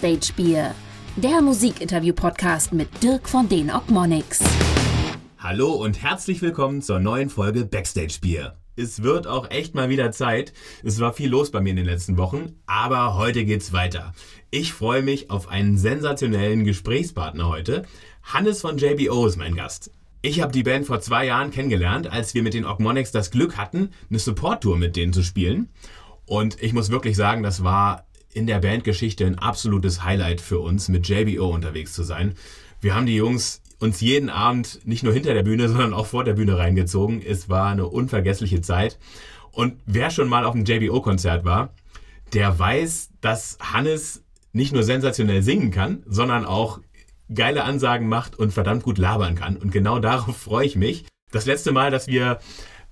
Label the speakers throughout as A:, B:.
A: Backstage Bier, der Musikinterview-Podcast mit Dirk von den Ogmonics.
B: Hallo und herzlich willkommen zur neuen Folge Backstage Bier. Es wird auch echt mal wieder Zeit. Es war viel los bei mir in den letzten Wochen, aber heute geht's weiter. Ich freue mich auf einen sensationellen Gesprächspartner heute. Hannes von JBO ist mein Gast. Ich habe die Band vor zwei Jahren kennengelernt, als wir mit den Ogmonics das Glück hatten, eine Support-Tour mit denen zu spielen. Und ich muss wirklich sagen, das war in der Bandgeschichte ein absolutes Highlight für uns, mit JBO unterwegs zu sein. Wir haben die Jungs uns jeden Abend nicht nur hinter der Bühne, sondern auch vor der Bühne reingezogen. Es war eine unvergessliche Zeit. Und wer schon mal auf einem JBO-Konzert war, der weiß, dass Hannes nicht nur sensationell singen kann, sondern auch geile Ansagen macht und verdammt gut labern kann. Und genau darauf freue ich mich. Das letzte Mal, dass wir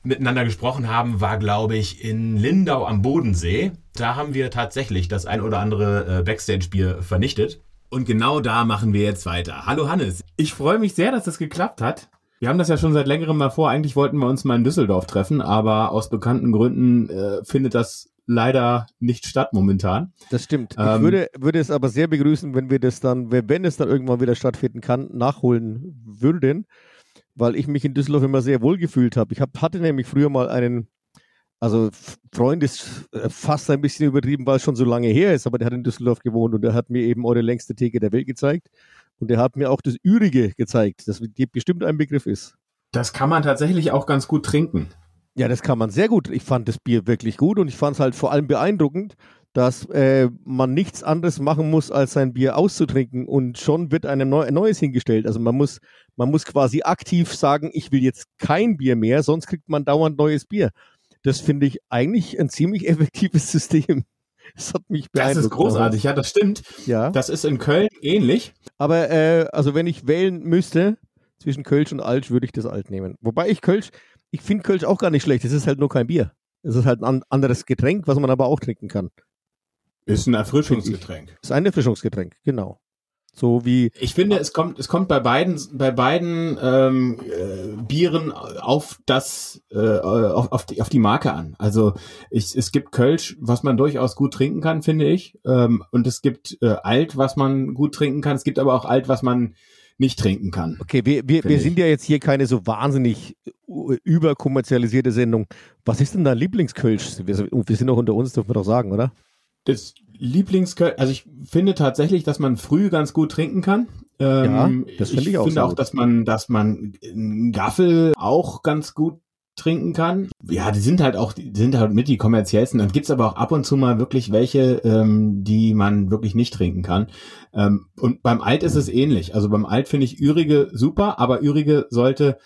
B: miteinander gesprochen haben, war, glaube ich, in Lindau am Bodensee. Da haben wir tatsächlich das ein oder andere äh, Backstage-Bier vernichtet. Und genau da machen wir jetzt weiter. Hallo Hannes.
C: Ich freue mich sehr, dass das geklappt hat. Wir haben das ja schon seit längerem mal vor. Eigentlich wollten wir uns mal in Düsseldorf treffen, aber aus bekannten Gründen äh, findet das leider nicht statt momentan.
D: Das stimmt. Ähm, ich würde, würde es aber sehr begrüßen, wenn wir das dann, wenn es dann irgendwann wieder stattfinden kann, nachholen würden weil ich mich in Düsseldorf immer sehr wohl gefühlt habe. Ich hab, hatte nämlich früher mal einen, also Freund ist äh, fast ein bisschen übertrieben, weil es schon so lange her ist, aber der hat in Düsseldorf gewohnt und der hat mir eben eure längste Theke der Welt gezeigt. Und der hat mir auch das Ürige gezeigt, das bestimmt ein Begriff ist.
C: Das kann man tatsächlich auch ganz gut trinken.
D: Ja, das kann man sehr gut. Ich fand das Bier wirklich gut und ich fand es halt vor allem beeindruckend, dass äh, man nichts anderes machen muss, als sein Bier auszutrinken und schon wird einem neu, ein neues hingestellt. Also man muss, man muss quasi aktiv sagen, ich will jetzt kein Bier mehr, sonst kriegt man dauernd neues Bier. Das finde ich eigentlich ein ziemlich effektives System. Das hat mich beeindruckt.
C: Das ist großartig, ja, das stimmt. Ja. Das ist in Köln ähnlich.
D: Aber äh, also wenn ich wählen müsste zwischen Kölsch und Alsch, würde ich das Alt nehmen. Wobei ich Kölsch, ich finde Kölsch auch gar nicht schlecht. Es ist halt nur kein Bier. Es ist halt ein anderes Getränk, was man aber auch trinken kann.
C: Ist ein Erfrischungsgetränk.
D: Ist ein Erfrischungsgetränk, genau. So wie.
C: Ich finde, es kommt, es kommt bei beiden, bei beiden ähm, äh, Bieren auf das, äh, auf, auf, die, auf die Marke an. Also ich, es gibt Kölsch, was man durchaus gut trinken kann, finde ich. Ähm, und es gibt äh, Alt, was man gut trinken kann. Es gibt aber auch Alt, was man nicht trinken kann.
D: Okay, wir, wir, wir sind ja jetzt hier keine so wahnsinnig überkommerzialisierte Sendung. Was ist denn dein Lieblingskölsch? Wir, wir sind doch unter uns, dürfen wir doch sagen, oder?
C: Das Lieblingskölsch, also ich finde tatsächlich, dass man früh ganz gut trinken kann.
D: Ähm, ja, das finde ich,
C: ich
D: auch.
C: Ich finde auch, dass man, dass man einen Gaffel auch ganz gut trinken kann. Ja, die sind halt auch, die sind halt mit die kommerziellsten. Dann gibt's aber auch ab und zu mal wirklich welche, ähm, die man wirklich nicht trinken kann. Ähm, und beim Alt ist es ähnlich. Also beim Alt finde ich Ürige super, aber Ürige sollte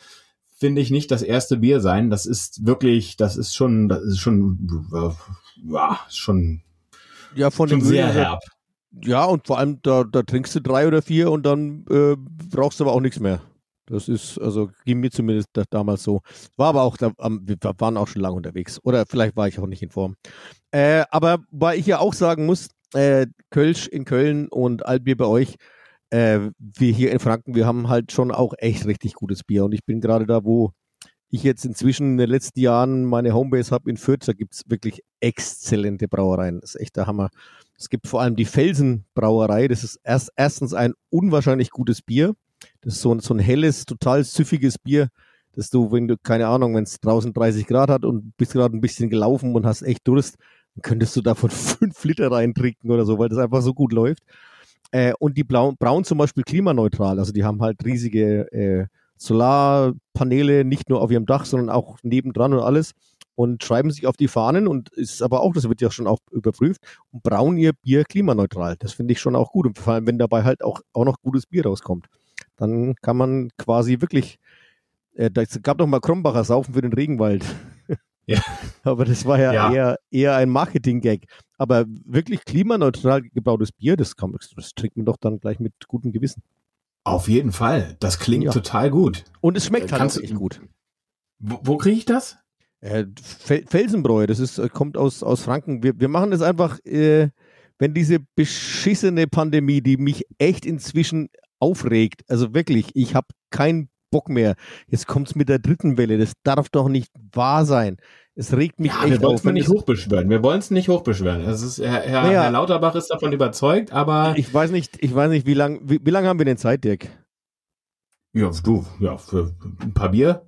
C: finde ich nicht das erste Bier sein. Das ist wirklich, das ist schon, das ist schon, ja, schon
D: ja, von
C: Schon dem sehr herb.
D: Ja, und vor allem, da, da trinkst du drei oder vier und dann äh, brauchst du aber auch nichts mehr. Das ist, also ging mir zumindest da, damals so. War aber auch, da, wir waren auch schon lange unterwegs. Oder vielleicht war ich auch nicht in Form. Äh, aber weil ich ja auch sagen muss, äh, Kölsch in Köln und Altbier bei euch, äh, wir hier in Franken, wir haben halt schon auch echt richtig gutes Bier. Und ich bin gerade da, wo ich jetzt inzwischen in den letzten Jahren meine Homebase habe in Fürth, da gibt es wirklich exzellente Brauereien. Das ist echt der Hammer. Es gibt vor allem die Felsenbrauerei. Das ist erst, erstens ein unwahrscheinlich gutes Bier. Das ist so ein, so ein helles, total süffiges Bier, dass du, wenn du, keine Ahnung, wenn es draußen 30 Grad hat und bist gerade ein bisschen gelaufen und hast echt Durst, dann könntest du davon fünf Liter reintrinken oder so, weil das einfach so gut läuft. Äh, und die Blauen, brauen zum Beispiel klimaneutral. Also die haben halt riesige äh, Solarpaneele nicht nur auf ihrem Dach, sondern auch nebendran und alles und schreiben sich auf die Fahnen und ist aber auch, das wird ja schon auch überprüft, und brauen ihr Bier klimaneutral. Das finde ich schon auch gut und vor allem, wenn dabei halt auch, auch noch gutes Bier rauskommt, dann kann man quasi wirklich, äh, es gab doch mal Krombacher Saufen für den Regenwald. Ja. aber das war ja, ja. Eher, eher ein Marketing-Gag. Aber wirklich klimaneutral gebrautes Bier, das, kann, das trinkt man doch dann gleich mit gutem Gewissen.
C: Auf jeden Fall. Das klingt ja. total gut.
D: Und es schmeckt halt echt gut.
C: Wo, wo kriege ich das?
D: Äh, Felsenbräu, das ist, äh, kommt aus, aus Franken. Wir, wir machen das einfach, äh, wenn diese beschissene Pandemie, die mich echt inzwischen aufregt, also wirklich, ich habe keinen Bock mehr. Jetzt kommt es mit der dritten Welle, das darf doch nicht wahr sein. Es regt mich
C: Ja,
D: echt
C: wir wollen
D: auf. wenn
C: nicht
D: es-
C: hochbeschwören. Wir wollen es nicht hochbeschwören. Ist, Herr, Herr,
D: Naja.
C: Herr Lauterbach ist davon überzeugt, aber
D: Ich weiß nicht, ich weiß nicht, wie lang, wie, wie lange haben wir denn Zeit, Dirk?
C: ja, du, ja, für ein paar Bier.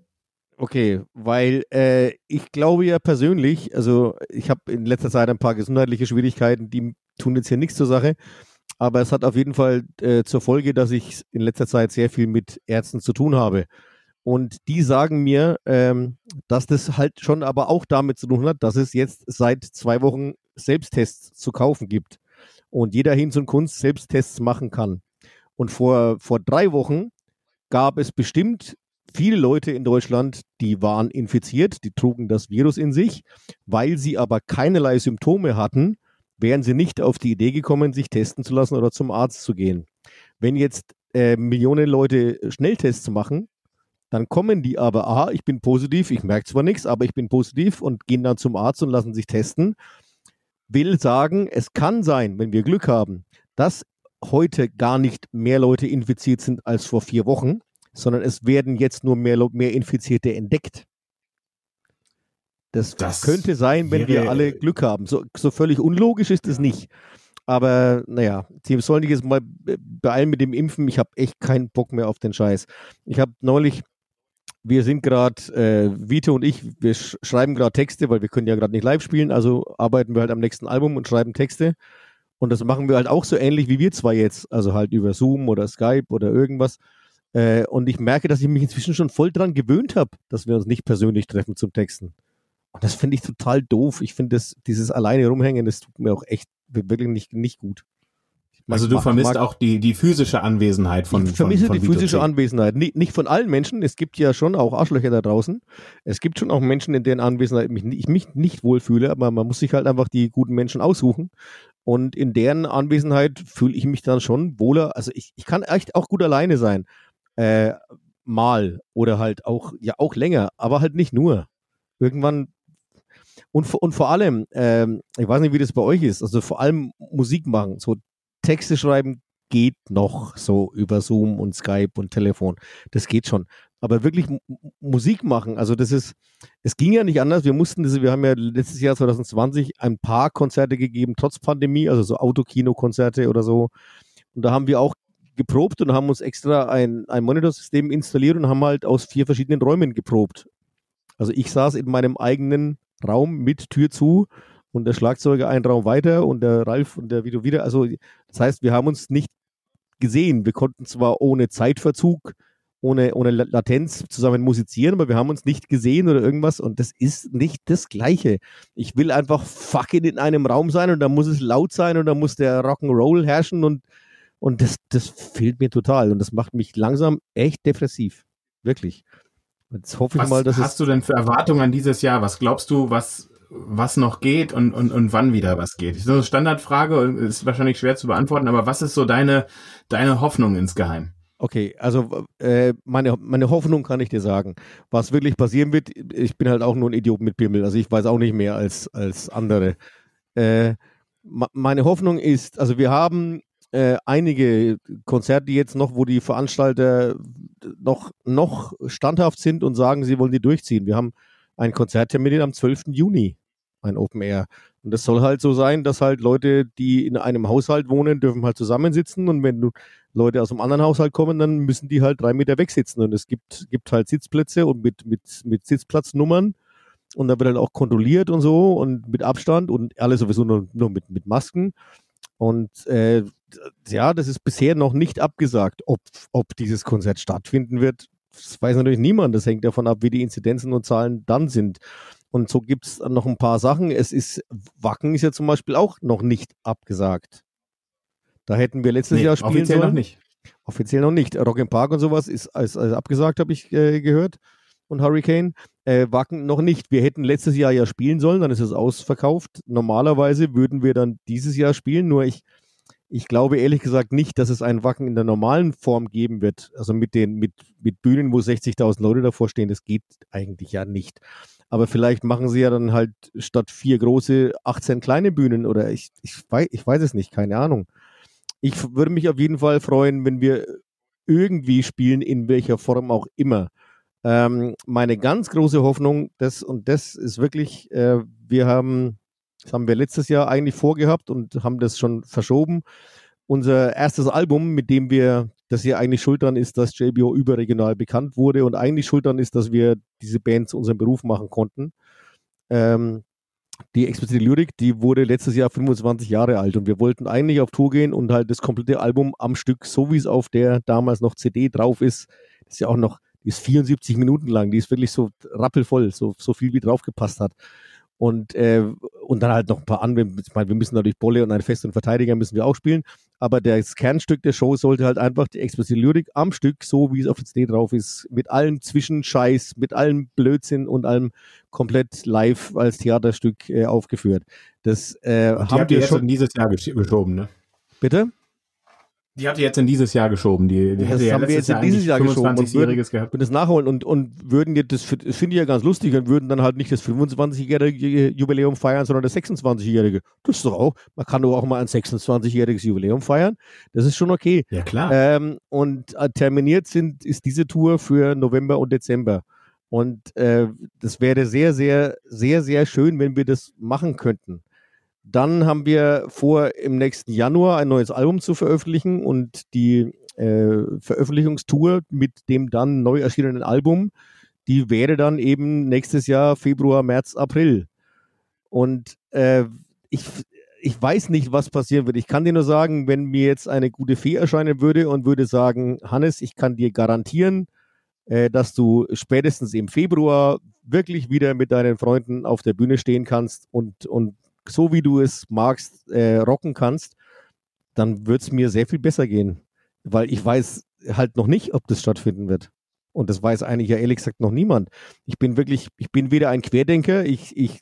D: Okay, weil äh, ich glaube ja persönlich, also ich habe in letzter Zeit ein paar gesundheitliche Schwierigkeiten, die tun jetzt hier nichts zur Sache, aber es hat auf jeden Fall äh, zur Folge, dass ich in letzter Zeit sehr viel mit Ärzten zu tun habe. Und die sagen mir, ähm, dass das halt schon aber auch damit zu tun hat, dass es jetzt seit zwei Wochen Selbsttests zu kaufen gibt und jeder Hinz und Kunst Selbsttests machen kann. Und vor, vor drei Wochen gab es bestimmt viele Leute in Deutschland, die waren infiziert, die trugen das Virus in sich, weil sie aber keinerlei Symptome hatten, wären sie nicht auf die Idee gekommen, sich testen zu lassen oder zum Arzt zu gehen. Wenn jetzt äh, Millionen Leute Schnelltests machen, dann kommen die aber, aha, ich bin positiv, ich merke zwar nichts, aber ich bin positiv und gehen dann zum Arzt und lassen sich testen. Will sagen, es kann sein, wenn wir Glück haben, dass heute gar nicht mehr Leute infiziert sind als vor vier Wochen, sondern es werden jetzt nur mehr, mehr Infizierte entdeckt. Das,
C: Das
D: könnte sein, wenn wir alle Glück haben. So, so völlig unlogisch ist es nicht. Aber naja, sie sollen sich jetzt mal be- beeilen mit dem Impfen. Ich habe echt keinen Bock mehr auf den Scheiß. Ich habe neulich, wir sind gerade, äh, Vito und ich, wir sch schreiben gerade Texte, weil wir können ja gerade nicht live spielen, also arbeiten wir halt am nächsten Album und schreiben Texte. Und das machen wir halt auch so ähnlich wie wir zwei jetzt, also halt über Zoom oder Skype oder irgendwas. Äh, und ich merke, dass ich mich inzwischen schon voll dran gewöhnt habe, dass wir uns nicht persönlich treffen zum Texten. Und das finde ich total doof. Ich finde das, dieses alleine rumhängen, das tut mir auch echt wirklich nicht, nicht gut.
C: Also du vermisst auch die, die physische Anwesenheit von
D: ich vermisse
C: von, von
D: die physische. Anwesenheit. Nicht, nicht von allen Menschen. Es gibt ja schon auch Arschlöcher da draußen. Es gibt schon auch Menschen, in deren Anwesenheit mich, ich mich nicht wohlfühle, aber man muss sich halt einfach die guten Menschen aussuchen. Und in deren Anwesenheit fühle ich mich dann schon wohler. Also ich, ich kann echt auch gut alleine sein. Äh, mal oder halt auch, ja, auch länger, aber halt nicht nur. Irgendwann und, vor- und vor allem, ähm, ich weiß nicht, wie das bei euch ist, also vor allem Musik machen, so Texte schreiben geht noch so über Zoom und Skype und Telefon. Das geht schon. Aber wirklich Musik machen, also das ist, es ging ja nicht anders. Wir mussten das, wir haben ja letztes Jahr 2020 ein paar Konzerte gegeben, trotz Pandemie, also so Autokino-Konzerte oder so. Und da haben wir auch geprobt und haben uns extra ein, ein Monitorsystem installiert und haben halt aus vier verschiedenen Räumen geprobt. Also ich saß in meinem eigenen Raum mit Tür zu und der Schlagzeuger einen Raum weiter und der Ralf und der Vito wieder. Also das heißt, wir haben uns nicht gesehen. Wir konnten zwar ohne Zeitverzug, ohne, ohne La- Latenz zusammen musizieren, aber wir haben uns nicht gesehen oder irgendwas und das ist nicht das Gleiche. Ich will einfach fucking in einem Raum sein und da muss es laut sein und da muss der Rock'n'Roll herrschen und, und das, das fehlt mir total und das macht mich langsam echt depressiv. Wirklich. Jetzt hoffe ich
C: Was
D: mal, dass
C: hast du denn für Erwartungen an dieses Jahr? Was glaubst du, was, was noch geht und, und, und wann wieder was geht? So eine Standardfrage und ist wahrscheinlich schwer zu beantworten, aber was ist so deine, deine Hoffnung insgeheim?
D: Okay, also äh, meine, meine Hoffnung kann ich dir sagen. Was wirklich passieren wird, ich bin halt auch nur ein Idiot mit Pimmel, also ich weiß auch nicht mehr als, als andere. Äh, meine Hoffnung ist, also wir haben äh, einige Konzerte jetzt noch, wo die Veranstalter noch, noch standhaft sind und sagen, sie wollen die durchziehen. Wir haben ein Konzerttermin am 12. Juni, ein Open Air. Und das soll halt so sein, dass halt Leute, die in einem Haushalt wohnen, dürfen halt zusammensitzen und wenn Leute aus einem anderen Haushalt kommen, dann müssen die halt drei Meter weg sitzen. Und es gibt, gibt halt Sitzplätze und mit, mit, mit Sitzplatznummern. Und da wird halt auch kontrolliert und so und mit Abstand und alles sowieso nur, nur mit, mit Masken. Und äh, ja, das ist bisher noch nicht abgesagt, ob, ob dieses Konzert stattfinden wird. Das weiß natürlich niemand. Das hängt davon ab, wie die Inzidenzen und Zahlen dann sind. Und so gibt es noch ein paar Sachen. Es ist, Wacken ist ja zum Beispiel auch noch nicht abgesagt. Da hätten wir letztes
C: Nee,
D: Jahr spielen
C: offiziell
D: sollen.
C: noch nicht.
D: Offiziell noch nicht. Rock im Park und sowas ist als, als abgesagt, habe ich äh, gehört. Und Hurricane. Äh, Wacken noch nicht. Wir hätten letztes Jahr ja spielen sollen, dann ist es ausverkauft. Normalerweise würden wir dann dieses Jahr spielen, nur ich, ich glaube ehrlich gesagt nicht, dass es ein Wacken in der normalen Form geben wird. Also mit den, mit, mit Bühnen, wo 60.000 Leute davor stehen, das geht eigentlich ja nicht. Aber vielleicht machen sie ja dann halt statt vier große 18 kleine Bühnen oder ich, ich, weiß, ich weiß es nicht, keine Ahnung. Ich würde mich auf jeden Fall freuen, wenn wir irgendwie spielen, in welcher Form auch immer. Ähm, meine ganz große Hoffnung, das und das ist wirklich, äh, wir haben, das haben wir letztes Jahr eigentlich vorgehabt und haben das schon verschoben. Unser erstes Album, mit dem wir, das ja eigentlich schuld dran ist, dass JBO überregional bekannt wurde und eigentlich schuld dran ist, dass wir diese Band zu unserem Beruf machen konnten. Ähm, die explizite Lyrik, die wurde letztes Jahr 25 Jahre alt und wir wollten eigentlich auf Tour gehen und halt das komplette Album am Stück, so wie es auf der damals noch CD drauf ist, ist ja auch noch, die ist 74 Minuten lang, die ist wirklich so rappelvoll, so, so viel wie drauf gepasst hat. Und, äh, und dann halt noch ein paar andere, ich meine, wir müssen natürlich Bolle und einen festen Verteidiger müssen wir auch spielen, aber das Kernstück der Show sollte halt einfach die explizite Lyrik am Stück, so wie es auf der CD drauf ist, mit allem Zwischenscheiß, mit allem Blödsinn und allem komplett live als Theaterstück äh, aufgeführt. Das äh, haben wir schon
C: dieses Jahr geschoben, ne?
D: Bitte?
C: Die habt ihr jetzt in dieses Jahr geschoben. Die, die
D: das
C: ja
D: haben wir jetzt in dieses Jahr geschoben und
C: 25-jähriges gehabt.
D: würden das nachholen und, und würden jetzt, das, das finde ich ja ganz lustig, und würden dann halt nicht das 25-jährige Jubiläum feiern, sondern das 26-jährige. Das ist doch auch, man kann doch auch mal ein 26-jähriges Jubiläum feiern. Das ist schon okay.
C: Ja, klar.
D: Ähm, und äh, terminiert sind, ist diese Tour für November und Dezember. Und äh, das wäre sehr, sehr, sehr, sehr schön, wenn wir das machen könnten. Dann haben wir vor, im nächsten Januar ein neues Album zu veröffentlichen und die äh, Veröffentlichungstour mit dem dann neu erschienenen Album, die wäre dann eben nächstes Jahr Februar, März, April. Und äh, ich, ich weiß nicht, was passieren wird. Ich kann dir nur sagen, wenn mir jetzt eine gute Fee erscheinen würde und würde sagen, Hannes, ich kann dir garantieren, äh, dass du spätestens im Februar wirklich wieder mit deinen Freunden auf der Bühne stehen kannst und, und so wie du es magst, äh, rocken kannst, dann wird es mir sehr viel besser gehen. Weil ich weiß halt noch nicht, ob das stattfinden wird. Und das weiß eigentlich ja ehrlich gesagt noch niemand. Ich bin wirklich, ich bin weder ein Querdenker, ich, ich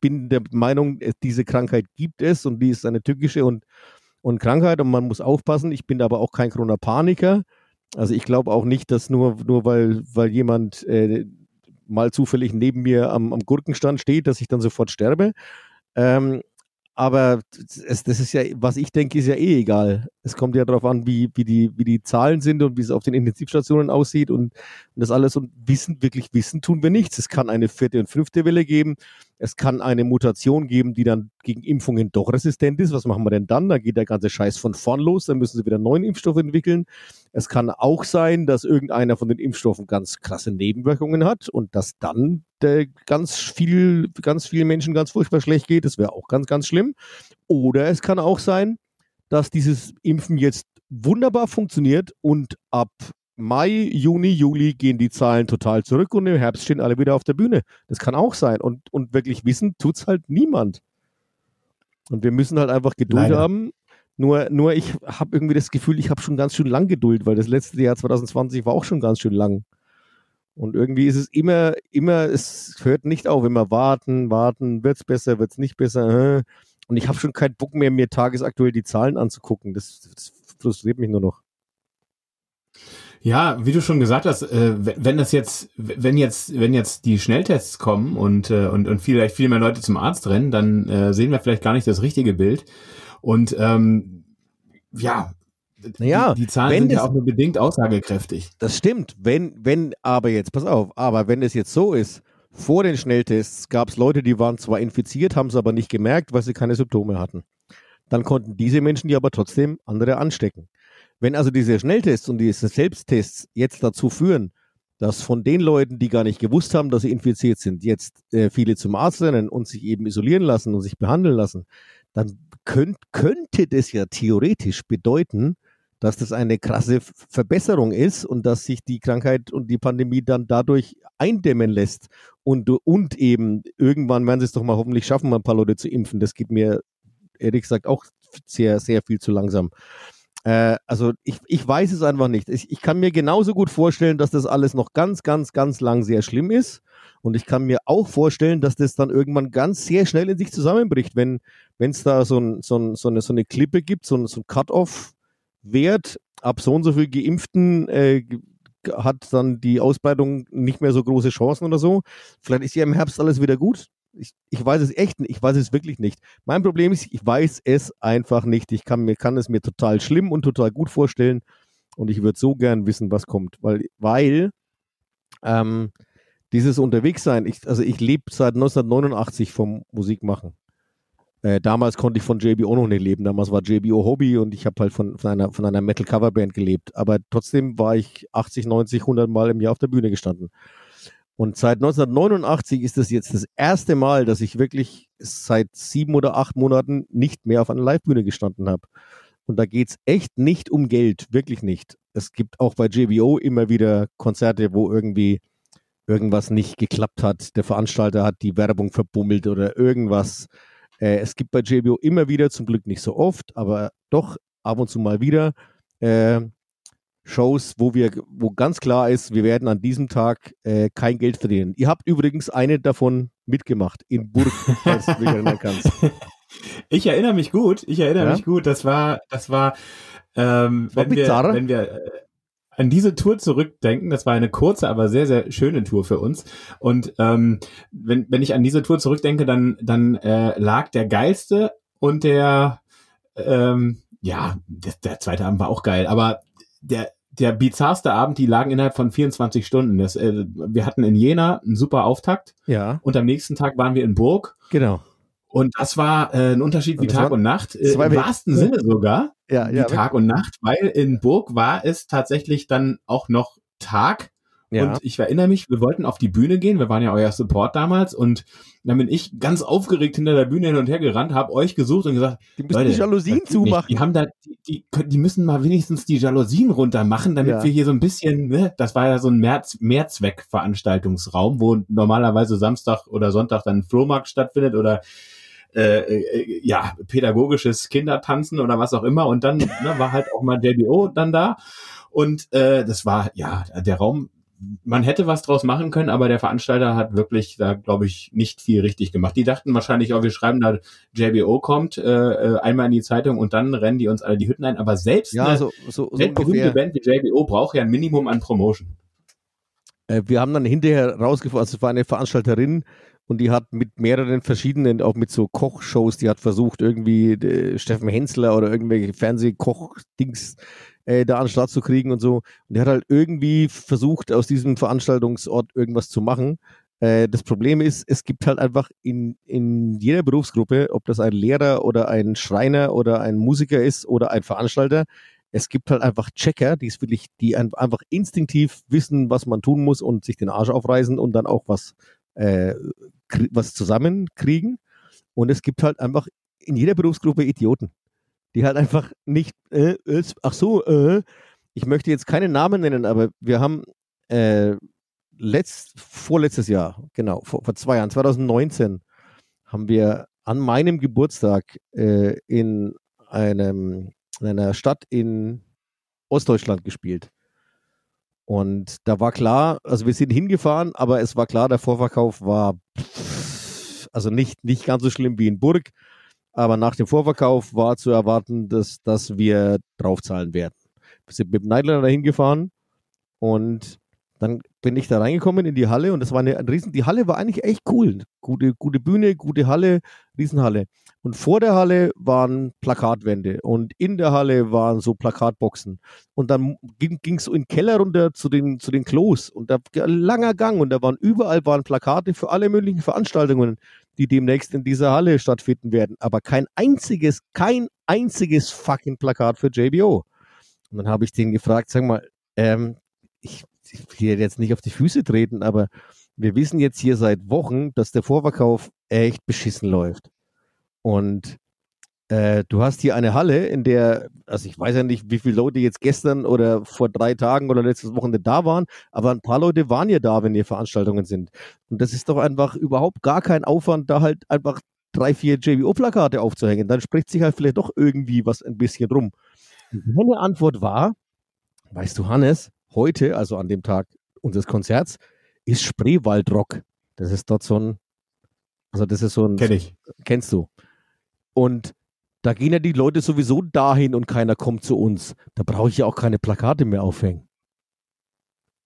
D: bin der Meinung, diese Krankheit gibt es und die ist eine tückische und, und Krankheit und man muss aufpassen. Ich bin aber auch kein Corona-Paniker. Also ich glaube auch nicht, dass nur, nur weil, weil jemand äh, mal zufällig neben mir am, am Gurkenstand steht, dass ich dann sofort sterbe. Ähm, aber es, das ist ja, was ich denke, ist ja eh egal. Es kommt ja darauf an, wie, wie, die, wie die Zahlen sind und wie es auf den Intensivstationen aussieht und, und das alles. Und wissen, wirklich wissen tun wir nichts. Es kann eine vierte und fünfte Welle geben. Es kann eine Mutation geben, die dann gegen Impfungen doch resistent ist. Was machen wir denn dann? Da geht der ganze Scheiß von vorn los. Dann müssen sie wieder einen neuen Impfstoff entwickeln. Es kann auch sein, dass irgendeiner von den Impfstoffen ganz krasse Nebenwirkungen hat und dass dann der ganz viel, ganz vielen Menschen ganz furchtbar schlecht geht. Das wäre auch ganz, ganz schlimm. Oder es kann auch sein, dass dieses Impfen jetzt wunderbar funktioniert und ab Mai, Juni, Juli gehen die Zahlen total zurück und im Herbst stehen alle wieder auf der Bühne. Das kann auch sein. Und, und wirklich wissen tut es halt niemand. Und wir müssen halt einfach Geduld
C: Leider.
D: haben. Nur, nur ich habe irgendwie das Gefühl, ich habe schon ganz schön lang Geduld, weil das letzte Jahr 2020 war auch schon ganz schön lang. Und irgendwie ist es immer, immer, es hört nicht auf, immer warten, warten, wird es besser, wird es nicht besser. äh. Und ich habe schon keinen Bock mehr, mir tagesaktuell die Zahlen anzugucken. Das, das frustriert mich nur noch.
C: Ja, wie du schon gesagt hast, äh, wenn das jetzt, wenn jetzt, wenn jetzt die Schnelltests kommen und äh, und und vielleicht viel mehr Leute zum Arzt rennen, dann sehen wir vielleicht gar nicht das richtige Bild. Und ähm, ja,
D: Naja,
C: die, die Zahlen sind ja
D: es-
C: auch nur bedingt aussagekräftig.
D: Das stimmt. Wenn, wenn, aber jetzt, pass auf, aber wenn es jetzt so ist, vor den Schnelltests gab es Leute, die waren zwar infiziert, haben es aber nicht gemerkt, weil sie keine Symptome hatten. Dann konnten diese Menschen die aber trotzdem andere anstecken. Wenn also diese Schnelltests und diese Selbsttests jetzt dazu führen, dass von den Leuten, die gar nicht gewusst haben, dass sie infiziert sind, jetzt äh, viele zum Arzt rennen und sich eben isolieren lassen und sich behandeln lassen, dann könnt, könnte das ja theoretisch bedeuten, dass das eine krasse Verbesserung ist und dass sich die Krankheit und die Pandemie dann dadurch eindämmen lässt. Und, und eben irgendwann werden sie es doch mal hoffentlich schaffen, mal ein paar Leute zu impfen. Das geht mir ehrlich gesagt auch sehr, sehr viel zu langsam. Äh, also ich, ich weiß es einfach nicht. Ich, ich kann mir genauso gut vorstellen, dass das alles noch ganz, ganz, ganz lang sehr schlimm ist. Und ich kann mir auch vorstellen, dass das dann irgendwann ganz sehr schnell in sich zusammenbricht, wenn es da so, ein, so, ein, so, eine, so eine Klippe gibt, so, ein- so ein Cut-off-Wert, ab so und so viel Geimpften äh, hat dann die Ausbreitung nicht mehr so große Chancen oder so. Vielleicht ist ja im Herbst alles wieder gut. Ich, ich weiß es echt nicht. Ich weiß es wirklich nicht. Mein Problem ist, ich weiß es einfach nicht. Ich kann, mir, kann es mir total schlimm und total gut vorstellen. Und ich würde so gern wissen, was kommt. Weil, weil Ähm, dieses Unterwegssein, ich, also ich lebe seit 1989 vom Musikmachen. Äh, damals konnte ich von JBO noch nicht leben. Damals war JBO Hobby und ich habe halt von, von einer, von einer Metal-Cover-Band gelebt. Aber trotzdem war ich 80, 90, 100 Mal im Jahr auf der Bühne gestanden. Und seit 1989 ist das jetzt das erste Mal, dass ich wirklich seit sieben oder acht Monaten nicht mehr auf einer Live-Bühne gestanden habe. Und da geht's echt nicht um Geld, wirklich nicht. Es gibt auch bei JBO immer wieder Konzerte, wo irgendwie irgendwas nicht geklappt hat. Der Veranstalter hat die Werbung verbummelt oder irgendwas. Äh, es gibt bei JBO immer wieder, zum Glück nicht so oft, aber doch ab und zu mal wieder äh, Shows, wo wir, wo ganz klar ist, wir werden an diesem Tag äh, kein Geld verdienen. Ihr habt übrigens eine davon mitgemacht in Burg, falls du dich erinnern kannst.
C: Ich erinnere mich gut, ich erinnere ja? mich gut. Das war, das war, ähm, war wenn, wir, wenn wir äh, an diese Tour zurückdenken, das war eine kurze, aber sehr, sehr schöne Tour für uns. Und ähm, wenn, wenn ich an diese Tour zurückdenke, dann, dann äh, lag der geilste und der, ähm, ja, der, der zweite Abend war auch geil, aber der, der bizarrste Abend, die lagen innerhalb von 24 Stunden. Das, äh, wir hatten in Jena einen super Auftakt.
D: Ja.
C: Und am nächsten Tag waren wir in Burg.
D: Genau.
C: Und das war äh, ein Unterschied wie Tag und Nacht, äh, im wahrsten Sinne sogar,
D: ja, ja,
C: wie Tag und Nacht, weil in Burg war es tatsächlich dann auch noch Tag. Ja. Und ich erinnere mich, wir wollten auf die Bühne gehen, wir waren ja euer Support damals und dann bin ich ganz aufgeregt hinter der Bühne hin und her gerannt, habe euch gesucht und gesagt,
D: die müssen Leute, die Jalousien zumachen.
C: Die haben da, die, die, die, müssen mal wenigstens die Jalousien runter machen, damit ja. wir hier so ein bisschen, ne, das war ja so ein Mehrzweck Mehrzweckveranstaltungsraum, wo normalerweise Samstag oder Sonntag dann ein Flohmarkt stattfindet oder äh, äh, ja, pädagogisches Kindertanzen oder was auch immer. Und dann ne, war halt auch mal JBO dann da. Und äh, das war, ja, der Raum, man hätte was draus machen können, aber der Veranstalter hat wirklich da, glaube ich, nicht viel richtig gemacht. Die dachten wahrscheinlich, oh, wir schreiben da, JBO kommt, äh, äh, einmal in die Zeitung und dann rennen die uns alle die Hütten ein. Aber selbst
D: ja, eine so, so, so
C: berühmte Band wie JBO braucht ja ein Minimum an Promotion.
D: Äh, wir haben dann hinterher rausgefunden, also es war eine Veranstalterin, und die hat mit mehreren verschiedenen, auch mit so Kochshows, die hat versucht, irgendwie äh, Steffen Hensler oder irgendwelche Fernsehkoch-Dings äh, da an den Start zu kriegen und so. Und die hat halt irgendwie versucht, aus diesem Veranstaltungsort irgendwas zu machen. Äh, das Problem ist, es gibt halt einfach in, in jeder Berufsgruppe, ob das ein Lehrer oder ein Schreiner oder ein Musiker ist oder ein Veranstalter, es gibt halt einfach Checker, die wirklich, die einfach instinktiv wissen, was man tun muss und sich den Arsch aufreißen und dann auch was äh, was zusammenkriegen. Und es gibt halt einfach in jeder Berufsgruppe Idioten, die halt einfach nicht, äh, ach so, äh, ich möchte jetzt keine Namen nennen, aber wir haben äh, letzt, vorletztes Jahr, genau, vor, vor, zwei Jahren, 2019, haben wir an meinem Geburtstag äh, in einem in einer Stadt in Ostdeutschland gespielt. Und da war klar, also wir sind hingefahren, aber es war klar, der Vorverkauf war also nicht, nicht ganz so schlimm wie in Burg. Aber nach dem Vorverkauf war zu erwarten, dass, dass wir draufzahlen werden. Wir sind mit dem Nightlander dahin gefahren und dann bin ich da reingekommen in die Halle und das war eine, riesen, die Halle war eigentlich echt cool. Gute, gute Bühne, gute Halle, Riesenhalle. Und vor der Halle waren Plakatwände und in der Halle waren so Plakatboxen. Und dann ging es so in den Keller runter zu den, zu den Klos und da langer Gang und da waren überall waren Plakate für alle möglichen Veranstaltungen, die demnächst in dieser Halle stattfinden werden. Aber kein einziges, kein einziges fucking Plakat für JBO. Und dann habe ich den gefragt, sag mal, ähm, ich ich will jetzt nicht auf die Füße treten, aber wir wissen jetzt hier seit Wochen, dass der Vorverkauf echt beschissen läuft. Und äh, du hast hier eine Halle, in der, also ich weiß ja nicht, wie viele Leute jetzt gestern oder vor drei Tagen oder letztes Wochenende da waren, aber ein paar Leute waren ja da, wenn hier Veranstaltungen sind. Und das ist doch einfach überhaupt gar kein Aufwand, da halt einfach drei, vier JBO-Plakate aufzuhängen. Dann spricht sich halt vielleicht doch irgendwie was ein bisschen rum. meine Antwort war, weißt du, Hannes, heute, also an dem Tag unseres Konzerts, ist Spreewaldrock. Das ist dort so ein, also das ist so ein.
C: Kenn ich.
D: Kennst du. Und da gehen ja die Leute sowieso dahin und keiner kommt zu uns. Da brauche ich ja auch keine Plakate mehr aufhängen.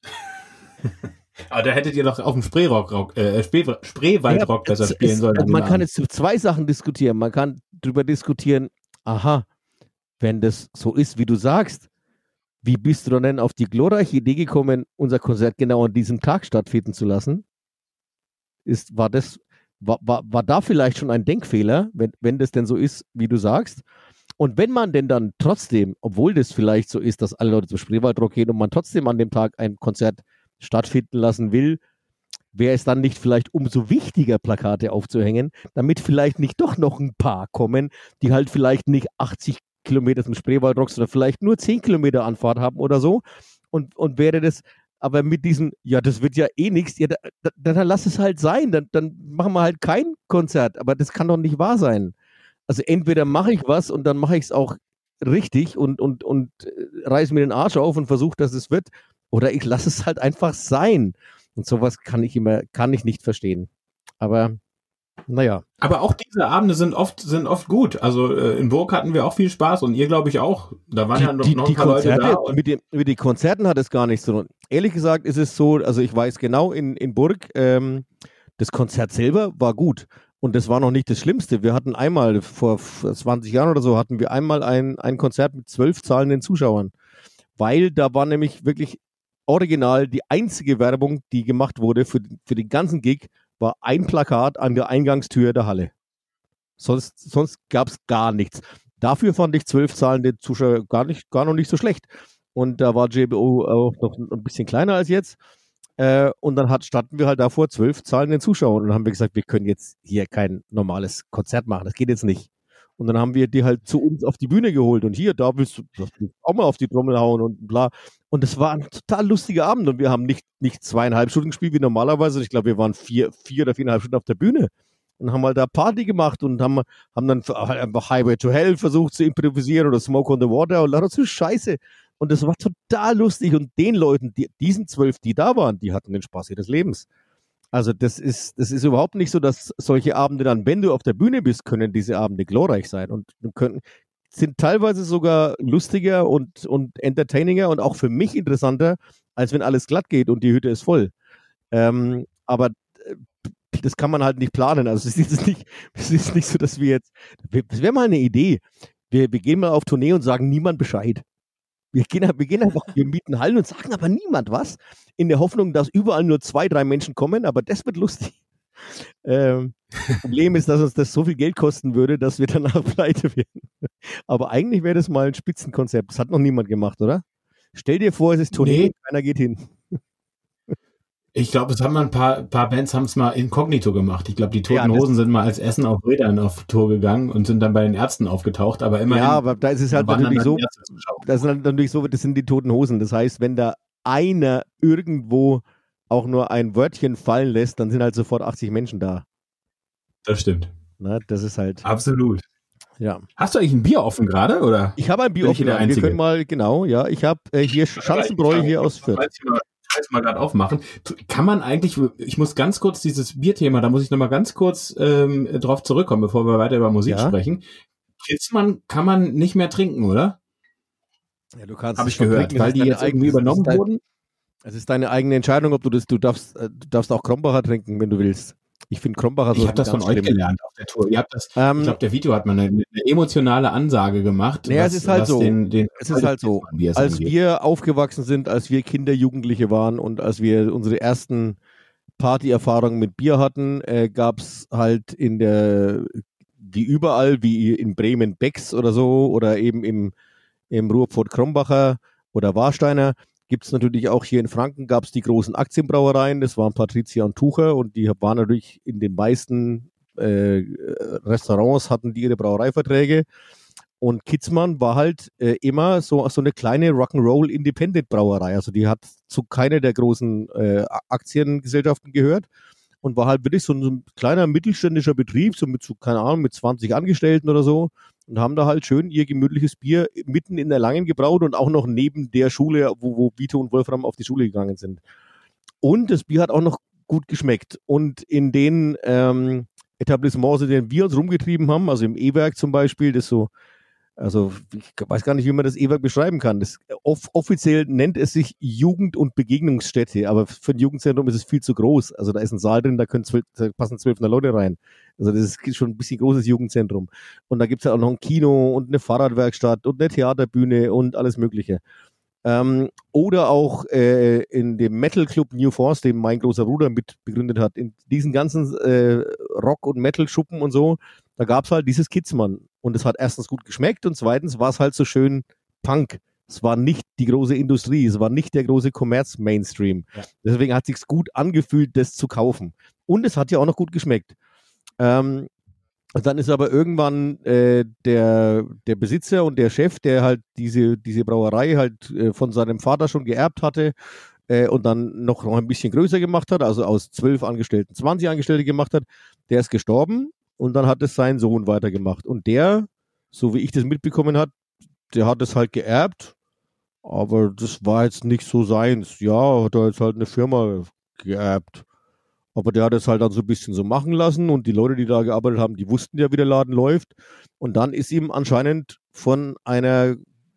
C: Aber da hättet ihr doch auf dem Spreerock, äh, Spreewaldrock ja, besser spielen es, sollen.
D: Man kann jetzt zwei Sachen diskutieren. Man kann darüber diskutieren, aha, wenn das so ist, wie du sagst, wie bist du denn auf die glorreiche Idee gekommen, unser Konzert genau an diesem Tag stattfinden zu lassen? Ist, war das, war, war, war da vielleicht schon ein Denkfehler, wenn, wenn das denn so ist, wie du sagst? Und wenn man denn dann trotzdem, obwohl das vielleicht so ist, dass alle Leute zum Spreewaldrock gehen und man trotzdem an dem Tag ein Konzert stattfinden lassen will, wäre es dann nicht vielleicht umso wichtiger, Plakate aufzuhängen, damit vielleicht nicht doch noch ein paar kommen, die halt vielleicht nicht 80 Kilometer zum Spreewaldrock, sondern vielleicht nur 10 Kilometer Anfahrt haben oder so. Und, und wäre das, aber mit diesem, ja, das wird ja eh nichts, ja, dann, dann lass es halt sein, dann, dann machen wir halt kein Konzert, aber das kann doch nicht wahr sein. Also entweder mache ich was und dann mache ich es auch richtig und, und, und äh, reiß mir den Arsch auf und versuche, dass es wird, oder ich lasse es halt einfach sein. Und sowas kann ich immer, kann ich nicht verstehen. Aber naja.
C: Aber auch diese Abende sind oft, sind oft gut. Also äh, in Burg hatten wir auch viel Spaß und ihr glaube ich auch. Da waren
D: die,
C: ja noch,
D: die,
C: noch ein paar
D: Konzerte,
C: Leute da.
D: Mit, dem, mit den Konzerten hat es gar nichts zu tun. Ehrlich gesagt ist es so, also ich weiß genau, in, in Burg, ähm, das Konzert selber war gut. Und das war noch nicht das Schlimmste. Wir hatten einmal, vor 20 Jahren oder so, hatten wir einmal ein, ein Konzert mit zwölf zahlenden Zuschauern. Weil da war nämlich wirklich original die einzige Werbung, die gemacht wurde für, für den ganzen Gig, war ein Plakat an der Eingangstür der Halle. Sonst, sonst gab es gar nichts. Dafür fand ich zwölf zahlende Zuschauer gar, nicht, gar noch nicht so schlecht. Und da war JBO auch noch ein bisschen kleiner als jetzt. Äh, und dann hat, standen wir halt davor zwölf zahlenden Zuschauern und haben wir gesagt, wir können jetzt hier kein normales Konzert machen. Das geht jetzt nicht. Und dann haben wir die halt zu uns auf die Bühne geholt und hier, da willst du, auch mal auf die Trommel hauen und bla. Und es war ein total lustiger Abend und wir haben nicht, nicht zweieinhalb Stunden gespielt wie normalerweise. Ich glaube, wir waren vier, vier oder viereinhalb Stunden auf der Bühne und haben halt da Party gemacht und haben, haben dann halt einfach Highway to Hell versucht zu improvisieren oder Smoke on the Water und lauter so Scheiße. Und das war total lustig und den Leuten, die, diesen zwölf, die da waren, die hatten den Spaß ihres Lebens. Also das ist, das ist überhaupt nicht so, dass solche Abende dann, wenn du auf der Bühne bist, können diese Abende glorreich sein und können, sind teilweise sogar lustiger und, und entertaininger und auch für mich interessanter, als wenn alles glatt geht und die Hütte ist voll. Ähm, aber äh, das kann man halt nicht planen. Also es ist nicht, es ist nicht so, dass wir jetzt, das wäre mal eine Idee. Wir, wir gehen mal auf Tournee und sagen niemand Bescheid. Wir gehen, wir gehen einfach, wir mieten Hallen und sagen aber niemand was, in der Hoffnung, dass überall nur zwei, drei Menschen kommen, aber das wird lustig. Ähm, Problem ist, dass uns das so viel Geld kosten würde, dass wir danach pleite werden. Aber eigentlich wäre das mal ein Spitzenkonzept. Das hat noch niemand gemacht, oder? Stell dir vor, es ist Tournee, nee. keiner geht hin.
C: Ich glaube, es haben mal ein paar, paar Bands haben es mal inkognito gemacht. Ich glaube, die Toten ja, Hosen sind mal als Essen auf Rädern auf Tour gegangen und sind dann bei den Ärzten aufgetaucht. Aber immerhin.
D: Ja, aber da ist es halt natürlich so. Das ist halt natürlich so, das sind die Toten Hosen. Das heißt, wenn da einer irgendwo auch nur ein Wörtchen fallen lässt, dann sind halt sofort 80 Menschen da.
C: Das stimmt.
D: Na, das ist halt.
C: Absolut.
D: Ja.
C: Hast du eigentlich ein Bier offen gerade, oder?
D: Ich habe ein Bier offen. Wir können mal, genau, ja. Ich habe äh, hier Schanzenbräu hier aus Fürth
C: jetzt mal gerade aufmachen. Kann man eigentlich, ich muss ganz kurz dieses Bierthema, da muss ich nochmal ganz kurz ähm, drauf zurückkommen, bevor wir weiter über Musik ja. sprechen. Pilzmann kann man nicht mehr trinken, oder?
D: Ja, du kannst
C: Habe ich gehört, trinken, weil die jetzt irgendwie übernommen wurden.
D: Es ist deine eigene Entscheidung, ob du das, du darfst, äh, du darfst auch Krombacher trinken, wenn du willst. Ich finde Krombacher so.
C: Ich habe das von euch gelernt auf der Tour. Ihr habt das, ähm, ich glaube, der Video hat mal eine, eine, emotionale Ansage gemacht.
D: Naja, was, es ist halt so. Den, den es ist halt so. Als angeht. wir aufgewachsen sind, als wir Kinder, Jugendliche waren und als wir unsere ersten Partyerfahrungen mit Bier hatten, äh, gab es halt in der, wie überall, wie in Bremen Becks oder so oder eben im, im Ruhrpfott Krombacher oder Warsteiner, gibt es natürlich auch hier in Franken, gab es die großen Aktienbrauereien, das waren Patricia und Tucher und die waren natürlich in den meisten äh, Restaurants, hatten die ihre Brauereiverträge. Und Kitzmann war halt äh, immer so, so eine kleine Rock'n'Roll Independent Brauerei. Also die hat zu keiner der großen äh, Aktiengesellschaften gehört und war halt wirklich so ein, so ein kleiner mittelständischer Betrieb, so mit so, keine Ahnung, mit 20 Angestellten oder so und haben da halt schön ihr gemütliches Bier mitten in der Langen gebraut und auch noch neben der Schule, wo, wo Vito und Wolfram auf die Schule gegangen sind. Und das Bier hat auch noch gut geschmeckt. Und in den ähm, Etablissements, in denen wir uns rumgetrieben haben, also im E-Werk zum Beispiel, das so also ich weiß gar nicht, wie man das E-Werk beschreiben kann. Das, off offiziell nennt es sich Jugend- und Begegnungsstätte, aber für ein Jugendzentrum ist es viel zu groß. Also da ist ein Saal drin, da, können zwölf, da passen zwölf Leute rein. Also das ist schon ein bisschen großes Jugendzentrum. Und da gibt es ja auch noch ein Kino und eine Fahrradwerkstatt und eine Theaterbühne und alles Mögliche. Ähm, oder auch äh, in dem Metal Club New Force, den mein großer Bruder mit begründet hat, in diesen ganzen äh, Rock- und Metal-Schuppen und so, da gab es halt dieses Kidsmann. Und es hat erstens gut geschmeckt und zweitens war es halt so schön Punk. Es war nicht die große Industrie, es war nicht der große Kommerz-Mainstream. Ja. Deswegen hat es sich gut angefühlt, das zu kaufen. Und es hat ja auch noch gut geschmeckt. Ähm, dann ist aber irgendwann äh, der, der Besitzer und der Chef, der halt diese, diese Brauerei halt äh, von seinem Vater schon geerbt hatte äh, und dann noch, noch ein bisschen größer gemacht hat, also aus zwölf Angestellten 20 Angestellte gemacht hat, der ist gestorben und dann hat es sein Sohn weitergemacht. Und der, so wie ich das mitbekommen habe, der hat es halt geerbt, aber das war jetzt nicht so seins. Ja, hat er jetzt halt eine Firma geerbt. Aber der hat es halt dann so ein bisschen so machen lassen und die Leute, die da gearbeitet haben, die wussten ja, wie der Laden läuft. Und dann ist ihm anscheinend von einer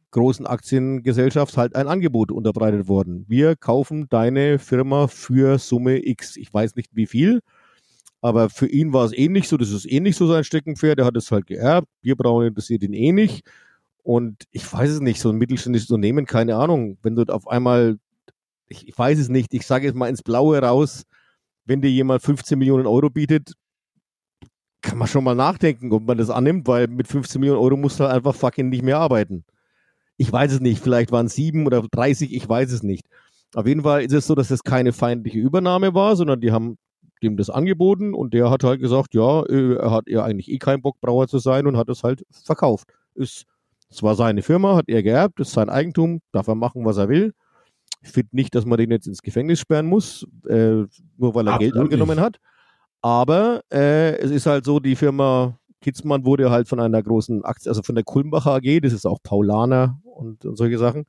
D: großen Aktiengesellschaft halt ein Angebot unterbreitet worden. Wir kaufen deine Firma für Summe X. Ich weiß nicht wie viel, aber für ihn war es ähnlich so. Das ist ähnlich so sein Steckenpferd. Er hat es halt geerbt. Bierbrauen interessiert ihn eh nicht. Und ich weiß es nicht, so ein mittelständisches Unternehmen, keine Ahnung, wenn du auf einmal, ich, ich weiß es nicht, ich sage jetzt mal ins Blaue raus, wenn dir jemand 15 Millionen Euro bietet, kann man schon mal nachdenken, ob man das annimmt, weil mit 15 Millionen Euro musst du halt einfach fucking nicht mehr arbeiten. Ich weiß es nicht, vielleicht waren es sieben oder 30, ich weiß es nicht. Auf jeden Fall ist es so, dass es keine feindliche Übernahme war, sondern die haben dem das angeboten und der hat halt gesagt, ja, äh, er hat ja eigentlich eh keinen Bock, Brauer zu sein und hat es halt verkauft. Ist, es war seine Firma, hat er geerbt, ist sein Eigentum, darf er machen, was er will. Ich finde nicht, dass man den jetzt ins Gefängnis sperren muss, äh, nur weil er Absolut Geld angenommen nicht. hat. Aber äh, es ist halt so, die Firma Kitzmann wurde halt von einer großen Aktie, also von der Kulmbacher AG, das ist auch Paulaner und, und solche Sachen,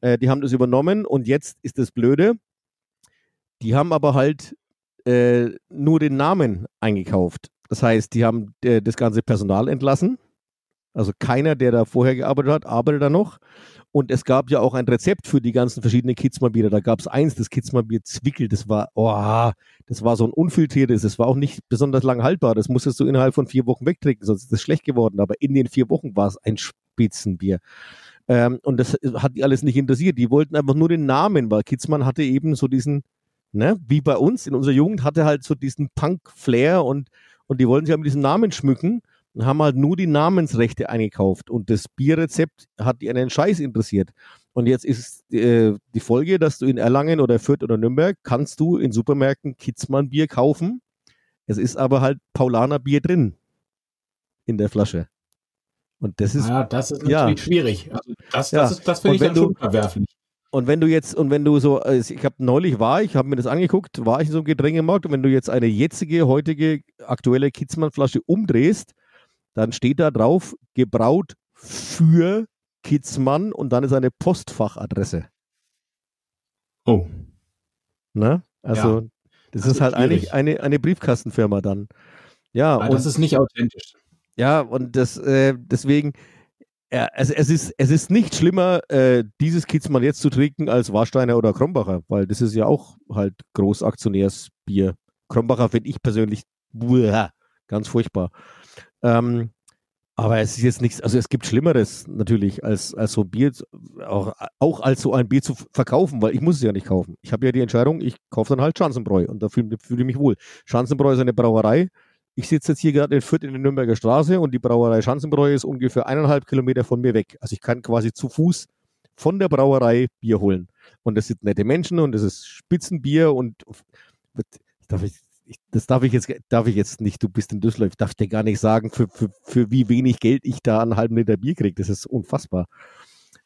D: äh, die haben das übernommen und jetzt ist das Blöde, die haben aber halt äh, nur den Namen eingekauft. Das heißt, die haben äh, das ganze Personal entlassen. Also keiner, der da vorher gearbeitet hat, arbeitet da noch. Und es gab ja auch ein Rezept für die ganzen verschiedenen Kitzmann-Biere. Da gab es eins, das Kitzmann-Bier Zwickel. Das war, oh, das war so ein unfiltriertes. Das war auch nicht besonders lang haltbar. Das musstest du innerhalb von vier Wochen wegtrinken, sonst ist das schlecht geworden. Aber in den vier Wochen war es ein Spitzenbier. Ähm, und das hat die alles nicht interessiert. Die wollten einfach nur den Namen, weil Kitzmann hatte eben so diesen, ne, wie bei uns in unserer Jugend, hatte halt so diesen Punk-Flair und, und die wollten sich halt mit diesem Namen schmücken und haben halt nur die Namensrechte eingekauft und das Bierrezept hat die einen Scheiß interessiert. Und jetzt ist äh, die Folge, dass du in Erlangen oder Fürth oder Nürnberg kannst du in Supermärkten Kitzmann Bier kaufen. Es ist aber halt Paulaner Bier drin in der Flasche. Und das ist
C: ja, das ist natürlich ja. schwierig. Also das, das, ja. das finde ich dann schon verwerflich.
D: Und wenn du jetzt, und wenn du so, also ich habe neulich war, ich habe mir das angeguckt, war ich in so einem Getränkemarkt und wenn du jetzt eine jetzige, heutige, aktuelle Kitzmann-Flasche umdrehst, dann steht da drauf, gebraut für Kitzmann und dann ist eine Postfachadresse.
C: Oh.
D: Ne? Also, ja, das, das, ist halt eigentlich eine, eine Briefkastenfirma dann. Ja,
C: Aber und, das ist nicht authentisch.
D: Ja, und das, äh, deswegen, ja, also es, ist, es ist nicht schlimmer, äh, dieses Kitzmann jetzt zu trinken als Warsteiner oder Krombacher, weil das ist ja auch halt Großaktionärsbier. Krombacher finde ich persönlich buah, ganz furchtbar. Ähm, aber es ist jetzt nichts, also es gibt Schlimmeres natürlich, als, als so ein Bier, auch, auch als so ein Bier zu verkaufen, weil ich muss es ja nicht kaufen. Ich habe ja die Entscheidung, ich kaufe dann halt Schanzenbräu und da fühle fühl ich mich wohl. Schanzenbräu ist eine Brauerei. Ich sitze jetzt hier gerade in Fürth in der Nürnberger Straße und die Brauerei Schanzenbräu ist ungefähr eineinhalb Kilometer von mir weg. Also ich kann quasi zu Fuß von der Brauerei Bier holen. Und das sind nette Menschen und das ist Spitzenbier und darf ich, das darf ich jetzt, darf ich jetzt nicht, du bist in Düsseldorf, ich darf dir gar nicht sagen, für, für, für wie wenig Geld ich da einen halben Liter Bier kriege. Das ist unfassbar.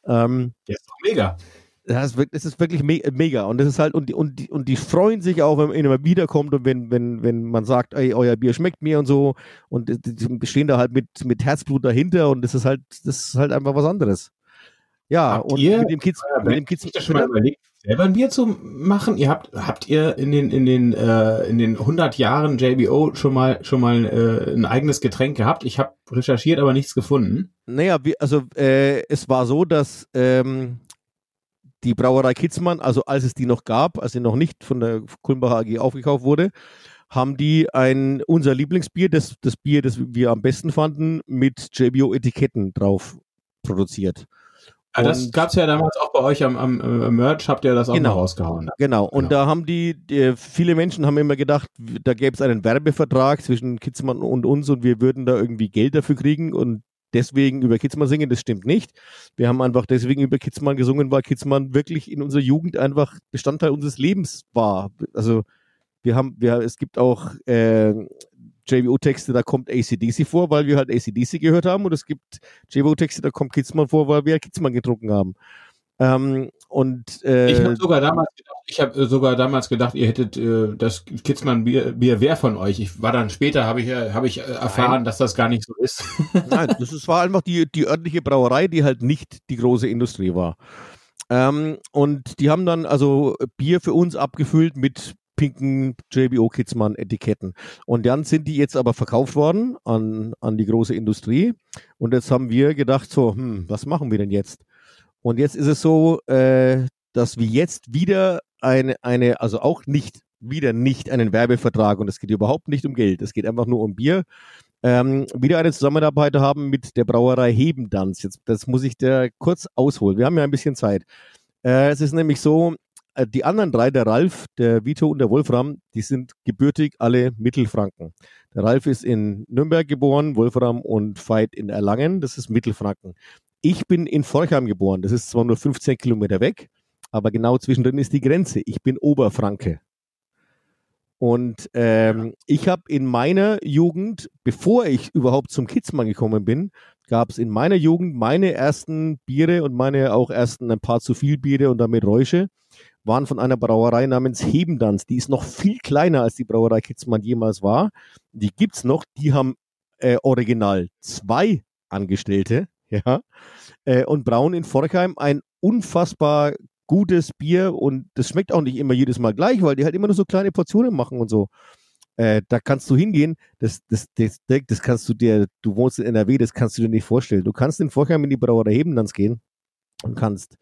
C: Ähm, ja, ist doch mega.
D: Das ist, wirklich me mega. Und das ist halt, und die, und, die, und die freuen sich auch, wenn man immer wiederkommt und wenn, wenn, wenn man sagt, ey, euer Bier schmeckt mir und so. Und die, stehen da halt mit, mit Herzblut dahinter und das ist halt, das ist halt einfach was anderes. Ja,
C: habt und ihr, mit dem Kids, mit dem Kids. Ich schon mal überlegt, selber ein Bier zu machen? Ihr habt, habt ihr in den, in den, äh, in den 100 Jahren JBO schon mal, schon mal äh, ein eigenes Getränk gehabt? Ich habe recherchiert, aber nichts gefunden.
D: Naja, also äh, es war so, dass ähm, die Brauerei Kitzmann, also als es die noch gab, als sie noch nicht von der Kulmbacher AG aufgekauft wurde, haben die ein unser Lieblingsbier, das, das Bier, das wir am besten fanden, mit JBO-Etiketten drauf produziert.
C: Ah, das gab es ja damals auch bei euch am, am, am Merch, habt ihr das auch
D: Genau.
C: rausgehauen.
D: Genau, und
C: Genau.
D: da haben die, die, viele Menschen haben immer gedacht, da gäbe es einen Werbevertrag zwischen Kitzmann und uns und wir würden da irgendwie Geld dafür kriegen und deswegen über Kitzmann singen. Das stimmt nicht. Wir haben einfach deswegen über Kitzmann gesungen, weil Kitzmann wirklich in unserer Jugend einfach Bestandteil unseres Lebens war. Also wir haben, wir, es gibt auch äh, JWO-Texte, da kommt ACDC vor, weil wir halt ACDC gehört haben und es gibt JWO-Texte, da kommt Kitzmann vor, weil wir Kitzmann getrunken haben. Ähm, und äh,
C: Ich habe sogar damals gedacht, ich habe sogar damals gedacht, ihr hättet äh, das Kitzmann Bier, Bier wäre von euch. Ich war dann später, habe ich, äh, habe ich äh, erfahren, dass das gar nicht so ist.
D: Nein, das ist, war einfach die, die örtliche Brauerei, die halt nicht die große Industrie war. Ähm, und die haben dann also Bier für uns abgefüllt mit pinken JBO Kitzmann Etiketten. Und dann sind die jetzt aber verkauft worden an, an die große Industrie. Und jetzt haben wir gedacht, so, hm, was machen wir denn jetzt? Und jetzt ist es so, äh, dass wir jetzt wieder eine, eine, also auch nicht, wieder nicht einen Werbevertrag und es geht überhaupt nicht um Geld, es geht einfach nur um Bier ähm, wieder eine Zusammenarbeit haben mit der Brauerei Hebendanz. Jetzt, das muss ich da kurz ausholen. Wir haben ja ein bisschen Zeit. Äh, es ist nämlich so, äh, die anderen drei, der Ralf, der Vito und der Wolfram, die sind gebürtig alle Mittelfranken. Der Ralf ist in Nürnberg geboren, Wolfram und Veit in Erlangen, das ist Mittelfranken. Ich bin in Forchheim geboren, das ist zwar nur 15 Kilometer weg, aber genau zwischendrin ist die Grenze. Ich bin Oberfranke. Und ähm, ich habe in meiner Jugend, bevor ich überhaupt zum Kitzmann gekommen bin, gab es in meiner Jugend meine ersten Biere und meine auch ersten ein paar zu viel Biere und damit Räusche, waren von einer Brauerei namens Hebendanz. Die ist noch viel kleiner als die Brauerei Kitzmann jemals war. Die gibt's noch. Die haben äh, original zwei Angestellte, ja, äh, und brauen in Forchheim ein unfassbar gutes Bier und das schmeckt auch nicht immer jedes Mal gleich, weil die halt immer nur so kleine Portionen machen und so. Äh, da kannst du hingehen, das, das, das, das kannst du dir, du wohnst in NRW, das kannst du dir nicht vorstellen. Du kannst in Vorheim in die Brauerei Hebendanz gehen und kannst,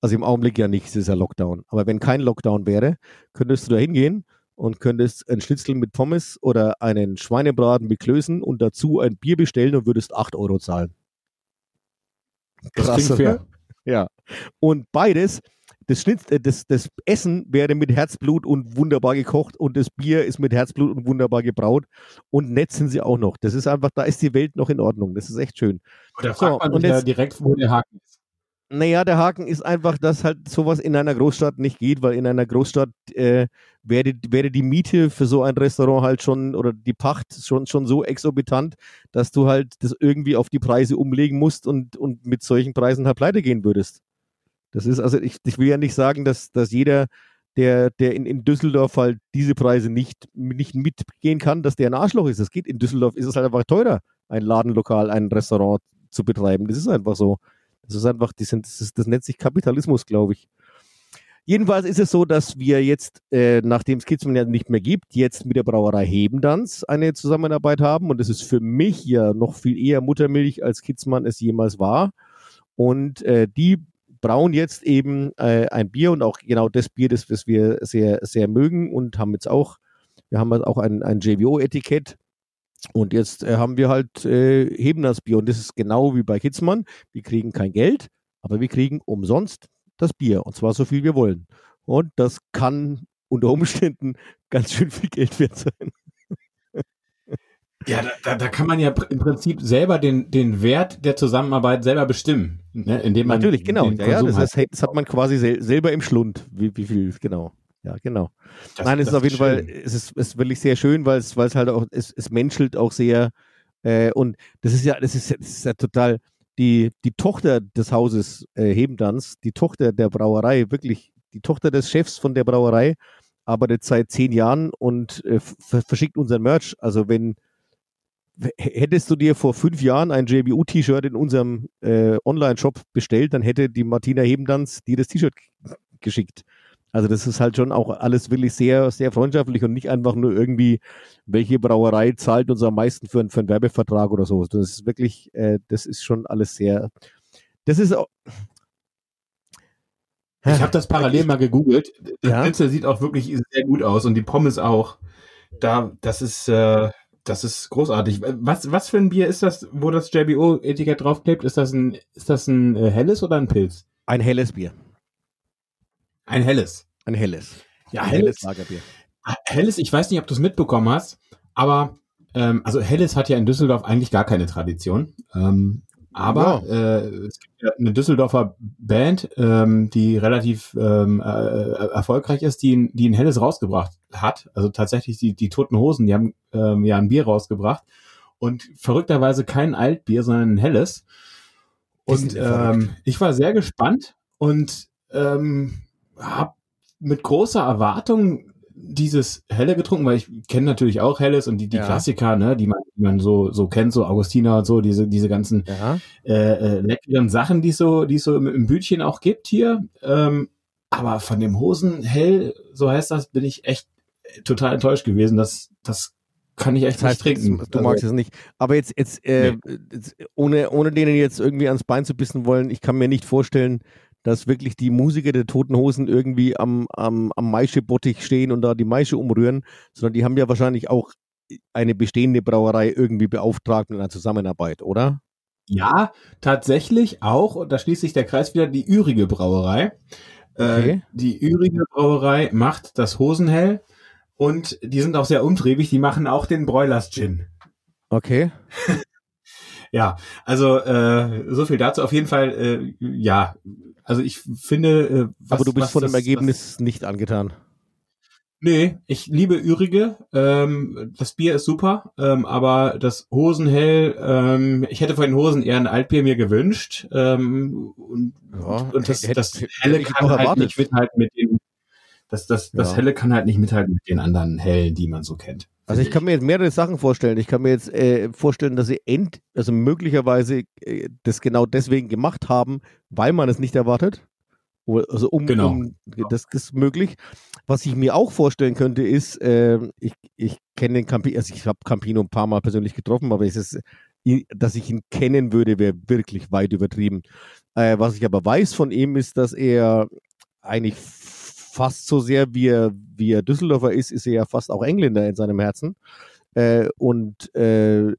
D: also im Augenblick ja nicht, es ist ja Lockdown, aber wenn kein Lockdown wäre, könntest du da hingehen und könntest ein Schnitzel mit Pommes oder einen Schweinebraten mit Klößen und dazu ein Bier bestellen und würdest 8 Euro zahlen.
C: Das klingt
D: oder?
C: fair.
D: Ja. Und beides, das, Schnitz, äh, das, das Essen wäre mit Herzblut und wunderbar gekocht und das Bier ist mit Herzblut und wunderbar gebraut und nett sind sie auch noch. Das ist einfach, da ist die Welt noch in Ordnung. Das ist echt schön.
C: Und da
D: So,
C: fragt man
D: und jetzt-
C: direkt, wo der Haken ist.
D: Naja, der Haken ist einfach, dass halt sowas in einer Großstadt nicht geht, weil in einer Großstadt äh, wäre, wäre die Miete für so ein Restaurant halt schon oder die Pacht schon, schon so exorbitant, dass du halt das irgendwie auf die Preise umlegen musst und, und mit solchen Preisen halt pleite gehen würdest. Das ist, also ich, ich will ja nicht sagen, dass, dass jeder, der, der in, in Düsseldorf halt diese Preise nicht, nicht mitgehen kann, dass der ein Arschloch ist. Das geht. In Düsseldorf ist es halt einfach teurer, ein Ladenlokal, ein Restaurant zu betreiben. Das ist einfach so. Das ist einfach, die sind, das, ist, das nennt sich Kapitalismus, glaube ich. Jedenfalls ist es so, dass wir jetzt, äh, nachdem es Kitzmann ja nicht mehr gibt, jetzt mit der Brauerei Hebendanz eine Zusammenarbeit haben. Und das ist für mich ja noch viel eher Muttermilch, als Kitzmann es jemals war. Und äh, die brauen jetzt eben äh, ein Bier und auch genau das Bier, das, das wir sehr, sehr mögen und haben jetzt auch, wir haben jetzt auch ein, ein JVO-Etikett. Und jetzt äh, haben wir halt äh, Hebendanz Bier. Und das ist genau wie bei Kitzmann. Wir kriegen kein Geld, aber wir kriegen umsonst das Bier. Und zwar so viel wir wollen. Und das kann unter Umständen ganz schön viel Geld wert sein.
C: Ja, da, da, kann man ja im Prinzip selber den, den Wert der Zusammenarbeit selber bestimmen. Ne? Indem man
D: Natürlich, genau. Ja, ja, das,
C: halt-
D: heißt, das hat man quasi sel selber im Schlund. Wie, wie viel, genau. Ja, genau.
C: Das-
D: Nein, es ist auf jeden Fall, es ist, es ist wirklich sehr schön, weil es, weil es halt auch, es, es menschelt auch sehr. Äh, und das ist ja, das ist, ja- das ist ja total, die, die Tochter des Hauses äh, Hebendanz, die Tochter der Brauerei, wirklich, die Tochter des Chefs von der Brauerei, arbeitet seit zehn Jahren und äh, ver- verschickt unseren Merch. Also wenn, hättest du dir vor fünf Jahren ein JBU-T-Shirt in unserem äh, Online-Shop bestellt, dann hätte die Martina Hebendanz dir das T-Shirt geschickt. Also das ist halt schon auch alles wirklich sehr, sehr freundschaftlich und nicht einfach nur irgendwie, welche Brauerei zahlt uns am meisten für, einen- für einen Werbevertrag oder so. Das ist wirklich, äh, das ist schon alles sehr, das ist auch,
C: Ich habe das parallel mal gegoogelt. Das
D: Ja.
C: Sieht auch wirklich sehr gut aus und die Pommes auch. Da, das ist, äh, Das ist großartig. Was, was für ein Bier ist das, wo das JBO-Etikett draufklebt? Ist das ein, ist das ein äh, helles oder ein Pilz?
D: Ein helles Bier.
C: Ein helles.
D: Ein helles.
C: Ja,
D: Ein
C: helles.
D: Lagerbier.
C: Helles, ich weiß nicht, ob du es mitbekommen hast, aber ähm, also Helles hat ja in Düsseldorf eigentlich gar keine Tradition. Ähm, aber äh, es gibt ja eine Düsseldorfer Band, ähm, die relativ ähm, äh, erfolgreich ist, die, ein- die ein Helles rausgebracht hat. Also tatsächlich die, die Toten Hosen, die haben ähm, ja ein Bier rausgebracht. Und verrückterweise kein Altbier, sondern ein Helles. Und ähm, ich war sehr gespannt und ähm, habe mit großer Erwartung dieses Helle getrunken, weil ich kenne natürlich auch Helles und die, die
D: Ja.
C: Klassiker, ne, die man, die man so, so kennt, so Augustiner und so, diese, diese ganzen
D: Ja.
C: äh, äh, leckeren Sachen, die es so, die so im, im Bütchen auch gibt hier. Ähm, aber von dem Hosenhell, so heißt das, bin ich echt total enttäuscht gewesen. Das, das kann ich echt
D: Das heißt,
C: nicht trinken.
D: du magst es nicht. Aber jetzt, jetzt, äh, jetzt ohne, ohne denen jetzt irgendwie ans Bein zu bissen wollen, ich kann mir nicht vorstellen, dass wirklich die Musiker der Toten Hosen irgendwie am, am, am Maische-Bottich stehen und da die Maische umrühren, sondern die haben ja wahrscheinlich auch eine bestehende Brauerei irgendwie beauftragt mit einer Zusammenarbeit, oder?
C: Ja, tatsächlich auch, und da schließt sich der Kreis wieder, die Ürige Brauerei.
D: Okay.
C: Äh, die Ürige Brauerei macht das Hosenhell und die sind auch sehr umtriebig, die machen auch den Broilers Gin.
D: Okay.
C: Ja, also äh, so viel dazu. Auf jeden Fall, äh, ja, also ich finde, äh, was,
D: Aber du bist
C: was
D: von dem
C: das-
D: Ergebnis nicht angetan.
C: Nee, ich liebe Ürige. Ähm, das Bier ist super, ähm, aber das Hosenhell, ähm, ich hätte von den Hosen eher ein Altbier mir gewünscht. Ähm, und,
D: Ja,
C: und das,
D: hätte-
C: das Helle kann halt
D: erwartet.
C: nicht mithalten mit dem. Das, das, das
D: Ja.
C: Helle kann halt nicht mithalten mit den anderen Hellen, die man so kennt.
D: Also ich kann mir jetzt mehrere Sachen vorstellen. Ich kann mir jetzt äh, vorstellen, dass sie end, also möglicherweise äh, das genau deswegen gemacht haben, weil man es nicht erwartet. Also um,
C: Genau.
D: um das ist möglich. Was ich mir auch vorstellen könnte, ist, äh, ich, ich kenne den Campino, also ich habe Campino ein paar Mal persönlich getroffen, aber es ist, dass ich ihn kennen würde, wäre wirklich weit übertrieben. Äh, was ich aber weiß von ihm, ist, dass er eigentlich fast so sehr wie er, wie er Düsseldorfer ist, ist er ja fast auch Engländer in seinem Herzen. Äh, und äh,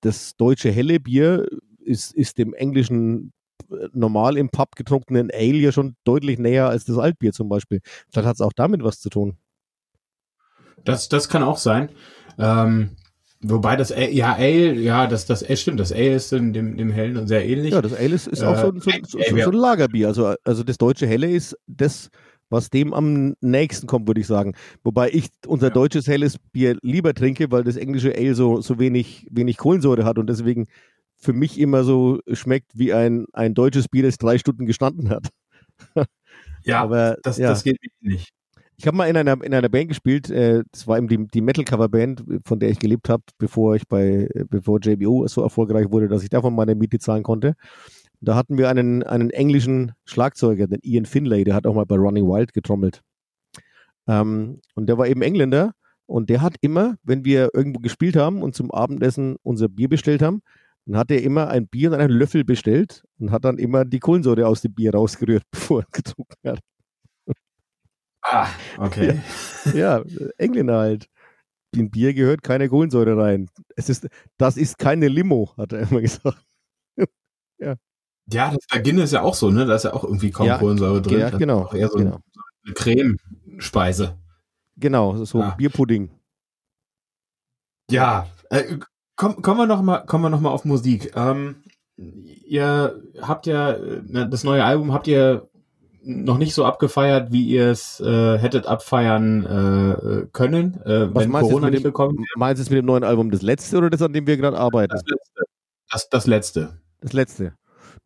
D: das deutsche helle Bier ist, ist dem englischen äh, normal im Pub getrunkenen Ale ja schon deutlich näher als das Altbier zum Beispiel. Vielleicht hat es auch damit was zu tun.
C: Das, das kann auch sein. Ähm, wobei das Ale, ja, Ale, ja, das, das Ale stimmt, das Ale ist dem, dem, Hellen sehr ähnlich.
D: Ja, das Ale ist, ist auch so, ein- so,
C: Äh,
D: so, so,
C: wir-
D: so ein Lagerbier. Also, also das deutsche Helle ist das, was dem am nächsten kommt, würde ich sagen. Wobei ich unser
C: Ja.
D: deutsches helles Bier lieber trinke, weil das englische Ale so, so wenig, wenig Kohlensäure hat und deswegen für mich immer so schmeckt wie ein, ein deutsches Bier, das drei Stunden gestanden hat.
C: ja,
D: aber
C: das,
D: ja.
C: das geht nicht.
D: Ich habe mal in einer, in einer Band gespielt, äh, das war eben die, die Metal-Cover-Band, von der ich gelebt habe, bevor ich bei, bevor JBO so erfolgreich wurde, dass ich davon meine Miete zahlen konnte. Da hatten wir einen, einen englischen Schlagzeuger, den Ian Finlay, der hat auch mal bei Running Wild getrommelt. Ähm, und der war eben Engländer und der hat immer, wenn wir irgendwo gespielt haben und zum Abendessen unser Bier bestellt haben, dann hat er immer ein Bier und einen Löffel bestellt und hat dann immer die Kohlensäure aus dem Bier rausgerührt, bevor er getrunken hat.
C: Ah, okay.
D: Ja, Engländer halt. In Bier gehört keine Kohlensäure rein. Es ist, das ist keine Limo, hat er immer gesagt.
C: Ja, das bei Guinness ist ja auch so, ne? Da ist ja auch irgendwie kaum
D: Ja,
C: Kohlensäure drin.
D: ja,
C: Das ist
D: genau,
C: auch eher so
D: genau.
C: eine Cremespeise.
D: Genau, so
C: Ja.
D: Bierpudding.
C: Ja, äh, komm, kommen wir noch mal, kommen wir noch mal auf Musik. Ähm, ihr habt ja äh, das neue Album habt ihr noch nicht so abgefeiert, wie ihr es äh, hättet abfeiern äh, können, äh,
D: Was
C: wenn
D: meinst du
C: Corona nicht
D: mit
C: gekommen
D: dem, meinst du jetzt mit dem neuen Album das letzte oder das, an dem wir gerade arbeiten?
C: Das letzte. Das, das letzte.
D: Das letzte.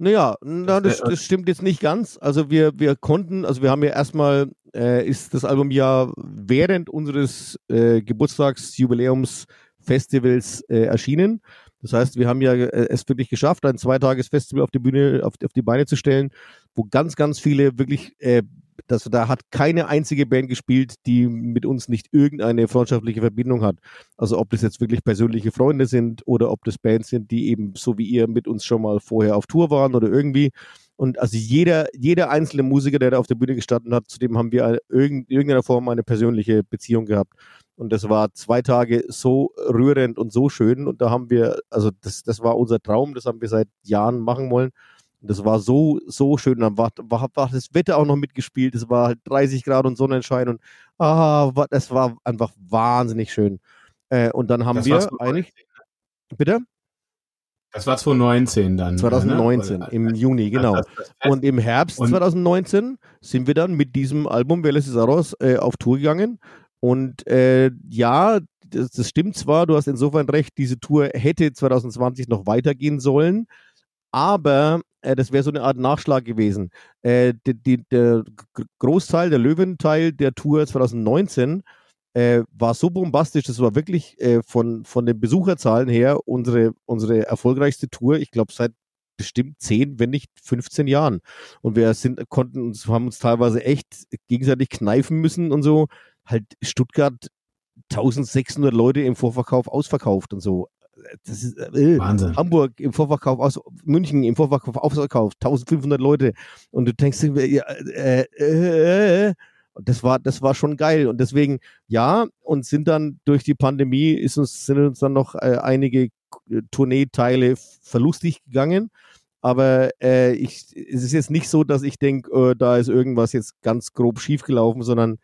D: Naja, na, das, das stimmt jetzt nicht ganz. Also wir, wir konnten, also wir haben ja erstmal, äh, ist das Album ja während unseres äh, Geburtstagsjubiläumsfestivals äh, erschienen. Das heißt, wir haben ja äh, es wirklich geschafft, ein Zweitages-Festival auf die Bühne, auf, auf die Beine zu stellen, wo ganz, ganz viele wirklich, äh, das, da hat keine einzige Band gespielt, die mit uns nicht irgendeine freundschaftliche Verbindung hat. Also ob das jetzt wirklich persönliche Freunde sind oder ob das Bands sind, die eben so wie ihr mit uns schon mal vorher auf Tour waren oder irgendwie. Und also jeder, jeder einzelne Musiker, der da auf der Bühne gestanden hat, zu dem haben wir in irgendeiner Form eine persönliche Beziehung gehabt. Und das war zwei Tage so rührend und so schön. Und da haben wir, also das, das war unser Traum, das haben wir seit Jahren machen wollen. Und das war so, so schön. Dann war, war, war das Wetter auch noch mitgespielt. Es war halt 30 Grad und Sonnenschein und ah, das war einfach wahnsinnig schön. Äh, und dann haben das wir eigentlich. Bitte?
C: Das war 2019 dann.
D: 2019, ne? im Juni, genau. Das, das und im Herbst und 2019 sind wir dann mit diesem Album Vélez Cesaros äh, auf Tour gegangen. Und äh, ja, das, das, stimmt zwar, du hast insofern recht, diese Tour hätte 2020 noch weitergehen sollen, aber das wäre so eine Art Nachschlag gewesen. Äh, die, die, der Großteil, der Löwenteil der Tour 2019 äh, war so bombastisch, das war wirklich äh, von, von den Besucherzahlen her unsere, unsere erfolgreichste Tour, ich glaube seit bestimmt 10, wenn nicht 15 Jahren. Und wir sind, konnten uns, haben uns teilweise echt gegenseitig kneifen müssen und so. Halt Stuttgart 1600 Leute im Vorverkauf ausverkauft und so. Das ist äh, Wahnsinn. Hamburg im Vorverkauf aus, München im Vorverkauf ausverkauft, 1500 Leute. Und du denkst, äh, äh, äh das war, das war schon geil. Und deswegen, ja, und sind dann durch die Pandemie, ist uns, sind uns dann noch äh, einige äh, Tourneeteile verlustig gegangen. Aber äh, ich, es ist jetzt nicht so, dass ich denke, äh, da ist irgendwas jetzt ganz grob schiefgelaufen, sondern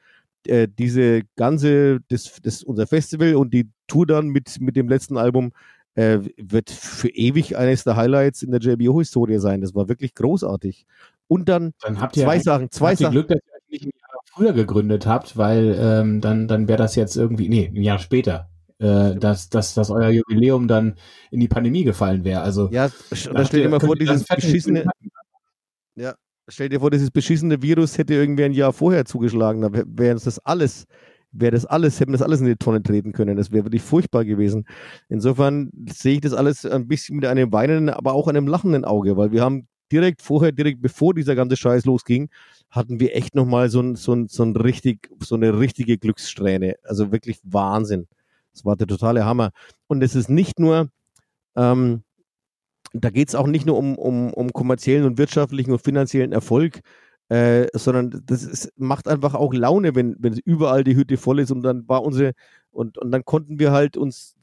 D: äh, diese ganze, das, das, unser Festival und die Tour dann mit, mit dem letzten Album äh, wird für ewig eines der Highlights in der JBO-Historie sein. Das war wirklich großartig. Und dann,
C: dann habt ihr zwei Sachen, zwei Sachen. Glück, dass ihr nicht ein Jahr früher gegründet habt, weil ähm, dann, dann wäre das jetzt irgendwie, nee, ein Jahr später. Äh, dass, dass, dass euer Jubiläum dann in die Pandemie gefallen wäre. Also,
D: ja, da dir mal vor, dieses beschissene. Ja, stell dir vor, dieses beschissene Virus hätte irgendwie ein Jahr vorher zugeschlagen. Da wäre uns das alles, wäre das alles, hätten das alles in die Tonne treten können. Das wäre wirklich furchtbar gewesen. Insofern sehe ich das alles ein bisschen mit einem weinenden, aber auch einem lachenden Auge, weil wir haben direkt vorher, direkt bevor dieser ganze Scheiß losging, hatten wir echt nochmal so, ein, so, ein, so, ein richtig, so eine richtige Glückssträhne. Also wirklich Wahnsinn. Das war der totale Hammer. Und es ist nicht nur, ähm, da geht es auch nicht nur um, um, um kommerziellen und wirtschaftlichen und finanziellen Erfolg, äh, sondern das ist, macht einfach auch Laune, wenn, wenn überall die Hütte voll ist und dann war unsere und, und dann konnten wir halt uns,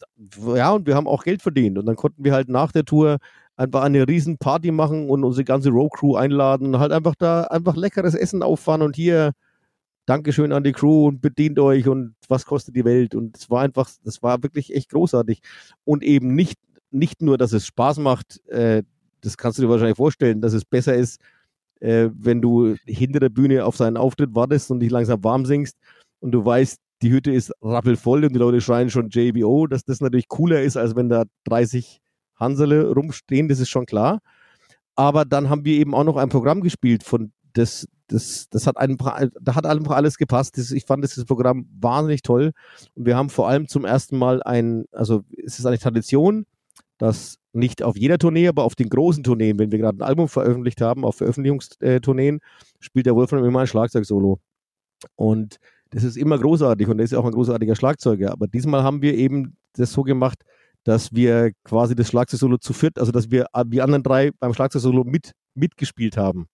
D: ja, und wir haben auch Geld verdient. Und dann konnten wir halt nach der Tour einfach eine riesen Party machen und unsere ganze Row-Crew einladen und halt einfach da einfach leckeres Essen auffahren und hier Dankeschön an die Crew und bedient euch und was kostet die Welt? Und es war einfach, das war wirklich echt großartig. Und eben nicht, nicht nur, dass es Spaß macht, äh, das kannst du dir wahrscheinlich vorstellen, dass es besser ist, äh, wenn du hinter der Bühne auf seinen Auftritt wartest und dich langsam warm singst und du weißt, die Hütte ist rappelvoll und die Leute schreien schon JBO, dass das natürlich cooler ist, als wenn da 30 Hansele rumstehen, das ist schon klar. Aber dann haben wir eben auch noch ein Programm gespielt, von das, das, das hat einfach, da hat einfach alles gepasst. Das, ich fand dieses Programm wahnsinnig toll. Und wir haben vor allem zum ersten Mal ein, also es ist eine Tradition, dass nicht auf jeder Tournee, aber auf den großen Tourneen, wenn wir gerade ein Album veröffentlicht haben, auf Veröffentlichungstourneen, spielt der Wolfram immer ein Schlagzeug-Solo. Und das ist immer großartig und er ist auch ein großartiger Schlagzeuger. Aber diesmal haben wir eben das so gemacht, dass wir quasi das Schlagzeugsolo zu viert, also dass wir die anderen drei beim Schlagzeugsolo mit, mitgespielt haben.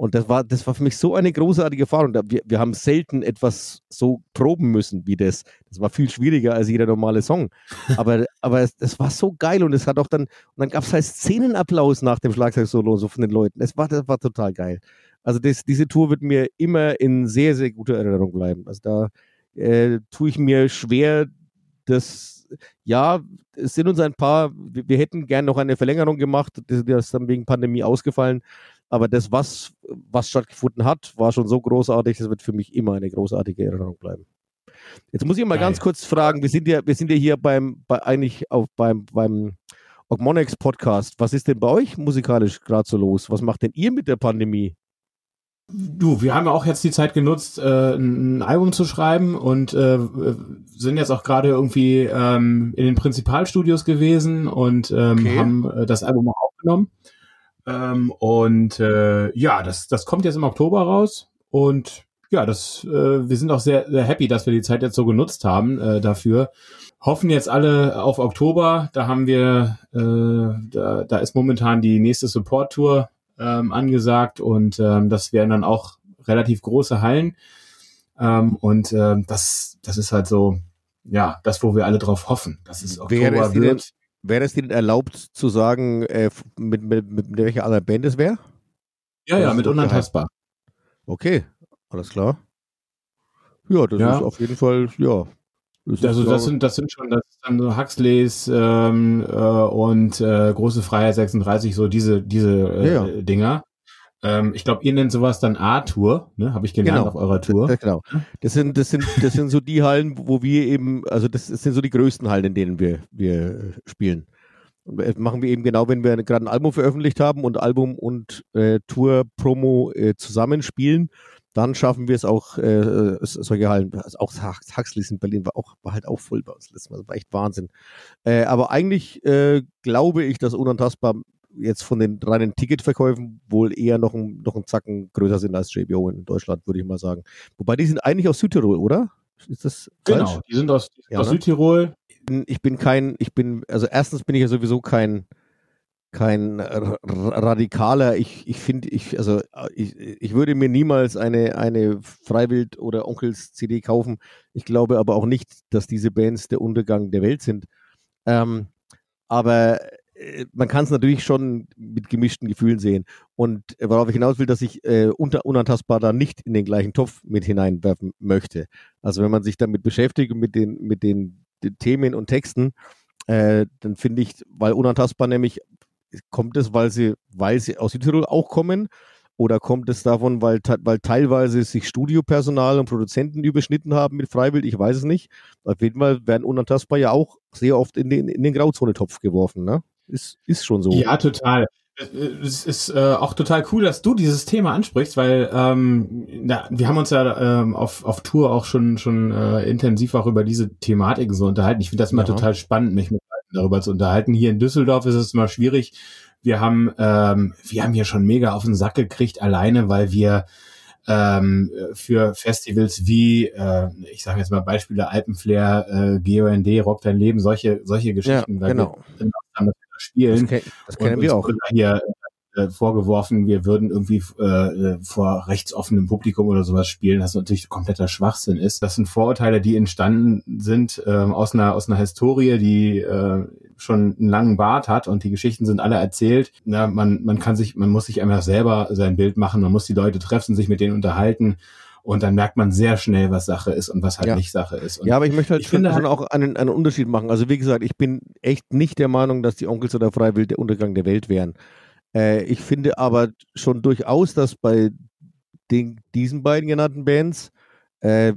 D: Und das war, das war für mich so eine großartige Erfahrung. Wir, wir haben selten etwas so proben müssen wie das. Das war viel schwieriger als jeder normale Song. Aber, aber es, es war so geil und es hat auch dann, und dann gab es halt Szenenapplaus nach dem Schlagzeugsolo so von den Leuten. Es war, das war total geil. Also das, diese Tour wird mir immer in sehr, sehr guter Erinnerung bleiben. Also da äh, tue ich mir schwer, das ja, es sind uns ein paar, wir, wir hätten gern noch eine Verlängerung gemacht, das, das ist dann wegen Pandemie ausgefallen. Aber das, was, was stattgefunden hat, war schon so großartig, das wird für mich immer eine großartige Erinnerung bleiben. Jetzt muss ich mal Geil. ganz kurz fragen, wir sind ja, wir sind ja hier beim, bei, eigentlich auf, beim, beim Ogmonix Podcast. Was ist denn bei euch musikalisch gerade so los? Was macht denn ihr mit der Pandemie?
C: Du, wir haben ja auch jetzt die Zeit genutzt, äh, ein Album zu schreiben und äh, sind jetzt auch gerade irgendwie ähm, in den Prinzipalstudios gewesen und ähm, okay. haben äh, das Album auch aufgenommen. Ähm, und äh, ja, das, das kommt jetzt im Oktober raus und ja, das, äh, wir sind auch sehr, sehr happy, dass wir die Zeit jetzt so genutzt haben äh, dafür. Hoffen jetzt alle auf Oktober. Da haben wir, äh, da, da ist momentan die nächste Support-Tour ähm, angesagt und ähm, das wären dann auch relativ große Hallen. Ähm, und ähm, das, das ist halt so, ja, das, wo wir alle drauf hoffen, dass es Oktober
D: Wäre es
C: wird.
D: denn- Wäre es dir denn erlaubt zu sagen, äh, mit, mit, mit welcher anderen Band es wäre?
C: Ja, ja, mit unantastbar.
D: Okay, alles klar. Ja, das
C: Ja.
D: ist auf jeden Fall, ja. Das
C: Also das sind, das sind schon, das dann so Huxleys ähm, äh, und äh, Große Freiheit 36, so diese, diese äh,
D: Ja, ja.
C: Dinger. Ähm, ich glaube, ihr nennt sowas dann A-Tour, ne? Habe ich gelernt
D: Genau.
C: auf eurer Tour.
D: Ja, genau. Das sind, das sind, das sind so die Hallen, wo wir eben, also das sind so die größten Hallen, in denen wir, wir äh, spielen. Und das machen wir eben genau, wenn wir gerade ein Album veröffentlicht haben und Album und äh, Tour-Promo äh, zusammenspielen, dann schaffen wir es auch, äh, solche Hallen, also auch Hux- Huxleys in Berlin war auch, war halt auch voll bei uns letztes Mal, das war echt Wahnsinn. Äh, aber eigentlich äh, glaube ich, dass Unantastbar jetzt von den reinen Ticketverkäufen wohl eher noch ein, noch ein Zacken größer sind als JBO in Deutschland, würde ich mal sagen. Wobei die sind eigentlich aus Südtirol, oder? Ist das
C: Genau,
D: falsch?
C: die sind aus, die sind
D: Ja,
C: aus
D: ne?
C: Südtirol.
D: ich bin kein, ich bin, also erstens bin ich ja sowieso kein, kein Radikaler. Ich, ich finde, ich, also äh, ich, ich würde mir niemals eine, eine Freiwild- oder Onkels-CD kaufen. Ich glaube aber auch nicht, dass diese Bands der Untergang der Welt sind. Ähm, aber äh, man kann es natürlich schon mit gemischten Gefühlen sehen. Und äh, worauf ich hinaus will, dass ich äh, unter, unantastbar da nicht in den gleichen Topf mit hineinwerfen möchte. Also wenn man sich damit beschäftigt mit den, mit den, den Themen und Texten, äh, dann finde ich, weil unantastbar nämlich, kommt es, weil sie, weil sie aus Südtirol auch kommen, oder kommt es davon, weil, weil teilweise sich Studiopersonal und Produzenten überschnitten haben mit Freiwild? Ich weiß es nicht. Auf jeden Fall werden unantastbar ja auch sehr oft in den, in den Grauzone-Topf geworfen, ne? Ist, ist schon so.
C: Ja, total. Es ist äh, auch total cool, dass du dieses Thema ansprichst, weil ähm, na, wir haben uns ja ähm, auf, auf Tour auch schon schon äh, intensiv auch über diese Thematiken so unterhalten. Ich finde das immer
D: Ja.
C: total spannend, mich mit darüber zu unterhalten. Hier in Düsseldorf ist es immer schwierig. Wir haben ähm, wir haben hier schon mega auf den Sack gekriegt alleine, weil wir ähm, für Festivals wie, äh, ich sage jetzt mal Beispiele Alpenflair, äh, GOND, Rock dein Leben, solche solche Geschichten, weil
D: genau.
C: wir spielen.
D: Das, ke das kennen wir auch.
C: hier äh, vorgeworfen, wir würden irgendwie äh, vor rechtsoffenem Publikum oder sowas spielen, was natürlich kompletter Schwachsinn ist. Das sind Vorurteile, die entstanden sind ähm, aus einer aus einer Historie, die äh, schon einen langen Bart hat und die Geschichten sind alle erzählt. Na, man man kann sich, man muss sich einfach selber sein Bild machen, man muss die Leute treffen, sich mit denen unterhalten und dann merkt man sehr schnell, was Sache ist und was halt
D: Ja.
C: nicht Sache ist. Und
D: Ja, aber ich möchte halt
C: ich
D: schon,
C: finde
D: schon auch einen, einen Unterschied machen. Also wie gesagt, ich bin echt nicht der Meinung, dass die Onkels oder Freiwild der Untergang der Welt wären. Äh, ich finde aber schon durchaus, dass bei den, diesen beiden genannten Bands äh,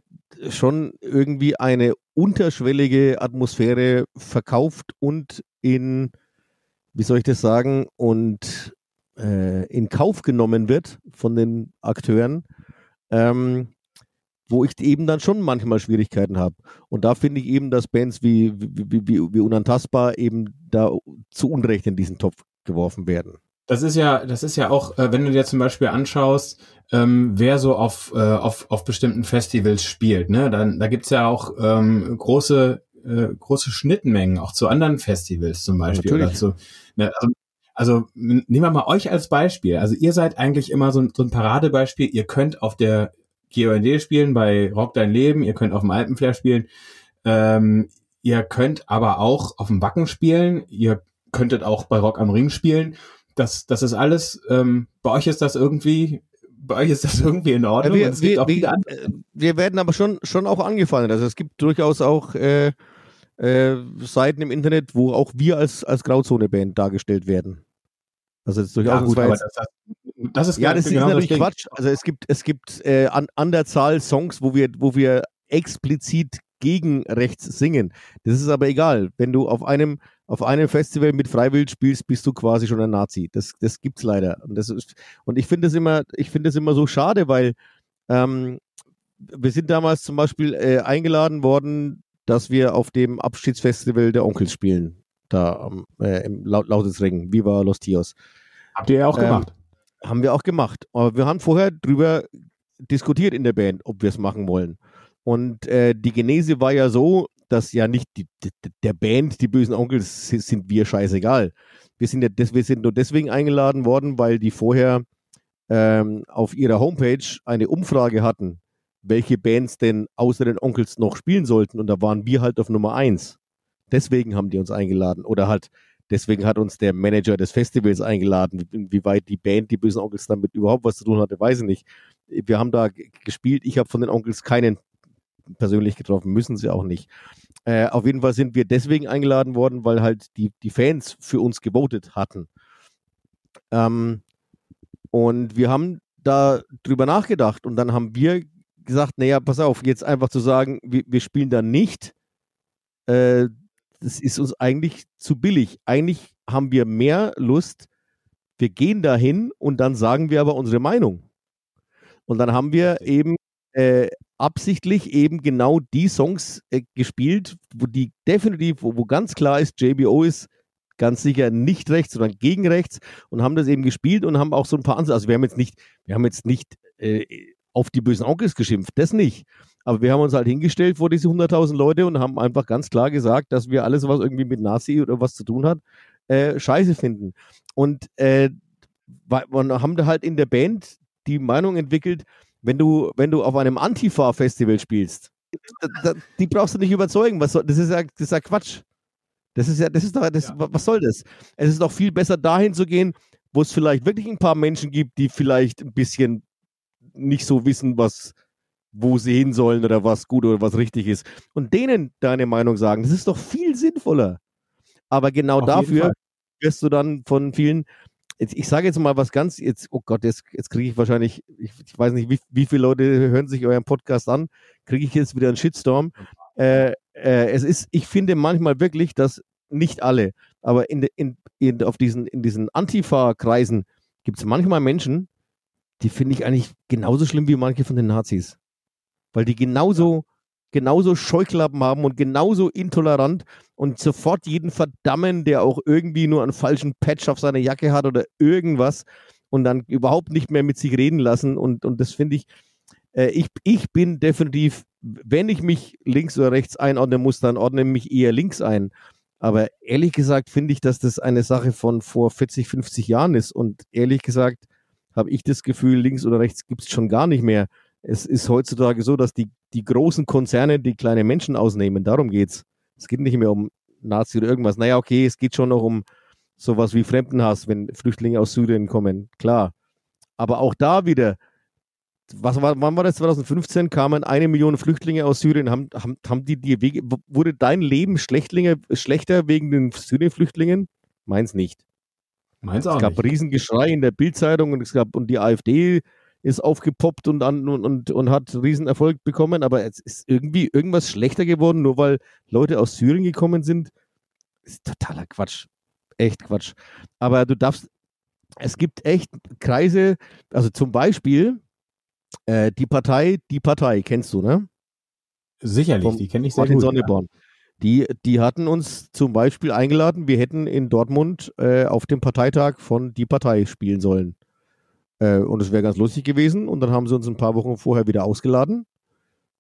D: schon irgendwie eine unterschwellige Atmosphäre verkauft und in, wie soll ich das sagen, und äh, in Kauf genommen wird von den Akteuren, ähm, wo ich eben dann schon manchmal Schwierigkeiten habe. Und da finde ich eben, dass Bands wie, wie, wie, wie, wie Unantastbar eben da zu Unrecht in diesen Topf geworfen werden.
C: Das ist ja, das ist ja auch, äh, wenn du dir zum Beispiel anschaust, ähm, wer so auf, äh, auf, auf bestimmten Festivals spielt, ne, dann da gibt's ja auch ähm, große, äh, große Schnittmengen, auch zu anderen Festivals zum Beispiel.
D: Natürlich.
C: Oder zu, ne, also, also nehmen wir mal euch als Beispiel. Also ihr seid eigentlich immer so ein, so ein Paradebeispiel. Ihr könnt auf der GOND spielen, bei Rock Dein Leben, ihr könnt auf dem Alpenflair spielen, ähm, ihr könnt aber auch auf dem Backen spielen, ihr könntet auch bei Rock am Ring spielen das, das ist alles, ähm, bei euch ist das irgendwie, bei euch ist das irgendwie in Ordnung.
D: wir,
C: gibt
D: wir, wir,
C: andere.
D: äh, wir werden aber schon, schon auch angefallen. Also es gibt durchaus auch äh, äh, Seiten im Internet, wo auch wir als, als Grauzone-Band dargestellt werden. Also das ist durchaus
C: Ja,
D: das
C: gut, aber das, das, das ist
D: Ja,
C: genau
D: das ist natürlich
C: Ding.
D: Quatsch. Also es gibt, es gibt äh, an, an der Zahl Songs, wo wir, wo wir explizit gegen rechts singen. Das ist aber egal. Wenn du auf einem, auf einem Festival mit Freiwild spielst, bist du quasi schon ein Nazi. Das, das gibt's leider. Und, das ist, und ich finde es immer, ich finde es immer so schade, weil ähm, wir sind damals zum Beispiel äh, eingeladen worden, dass wir auf dem Abschiedsfestival der Onkels spielen. Da am, äh, im Lau- Lausitzring, Viva Los Tios.
C: Habt ihr ja auch
D: Ähm,
C: gemacht.
D: Haben wir auch gemacht. Aber wir haben vorher drüber diskutiert in der Band, ob wir es machen wollen. Und äh, die Genese war ja so, dass ja nicht die, der Band, die bösen Onkels, sind wir scheißegal. Wir sind, ja wir sind nur deswegen eingeladen worden, weil die vorher ähm, auf ihrer Homepage eine Umfrage hatten, welche Bands denn außer den Onkels noch spielen sollten. Und da waren wir halt auf Nummer eins. Deswegen haben die uns eingeladen. Oder halt, deswegen hat uns der Manager des Festivals eingeladen. Inwieweit die Band, die bösen Onkels, damit überhaupt was zu tun hatte, weiß ich nicht. Wir haben da gespielt. Ich habe von den Onkels keinen persönlich getroffen, müssen sie auch nicht. Äh, auf jeden Fall sind wir deswegen eingeladen worden, weil halt die, die Fans für uns gewotet hatten. Ähm, und wir haben da drüber nachgedacht und dann haben wir gesagt, naja, pass auf, jetzt einfach zu sagen, wir, wir spielen da nicht, äh, das ist uns eigentlich zu billig. Eigentlich haben wir mehr Lust, wir gehen dahin und dann sagen wir aber unsere Meinung. Und dann haben wir eben äh, absichtlich eben genau die Songs äh, gespielt, wo die definitiv, wo, wo ganz klar ist, JBO ist ganz sicher nicht rechts, sondern gegen rechts und haben das eben gespielt und haben auch so ein paar andere, also wir haben jetzt nicht, wir haben jetzt nicht äh, auf die bösen Onkels geschimpft, das nicht. Aber wir haben uns halt hingestellt vor diese 100.000 Leute und haben einfach ganz klar gesagt, dass wir alles, was irgendwie mit Nazi oder was zu tun hat, äh, scheiße finden. Und äh, wir haben da halt in der Band die Meinung entwickelt, wenn du, wenn du auf einem Antifa-Festival spielst, die brauchst du nicht überzeugen. Was soll, das, ist ja, das ist ja Quatsch. Das ist ja, das ist doch, das, ja. was soll das? Es ist doch viel besser dahin zu gehen, wo es vielleicht wirklich ein paar Menschen gibt, die vielleicht ein bisschen nicht so wissen, was, wo sie hin sollen oder was gut oder was richtig ist. Und denen deine Meinung sagen. Das ist doch viel sinnvoller. Aber genau Auf dafür wirst du dann von vielen, ich, ich sage jetzt mal was ganz, jetzt, oh Gott, jetzt, jetzt kriege ich wahrscheinlich, ich, ich, weiß nicht, wie, wie viele Leute hören sich euren Podcast an, kriege ich jetzt wieder einen Shitstorm. Äh, äh, es ist, ich finde manchmal wirklich, dass nicht alle, aber in, in, in, auf diesen, in diesen Antifa-Kreisen gibt es manchmal Menschen, die finde ich eigentlich genauso schlimm wie manche von den Nazis. Weil die genauso, genauso Scheuklappen haben und genauso intolerant und sofort jeden verdammen, der auch irgendwie nur einen falschen Patch auf seiner Jacke hat oder irgendwas und dann überhaupt nicht mehr mit sich reden lassen. Und, und das finde ich, äh, ich, ich bin definitiv, wenn ich mich links oder rechts einordnen muss, dann ordne ich mich eher links ein. Aber ehrlich gesagt finde ich, dass das eine Sache von vor 40, 50 Jahren ist. Und ehrlich gesagt habe ich das Gefühl, links oder rechts gibt es schon gar nicht mehr es ist heutzutage so, dass die, die großen Konzerne die kleinen Menschen ausnehmen. Darum geht's. Es geht nicht mehr um Nazi oder irgendwas. Naja, okay, es geht schon noch um sowas wie Fremdenhass, wenn Flüchtlinge aus Syrien kommen. Klar. Aber auch da wieder, was war, wann war das? 2015 kamen eine Million Flüchtlinge aus Syrien. Haben, haben, haben die dir wurde dein Leben schlechter wegen den Syrien-Flüchtlingen? Meins nicht.
C: Meins auch
D: Es gab
C: nicht.
D: Riesengeschrei in der Bildzeitung und es gab, und die AfD ist aufgepoppt und, an, und, und, und hat Riesenerfolg bekommen, aber es ist irgendwie irgendwas schlechter geworden, nur weil Leute aus Syrien gekommen sind. Ist totaler Quatsch. Echt Quatsch. Aber du darfst, es gibt echt Kreise, also zum Beispiel äh, die Partei, die Partei, kennst du, ne?
C: Sicherlich,
D: Vom
C: die kenne ich sehr
D: Martin
C: gut.
D: Sonneborn. Die, die hatten uns zum Beispiel eingeladen, wir hätten in Dortmund äh, auf dem Parteitag von Die Partei spielen sollen. Äh, und es wäre ganz lustig gewesen. Und dann haben sie uns ein paar Wochen vorher wieder ausgeladen,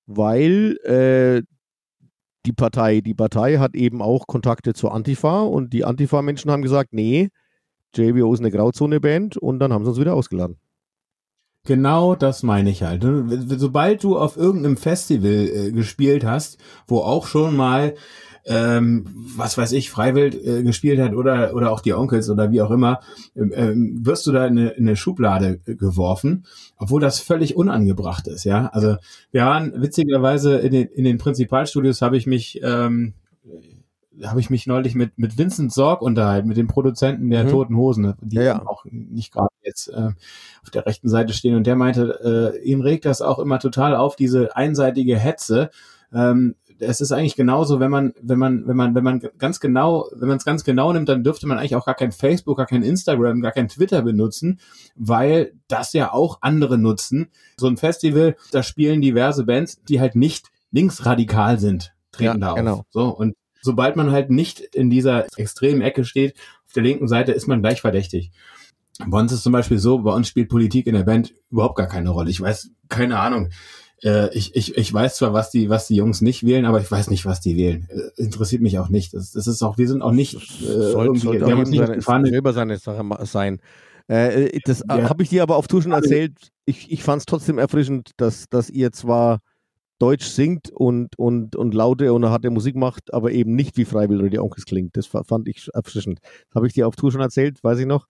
D: weil äh, die Partei, die Partei hat eben auch Kontakte zur Antifa und die Antifa-Menschen haben gesagt, nee, JBO ist eine Grauzone-Band und dann haben sie uns wieder ausgeladen.
C: Genau das meine ich halt. Sobald du auf irgendeinem Festival äh, gespielt hast, wo auch schon mal ähm, was weiß ich, Freiwild äh, gespielt hat oder, oder auch die Onkels oder wie auch immer, ähm, ähm, wirst du da in eine, in eine Schublade geworfen, obwohl das völlig unangebracht ist, ja. Also wir waren witzigerweise in den, in den Prinzipalstudios habe ich mich ähm, habe ich mich neulich mit, mit Vincent Sorg unterhalten, mit dem Produzenten der
D: Mhm.
C: Toten Hosen, die
D: Ja, ja.
C: auch nicht gerade jetzt äh, auf der rechten Seite stehen. Und der meinte, äh, ihn regt das auch immer total auf, diese einseitige Hetze. Ähm, es ist eigentlich genauso, wenn man, wenn man, wenn man, wenn man ganz genau, wenn man es ganz genau nimmt, dann dürfte man eigentlich auch gar kein Facebook, gar kein Instagram, gar kein Twitter benutzen, weil das ja auch andere nutzen. So ein Festival, da spielen diverse Bands, die halt nicht linksradikal sind, treten
D: Ja,
C: da auf.
D: genau.
C: So, und sobald man halt nicht in dieser extremen Ecke steht, auf der linken Seite ist man gleich verdächtig. Bei uns ist zum Beispiel so, bei uns spielt Politik in der Band überhaupt gar keine Rolle. Ich weiß, keine Ahnung. Äh, ich, ich, ich weiß zwar, was die, was die Jungs nicht wählen, aber ich weiß nicht, was die wählen. Äh, interessiert mich auch nicht. Das, das ist auch, wir sind auch nicht
D: äh, sollte, sollte
C: wir
D: auch seine, selber seine Sache sein. Äh, äh das ja. habe ich dir aber auf Tour schon erzählt. Ich, ich fand es trotzdem erfrischend, dass, dass ihr zwar Deutsch singt und, und, und laute und harte Musik macht, aber eben nicht wie Freiwillig oder die Onkels klingt. Das fand ich erfrischend. Das habe ich dir auf Tour schon erzählt, weiß ich noch.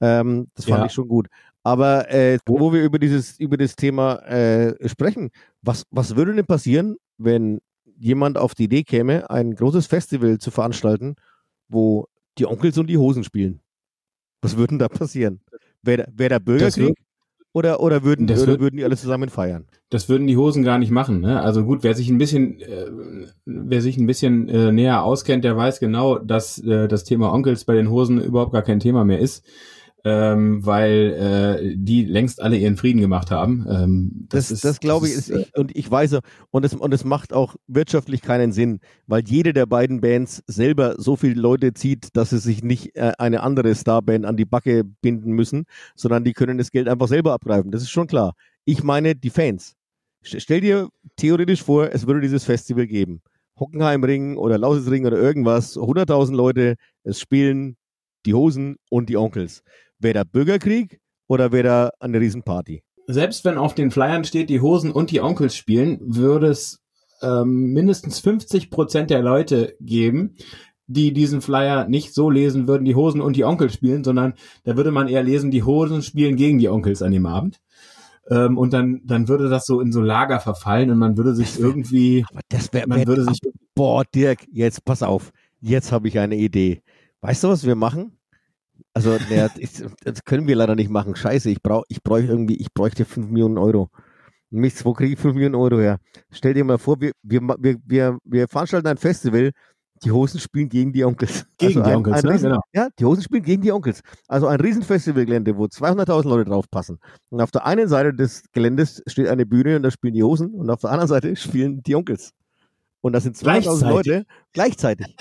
D: Ähm, das fand ja. ich schon gut. Aber äh, wo wir über dieses über das Thema äh, sprechen, was, was würde denn passieren, wenn jemand auf die Idee käme, ein großes Festival zu veranstalten, wo die Onkels und die Hosen spielen? Was würde denn da passieren? Wäre wär der Bürgerkrieg? Oder, oder, würden, oder würd, würden die alle zusammen feiern?
C: Das würden die Hosen gar nicht machen. Ne? Also gut, wer sich ein bisschen, äh, wer sich ein bisschen äh, näher auskennt, der weiß genau, dass äh, das Thema Onkels bei den Hosen überhaupt gar kein Thema mehr ist ähm, weil äh, die längst alle ihren Frieden gemacht haben. Ähm,
D: das, das, das glaube ich, ist, ich, äh, und ich weiß, und es, und es macht auch wirtschaftlich keinen Sinn, weil jede der beiden Bands selber so viele Leute zieht, dass sie sich nicht äh, eine andere Starband an die Backe binden müssen, sondern die können das Geld einfach selber abgreifen. Das ist schon klar. Ich meine die Fans. Stell dir theoretisch vor, es würde dieses Festival geben. Hockenheimring oder Lausitzring oder irgendwas, 100.000 Leute, es spielen die Hosen und die Onkels. Wäre da Bürgerkrieg oder wäre da eine Riesenparty?
C: Selbst wenn auf den Flyern steht, die Hosen und die Onkels spielen, würde es ähm, mindestens 50 Prozent der Leute geben, die diesen Flyer nicht so lesen würden, die Hosen und die Onkels spielen, sondern da würde man eher lesen, die Hosen spielen gegen die Onkels an dem Abend. Ähm, und dann, dann würde das so in so Lager verfallen und man würde sich irgendwie.
D: Aber das wäre. Man würde sich. Boah, Dirk, jetzt pass auf. Jetzt habe ich eine Idee. Weißt du, was wir machen? Also, naja, das können wir leider nicht machen. Scheiße, ich brauche ich brauch irgendwie, ich bräuchte 5 Millionen Euro. Mist, wo kriege ich 5 Millionen Euro her? Stell dir mal vor, wir, wir, wir, wir, wir veranstalten ein Festival, die Hosen spielen gegen die Onkels.
C: Gegen also die Onkels, ein
D: ne? Riesen,
C: genau.
D: Ja, die Hosen spielen gegen die Onkels. Also ein Riesenfestivalgelände, wo 200.000 Leute draufpassen. Und auf der einen Seite des Geländes steht eine Bühne und da spielen die Hosen und auf der anderen Seite spielen die Onkels. Und das sind 200.000 Leute gleichzeitig.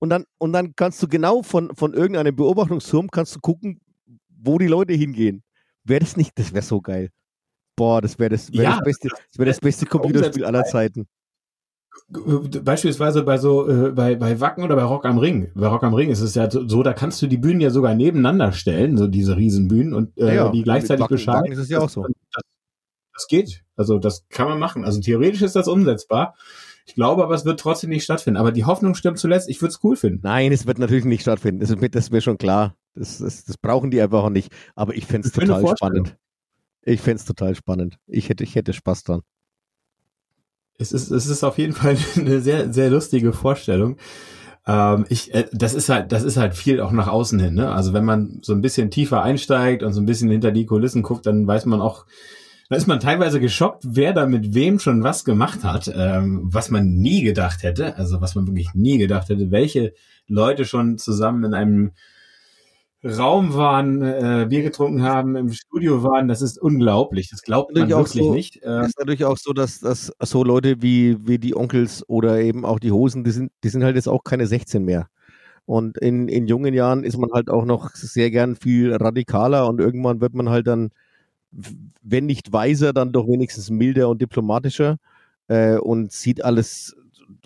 D: Und dann, und dann kannst du genau von, von irgendeinem Beobachtungsturm kannst du gucken, wo die Leute hingehen. Wäre das nicht, das wäre so geil. Boah, das wäre das, wär ja, das beste, das wäre das beste Computerspiel aller Zeiten.
C: Beispielsweise bei so, äh, bei, bei Wacken oder bei Rock am Ring. Bei Rock am Ring ist es ja so, da kannst du die Bühnen ja sogar nebeneinander stellen, so diese Riesenbühnen und äh, ja, die gleichzeitig
D: Wacken, beschallen. Wacken ist es ja auch so.
C: Das, das geht. Also das kann man machen. Also theoretisch ist das umsetzbar. Ich glaube aber, es wird trotzdem nicht stattfinden. Aber die Hoffnung stimmt zuletzt. Ich würde es cool finden.
D: Nein, es wird natürlich nicht stattfinden. Das ist mir, das ist mir schon klar. Das, das, das brauchen die einfach auch nicht. Aber ich fände es total spannend. Ich fände es total spannend. Ich hätte, ich hätte Spaß dran.
C: Es ist, es ist auf jeden Fall eine sehr, sehr lustige Vorstellung. Ähm, ich, äh, das ist halt, das ist halt viel auch nach außen hin. Ne? Also wenn man so ein bisschen tiefer einsteigt und so ein bisschen hinter die Kulissen guckt, dann weiß man auch, da ist man teilweise geschockt, wer da mit wem schon was gemacht hat, ähm, was man nie gedacht hätte, also was man wirklich nie gedacht hätte, welche Leute schon zusammen in einem Raum waren, äh, Bier getrunken haben, im Studio waren, das ist unglaublich. Das glaubt man wirklich
D: so,
C: nicht.
D: Ähm, ist natürlich auch so, dass, dass so Leute wie, wie die Onkels oder eben auch die Hosen, die sind, die sind halt jetzt auch keine 16 mehr. Und in, in jungen Jahren ist man halt auch noch sehr gern viel radikaler und irgendwann wird man halt dann wenn nicht weiser, dann doch wenigstens milder und diplomatischer äh, und sieht alles,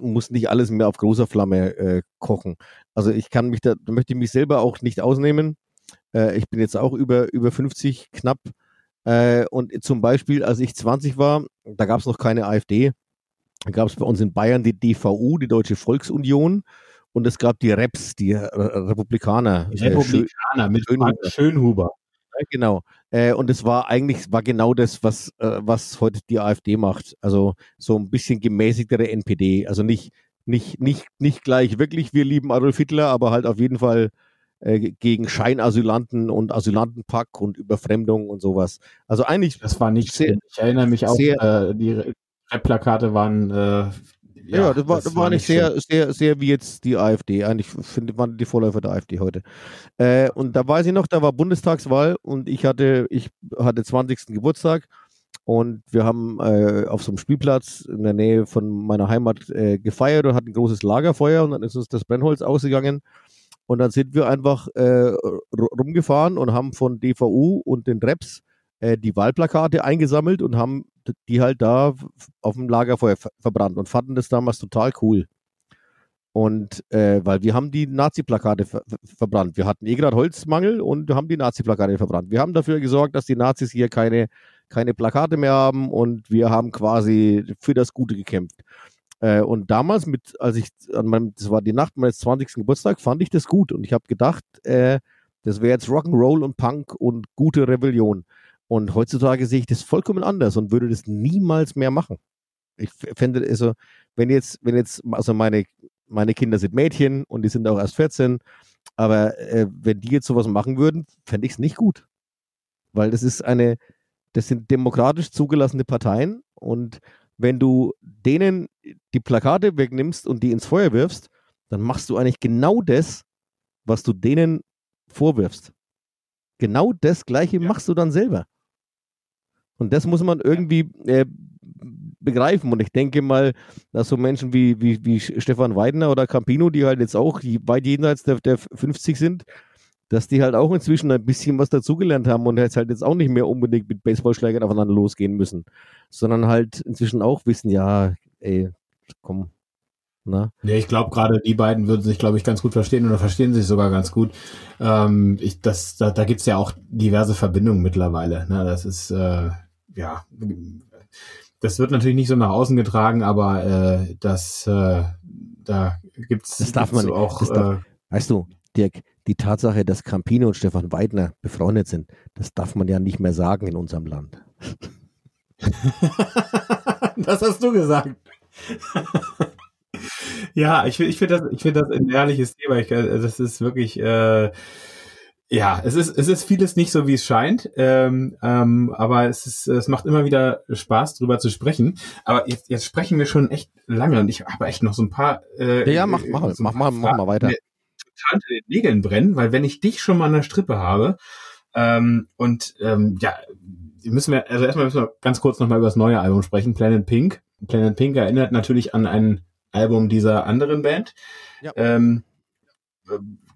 D: muss nicht alles mehr auf großer Flamme äh, kochen. Also ich kann mich da, da möchte ich mich selber auch nicht ausnehmen. Äh, ich bin jetzt auch über, über 50 knapp. Äh, und zum Beispiel, als ich 20 war, da gab es noch keine AfD. Da gab es bei uns in Bayern die DVU, die Deutsche Volksunion. Und es gab die Reps, die Republikaner.
C: Republikaner mit Schönhuber.
D: Genau. Äh, und es war eigentlich, war genau das, was, äh, was heute die AfD macht. Also so ein bisschen gemäßigtere NPD. Also nicht, nicht, nicht, nicht gleich wirklich, wir lieben Adolf Hitler, aber halt auf jeden Fall äh, gegen Scheinasylanten und Asylantenpack und Überfremdung und sowas. Also eigentlich.
C: Das war nicht, sehr, ich erinnere mich auch, sehr, äh, die Plakate waren äh,
D: ja, ja, das war, das, war, nicht sehr, sehr, sehr wie jetzt die AfD. Eigentlich finde man die Vorläufer der AfD heute. Äh, und da weiß ich noch, da war Bundestagswahl und ich hatte, ich hatte 20. Geburtstag und wir haben äh, auf so einem Spielplatz in der Nähe von meiner Heimat äh, gefeiert und hatten ein großes Lagerfeuer und dann ist uns das Brennholz ausgegangen. Und dann sind wir einfach äh, rumgefahren und haben von DVU und den Reps äh, die Wahlplakate eingesammelt und haben die halt da auf dem Lagerfeuer ver verbrannt und fanden das damals total cool. Und äh, weil wir haben die Nazi-Plakate ver verbrannt. Wir hatten eh gerade Holzmangel und haben die Nazi-Plakate verbrannt. Wir haben dafür gesorgt, dass die Nazis hier keine, keine Plakate mehr haben und wir haben quasi für das Gute gekämpft. Äh, und damals, mit, als ich an meinem, das war die Nacht meines 20. Geburtstag, fand ich das gut. Und ich habe gedacht, äh, das wäre jetzt Rock'n'Roll und Punk und gute Rebellion. Und heutzutage sehe ich das vollkommen anders und würde das niemals mehr machen. Ich fände, also, wenn jetzt, wenn jetzt, also meine, meine Kinder sind Mädchen und die sind auch erst 14, aber äh, wenn die jetzt sowas machen würden, fände ich es nicht gut. Weil das ist eine, das sind demokratisch zugelassene Parteien und wenn du denen die Plakate wegnimmst und die ins Feuer wirfst, dann machst du eigentlich genau das, was du denen vorwirfst. Genau das Gleiche ja. machst du dann selber. Und das muss man irgendwie äh, begreifen. Und ich denke mal, dass so Menschen wie, wie, wie Stefan Weidner oder Campino, die halt jetzt auch weit jenseits der, der 50 sind, dass die halt auch inzwischen ein bisschen was dazugelernt haben und jetzt halt jetzt auch nicht mehr unbedingt mit Baseballschlägern aufeinander losgehen müssen, sondern halt inzwischen auch wissen, ja, ey, komm.
C: Na? Ja, ich glaube gerade die beiden würden sich, glaube ich, ganz gut verstehen oder verstehen sich sogar ganz gut. Ähm, ich, das, da da gibt es ja auch diverse Verbindungen mittlerweile. Ne? Das ist äh, ja das wird natürlich nicht so nach außen getragen, aber äh, das äh, da
D: das darf man auch. Darf, äh, weißt du, Dirk, die Tatsache, dass Campino und Stefan Weidner befreundet sind, das darf man ja nicht mehr sagen in unserem Land.
C: das hast du gesagt. ja, ich, ich finde das, ich finde das ein ehrliches Thema. Ich, äh, das ist wirklich, äh, ja, es ist, es ist vieles nicht so, wie es scheint, ähm, ähm, aber es ist, es macht immer wieder Spaß, drüber zu sprechen. Aber jetzt, jetzt sprechen wir schon echt lange und ich habe echt noch so ein paar.
D: Äh, ja, mach, mach, so mach, mach, mach mal weiter
C: total unter den Nägeln brennen, weil wenn ich dich schon mal an der Strippe habe, ähm, und ähm, ja, müssen wir, also erstmal müssen wir ganz kurz nochmal über das neue Album sprechen, Planet Pink. Planet Pink erinnert natürlich an ein Album dieser anderen Band. Ja. Ähm,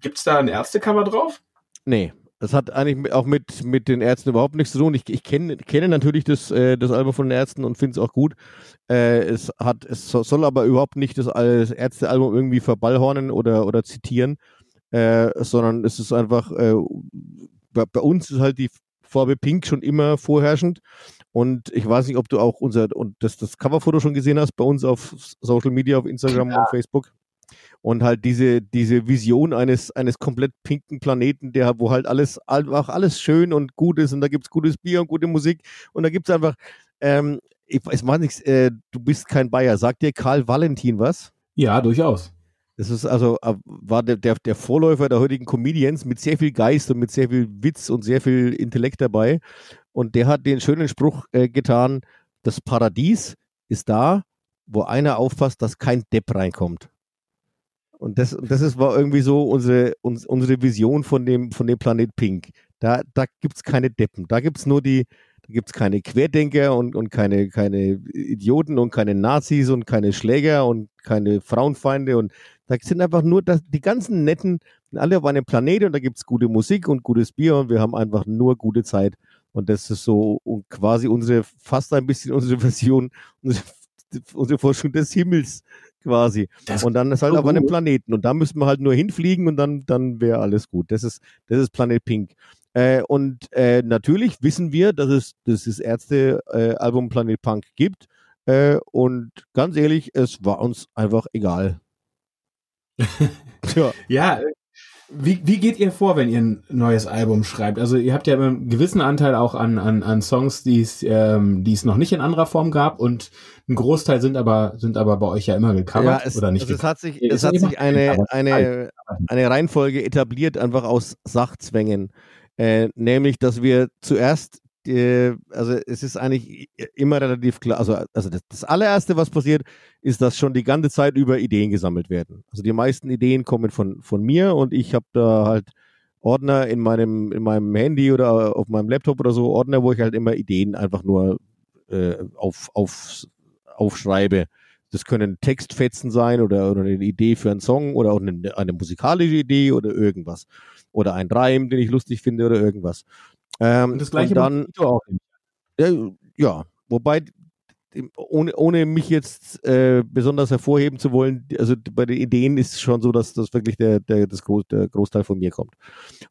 C: Gibt da ein Ärztecover drauf?
D: Nee, das hat eigentlich auch mit, mit den Ärzten überhaupt nichts zu tun. Ich, ich kenn, kenne natürlich das, äh, das Album von den Ärzten und finde es auch gut. Äh, es, hat, es soll aber überhaupt nicht das, das Ärztealbum irgendwie verballhornen oder, oder zitieren, äh, sondern es ist einfach, äh, bei, bei, uns ist halt die Farbe Pink schon immer vorherrschend. Und ich weiß nicht, ob du auch unser und das, das Coverfoto schon gesehen hast bei uns auf Social Media, auf Instagram ja. und Facebook und halt diese, diese Vision eines, eines komplett pinken Planeten, der, wo halt alles, einfach alles schön und gut ist und da gibt es gutes Bier und gute Musik und da gibt es einfach, ähm, ich weiß nicht, äh, du bist kein Bayer. Sagt dir Karl Valentin was?
C: Ja, durchaus.
D: Das ist also, äh, war der, der, der Vorläufer der heutigen Comedians mit sehr viel Geist und mit sehr viel Witz und sehr viel Intellekt dabei. Und der hat den schönen Spruch äh, getan, das Paradies ist da, wo einer aufpasst, dass kein Depp reinkommt. Und das, das ist, war irgendwie so unsere, uns, unsere Vision von dem, von dem Planet Pink. Da, da gibt es keine Deppen. Da gibt es nur die, da gibt es keine Querdenker und, und keine, keine Idioten und keine Nazis und keine Schläger und keine Frauenfeinde. Und da sind einfach nur das, die ganzen Netten, alle auf einem Planet und da gibt es gute Musik und gutes Bier und wir haben einfach nur gute Zeit. Und das ist so quasi unsere, fast ein bisschen unsere Version, unsere, unsere Forschung des Himmels quasi. Das und dann ist halt so auf einem Planeten. Und da müssen wir halt nur hinfliegen und dann, dann wäre alles gut. Das ist, das ist Planet Pink. Äh, und äh, natürlich wissen wir, dass es, dass das Ärzte-Album äh, Planet Punk gibt. Äh, und ganz ehrlich, es war uns einfach egal.
C: ja. ja, wie, wie geht ihr vor, wenn ihr ein neues Album schreibt? Also ihr habt ja einen gewissen Anteil auch an, an, an Songs, die es, ähm, die es noch nicht in anderer Form gab und ein Großteil sind aber, sind aber bei euch ja immer gecovert ja,
D: es,
C: oder nicht?
D: Also es hat sich, es hat sich eine, eine, eine Reihenfolge etabliert, einfach aus Sachzwängen. Äh, nämlich, dass wir zuerst also es ist eigentlich immer relativ klar, also, also das, das, allererste, was passiert, ist, dass schon die ganze Zeit über Ideen gesammelt werden. Also die meisten Ideen kommen von, von mir und ich habe da halt Ordner in meinem, in meinem Handy oder auf meinem Laptop oder so, Ordner, wo ich halt immer Ideen einfach nur äh, auf, auf, aufschreibe. Das können Textfetzen sein oder, oder eine Idee für einen Song oder auch eine, eine musikalische Idee oder irgendwas. Oder ein Reim, den ich lustig finde oder irgendwas. Ähm, und das gleiche und dann, auch. Ja, ja, wobei ohne, ohne mich jetzt äh, besonders hervorheben zu wollen, also bei den Ideen ist es schon so, dass das wirklich der, der, das Groß, der Großteil von mir kommt.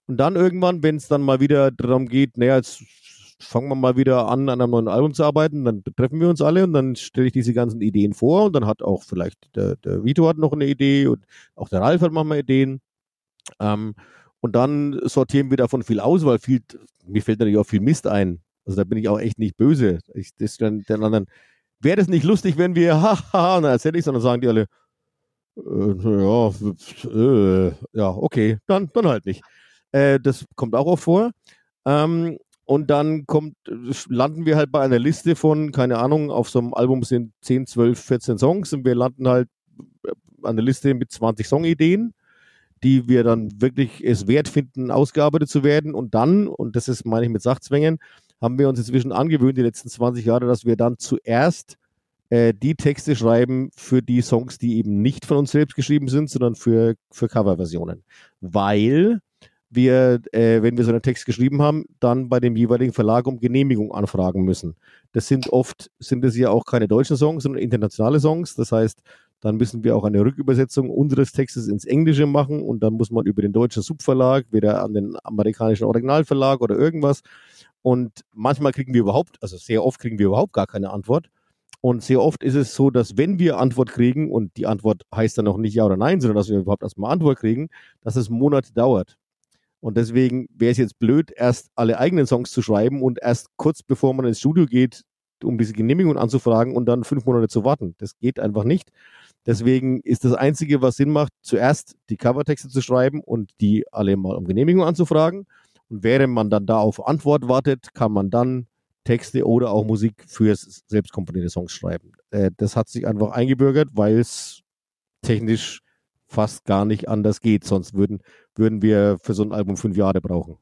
D: Und dann irgendwann, wenn es dann mal wieder darum geht, naja, jetzt fangen wir mal wieder an, an einem neuen Album zu arbeiten, dann treffen wir uns alle und dann stelle ich diese ganzen Ideen vor und dann hat auch vielleicht der, der Vito hat noch eine Idee und auch der Ralf hat manchmal Ideen. Ähm, und dann sortieren wir davon viel aus, weil viel, mir fällt natürlich auch viel Mist ein. Also da bin ich auch echt nicht böse. Ich, das dann den anderen, wäre das nicht lustig, wenn wir, haha, und dann erzähle ich dann sagen die alle, äh, ja, äh, ja, okay, dann, dann halt nicht. Äh, das kommt auch oft vor. Ähm, und dann kommt, landen wir halt bei einer Liste von, keine Ahnung, auf so einem Album sind 10, 12, 14 Songs und wir landen halt an der Liste mit 20 Songideen die wir dann wirklich es wert finden, ausgearbeitet zu werden. Und dann, und das ist, meine ich, mit Sachzwängen, haben wir uns inzwischen angewöhnt, die letzten 20 Jahre, dass wir dann zuerst äh, die Texte schreiben für die Songs, die eben nicht von uns selbst geschrieben sind, sondern für, für Coverversionen. Weil wir, äh, wenn wir so einen Text geschrieben haben, dann bei dem jeweiligen Verlag um Genehmigung anfragen müssen. Das sind oft, sind es ja auch keine deutschen Songs, sondern internationale Songs. Das heißt, dann müssen wir auch eine Rückübersetzung unseres Textes ins Englische machen und dann muss man über den deutschen Subverlag, wieder an den amerikanischen Originalverlag oder irgendwas. Und manchmal kriegen wir überhaupt, also sehr oft kriegen wir überhaupt gar keine Antwort. Und sehr oft ist es so, dass wenn wir Antwort kriegen, und die Antwort heißt dann noch nicht Ja oder Nein, sondern dass wir überhaupt erstmal Antwort kriegen, dass es Monate dauert. Und deswegen wäre es jetzt blöd, erst alle eigenen Songs zu schreiben und erst kurz bevor man ins Studio geht, um diese Genehmigung anzufragen und dann fünf Monate zu warten. Das geht einfach nicht. Deswegen ist das Einzige, was Sinn macht, zuerst die Covertexte zu schreiben und die alle mal um Genehmigung anzufragen. Und während man dann da auf Antwort wartet, kann man dann Texte oder auch Musik für selbstkomponierte Songs schreiben. Äh, das hat sich einfach eingebürgert, weil es technisch fast gar nicht anders geht. Sonst würden, würden wir für so ein Album fünf Jahre brauchen.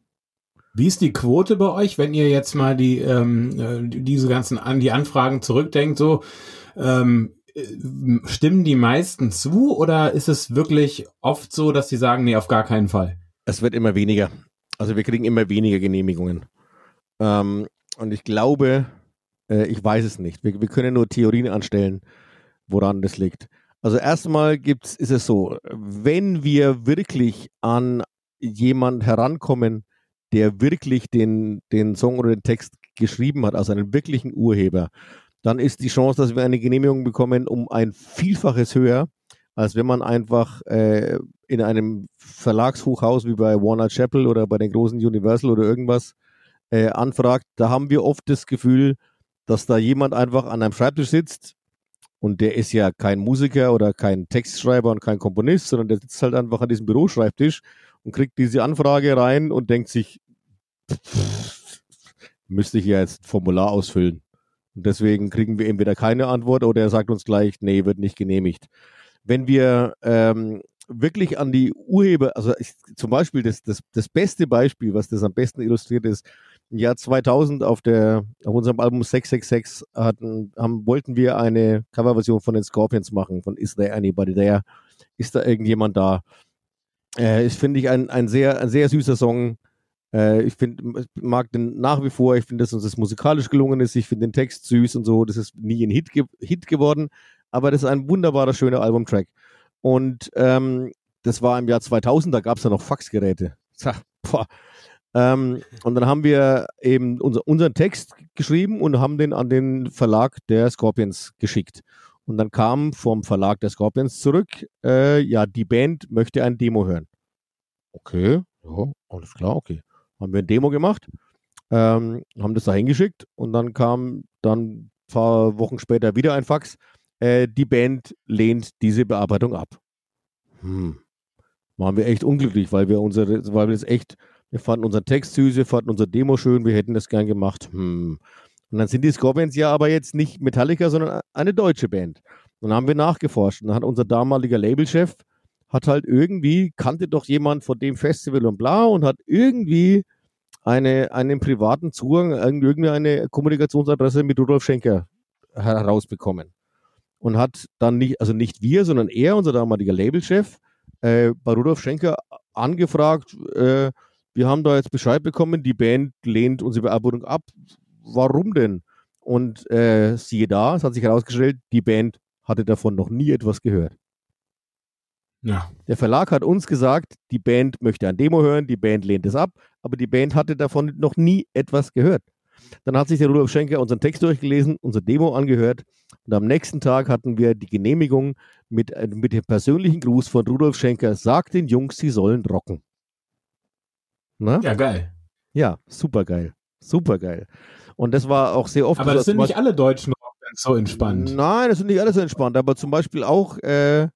C: Wie ist die Quote bei euch, wenn ihr jetzt mal die ähm, äh, diese ganzen an die Anfragen zurückdenkt? So ähm, äh, stimmen die meisten zu oder ist es wirklich oft so, dass sie sagen, nee, auf gar keinen Fall?
D: Es wird immer weniger. Also wir kriegen immer weniger Genehmigungen. Ähm, und ich glaube, äh, ich weiß es nicht. Wir, wir, können nur Theorien anstellen, woran das liegt. Also erstmal gibt's, ist es so, wenn wir wirklich an jemanden herankommen, der wirklich den, den Song oder den Text geschrieben hat, also einen wirklichen Urheber, dann ist die Chance, dass wir eine Genehmigung bekommen, um ein Vielfaches höher, als wenn man einfach äh, in einem Verlagshochhaus wie bei Warner Chapel oder bei den großen Universal oder irgendwas äh, anfragt. Da haben wir oft das Gefühl, dass da jemand einfach an einem Schreibtisch sitzt und der ist ja kein Musiker oder kein Textschreiber und kein Komponist, sondern der sitzt halt einfach an diesem Büroschreibtisch und kriegt diese Anfrage rein und denkt sich, müsste ich ja jetzt ein Formular ausfüllen. Und deswegen kriegen wir entweder keine Antwort oder er sagt uns gleich, nee, wird nicht genehmigt. Wenn wir ähm, wirklich an die Urheber, also ich, zum Beispiel das, das, das beste Beispiel, was das am besten illustriert ist, im Jahr 2000 auf, der, auf unserem Album 666 hatten, haben, wollten wir eine Coverversion von den Scorpions machen, von Is There Anybody There? Ist da irgendjemand da? Äh, ist, finde ich, ein, ein, sehr, ein sehr süßer Song, äh, ich finde, mag den nach wie vor. Ich finde, dass uns das musikalisch gelungen ist. Ich finde den Text süß und so. Das ist nie ein Hit, ge Hit geworden, aber das ist ein wunderbarer, schöner Albumtrack. Und ähm, das war im Jahr 2000, da gab es ja noch Faxgeräte. Ähm, und dann haben wir eben unser, unseren Text geschrieben und haben den an den Verlag der Scorpions geschickt. Und dann kam vom Verlag der Scorpions zurück, äh, ja, die Band möchte ein Demo hören. Okay, ja, alles klar, okay haben wir ein Demo gemacht, ähm, haben das da hingeschickt und dann kam dann ein paar Wochen später wieder ein Fax. Äh, die Band lehnt diese Bearbeitung ab. Hm. Waren wir echt unglücklich, weil wir unsere, weil wir das echt, wir fanden unseren Text süß, wir fanden unser Demo schön, wir hätten das gern gemacht. Hm. Und dann sind die Scorpions ja aber jetzt nicht Metallica, sondern eine deutsche Band. Und dann haben wir nachgeforscht. Und dann hat unser damaliger Labelchef hat halt irgendwie, kannte doch jemand von dem Festival und bla und hat irgendwie eine, einen privaten Zugang, irgendeine Kommunikationsadresse mit Rudolf Schenker herausbekommen. Und hat dann nicht, also nicht wir, sondern er, unser damaliger Labelchef, äh, bei Rudolf Schenker angefragt, äh, wir haben da jetzt Bescheid bekommen, die Band lehnt unsere Bearbeitung ab. Warum denn? Und äh, siehe da, es hat sich herausgestellt, die Band hatte davon noch nie etwas gehört.
C: Ja.
D: Der Verlag hat uns gesagt, die Band möchte ein Demo hören, die Band lehnt es ab, aber die Band hatte davon noch nie etwas gehört. Dann hat sich der Rudolf Schenker unseren Text durchgelesen, unser Demo angehört und am nächsten Tag hatten wir die Genehmigung mit, äh, mit dem persönlichen Gruß von Rudolf Schenker, sagt den Jungs, sie sollen rocken. Na?
C: Ja, geil.
D: Ja, super geil. Super geil. Und das war auch sehr oft.
C: Aber
D: so,
C: das sind nicht alle deutschen Rockbands so entspannt.
D: Nein, das sind nicht alle so entspannt, aber zum Beispiel auch äh,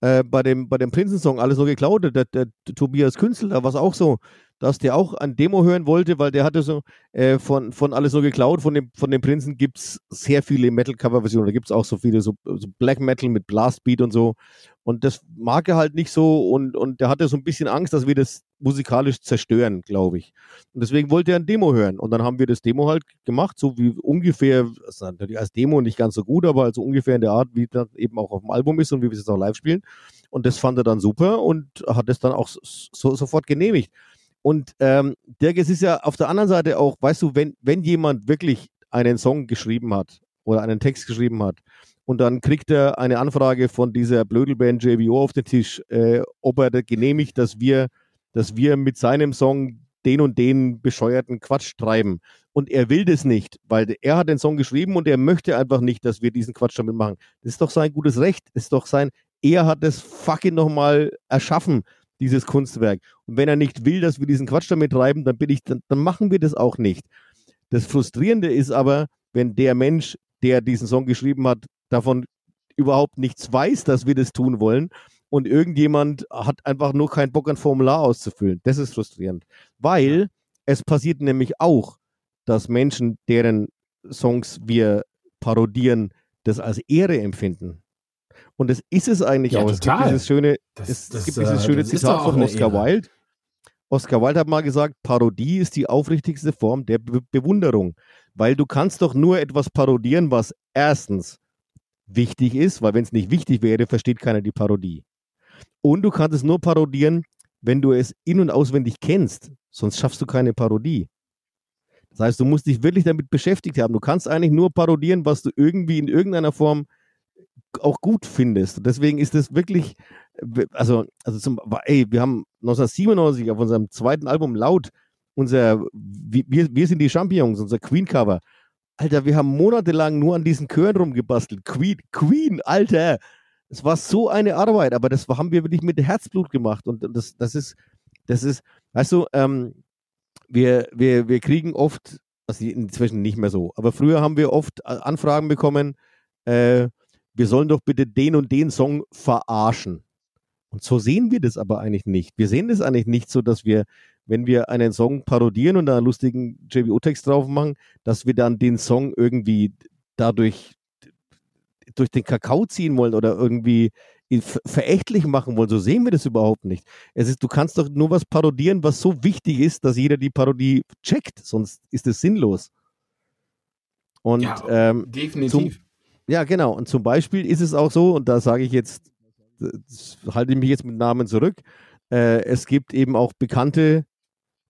D: äh, bei dem, bei dem Prinzensong alles so geklaut, der, der, der Tobias Künzel, da war es auch so, dass der auch ein Demo hören wollte, weil der hatte so äh, von, von alles so geklaut, von dem, von dem Prinzen gibt es sehr viele Metal-Cover-Versionen, da gibt es auch so viele, so, so Black Metal mit Blastbeat und so. Und das mag er halt nicht so und, und der hatte so ein bisschen Angst, dass wir das musikalisch zerstören, glaube ich. Und deswegen wollte er ein Demo hören. Und dann haben wir das Demo halt gemacht, so wie ungefähr, also natürlich als Demo nicht ganz so gut, aber also ungefähr in der Art, wie das eben auch auf dem Album ist und wie wir es jetzt auch live spielen. Und das fand er dann super und hat es dann auch so, sofort genehmigt. Und ähm, Dirk, es ist ja auf der anderen Seite auch, weißt du, wenn, wenn jemand wirklich einen Song geschrieben hat oder einen Text geschrieben hat und dann kriegt er eine Anfrage von dieser Blödelband JVO auf den Tisch, äh, ob er genehmigt, dass wir, dass wir mit seinem Song den und den bescheuerten Quatsch treiben. Und er will das nicht, weil er hat den Song geschrieben und er möchte einfach nicht, dass wir diesen Quatsch damit machen. Das ist doch sein gutes Recht. Das ist doch sein, er hat das fucking nochmal erschaffen dieses Kunstwerk. Und wenn er nicht will, dass wir diesen Quatsch damit treiben, dann bin ich, dann, dann machen wir das auch nicht. Das Frustrierende ist aber, wenn der Mensch, der diesen Song geschrieben hat, davon überhaupt nichts weiß, dass wir das tun wollen und irgendjemand hat einfach nur keinen Bock, ein Formular auszufüllen. Das ist frustrierend. Weil es passiert nämlich auch, dass Menschen, deren Songs wir parodieren, das als Ehre empfinden. Und das ist es eigentlich
C: Ja,
D: auch. Es gibt
C: total.
D: dieses schöne,
C: Das-
D: es,
C: das,
D: es gibt
C: äh,
D: dieses schöne
C: das ist
D: Zitat von Oscar. Wilde. Oscar Wilde hat mal gesagt, Parodie ist die aufrichtigste Form der Be Bewunderung, weil du kannst doch nur etwas parodieren, was erstens wichtig ist, weil wenn es nicht wichtig wäre, versteht keiner die Parodie. Und du kannst es nur parodieren, wenn du es in- und auswendig kennst, sonst schaffst du keine Parodie. Das heißt, du musst dich wirklich damit beschäftigt haben. Du kannst eigentlich nur parodieren, was du irgendwie in irgendeiner Form auch gut findest. Deswegen ist es wirklich, also, also zum, ey, wir haben 1997 auf unserem zweiten Album Laut unser, wir, wir sind die Champions, unser Queen-Cover. Alter, wir haben monatelang nur an diesen Chören rumgebastelt. Queen, Queen, Alter. Es war so eine Arbeit, aber das haben wir wirklich mit Herzblut gemacht. Und das, das ist, das ist, weißt du, ähm, wir, wir, wir kriegen oft, also inzwischen nicht mehr so, aber früher haben wir oft äh, Anfragen bekommen, äh, wir sollen doch bitte den und den Song verarschen. Und so sehen wir das aber eigentlich nicht. Wir sehen das eigentlich nicht so, dass wir, wenn wir einen Song parodieren und da einen lustigen JBO-Text drauf machen, dass wir dann den Song irgendwie dadurch durch den Kakao ziehen wollen oder irgendwie verächtlich machen wollen. So sehen wir das überhaupt nicht. Es ist, du kannst doch nur was parodieren, was so wichtig ist, dass jeder die Parodie checkt, sonst ist es sinnlos. Und
C: Ja,
D: ähm,
C: Definitiv.
D: Ja, genau. Und zum Beispiel ist es auch so, und da sage ich jetzt, halte ich mich jetzt mit Namen zurück, äh, es gibt eben auch bekannte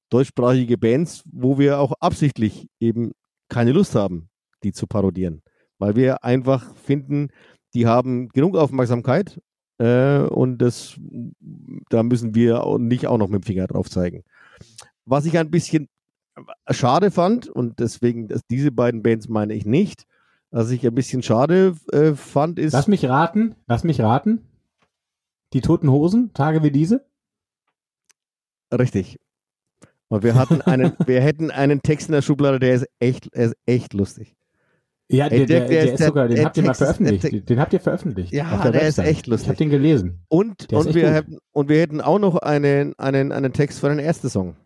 D: deutschsprachige Bands, wo wir auch absichtlich eben keine Lust haben, die zu parodieren. Weil wir einfach finden, die haben genug Aufmerksamkeit äh, und das, da müssen wir nicht auch noch mit dem Finger drauf zeigen. Was ich ein bisschen schade fand, und deswegen, diese beiden Bands meine ich nicht, was ich ein bisschen schade äh, fand, ist.
C: Lass mich raten, lass mich raten. Die Toten Hosen, Tage wie diese?
D: Richtig. Und wir hatten einen, wir hätten einen Text in der Schublade, der ist echt, der ist echt lustig.
C: Ja,
D: Ey,
C: der, der,
D: der- der ist
C: sogar, den habt ihr mal veröffentlicht.
D: Text-
C: Den habt ihr veröffentlicht.
D: Ja,
C: der
D: der ist echt lustig.
C: Ich hab den gelesen.
D: Und, und, wir
C: gut.
D: hätten, und wir hätten auch noch einen, einen, einen Text für den ersten Song.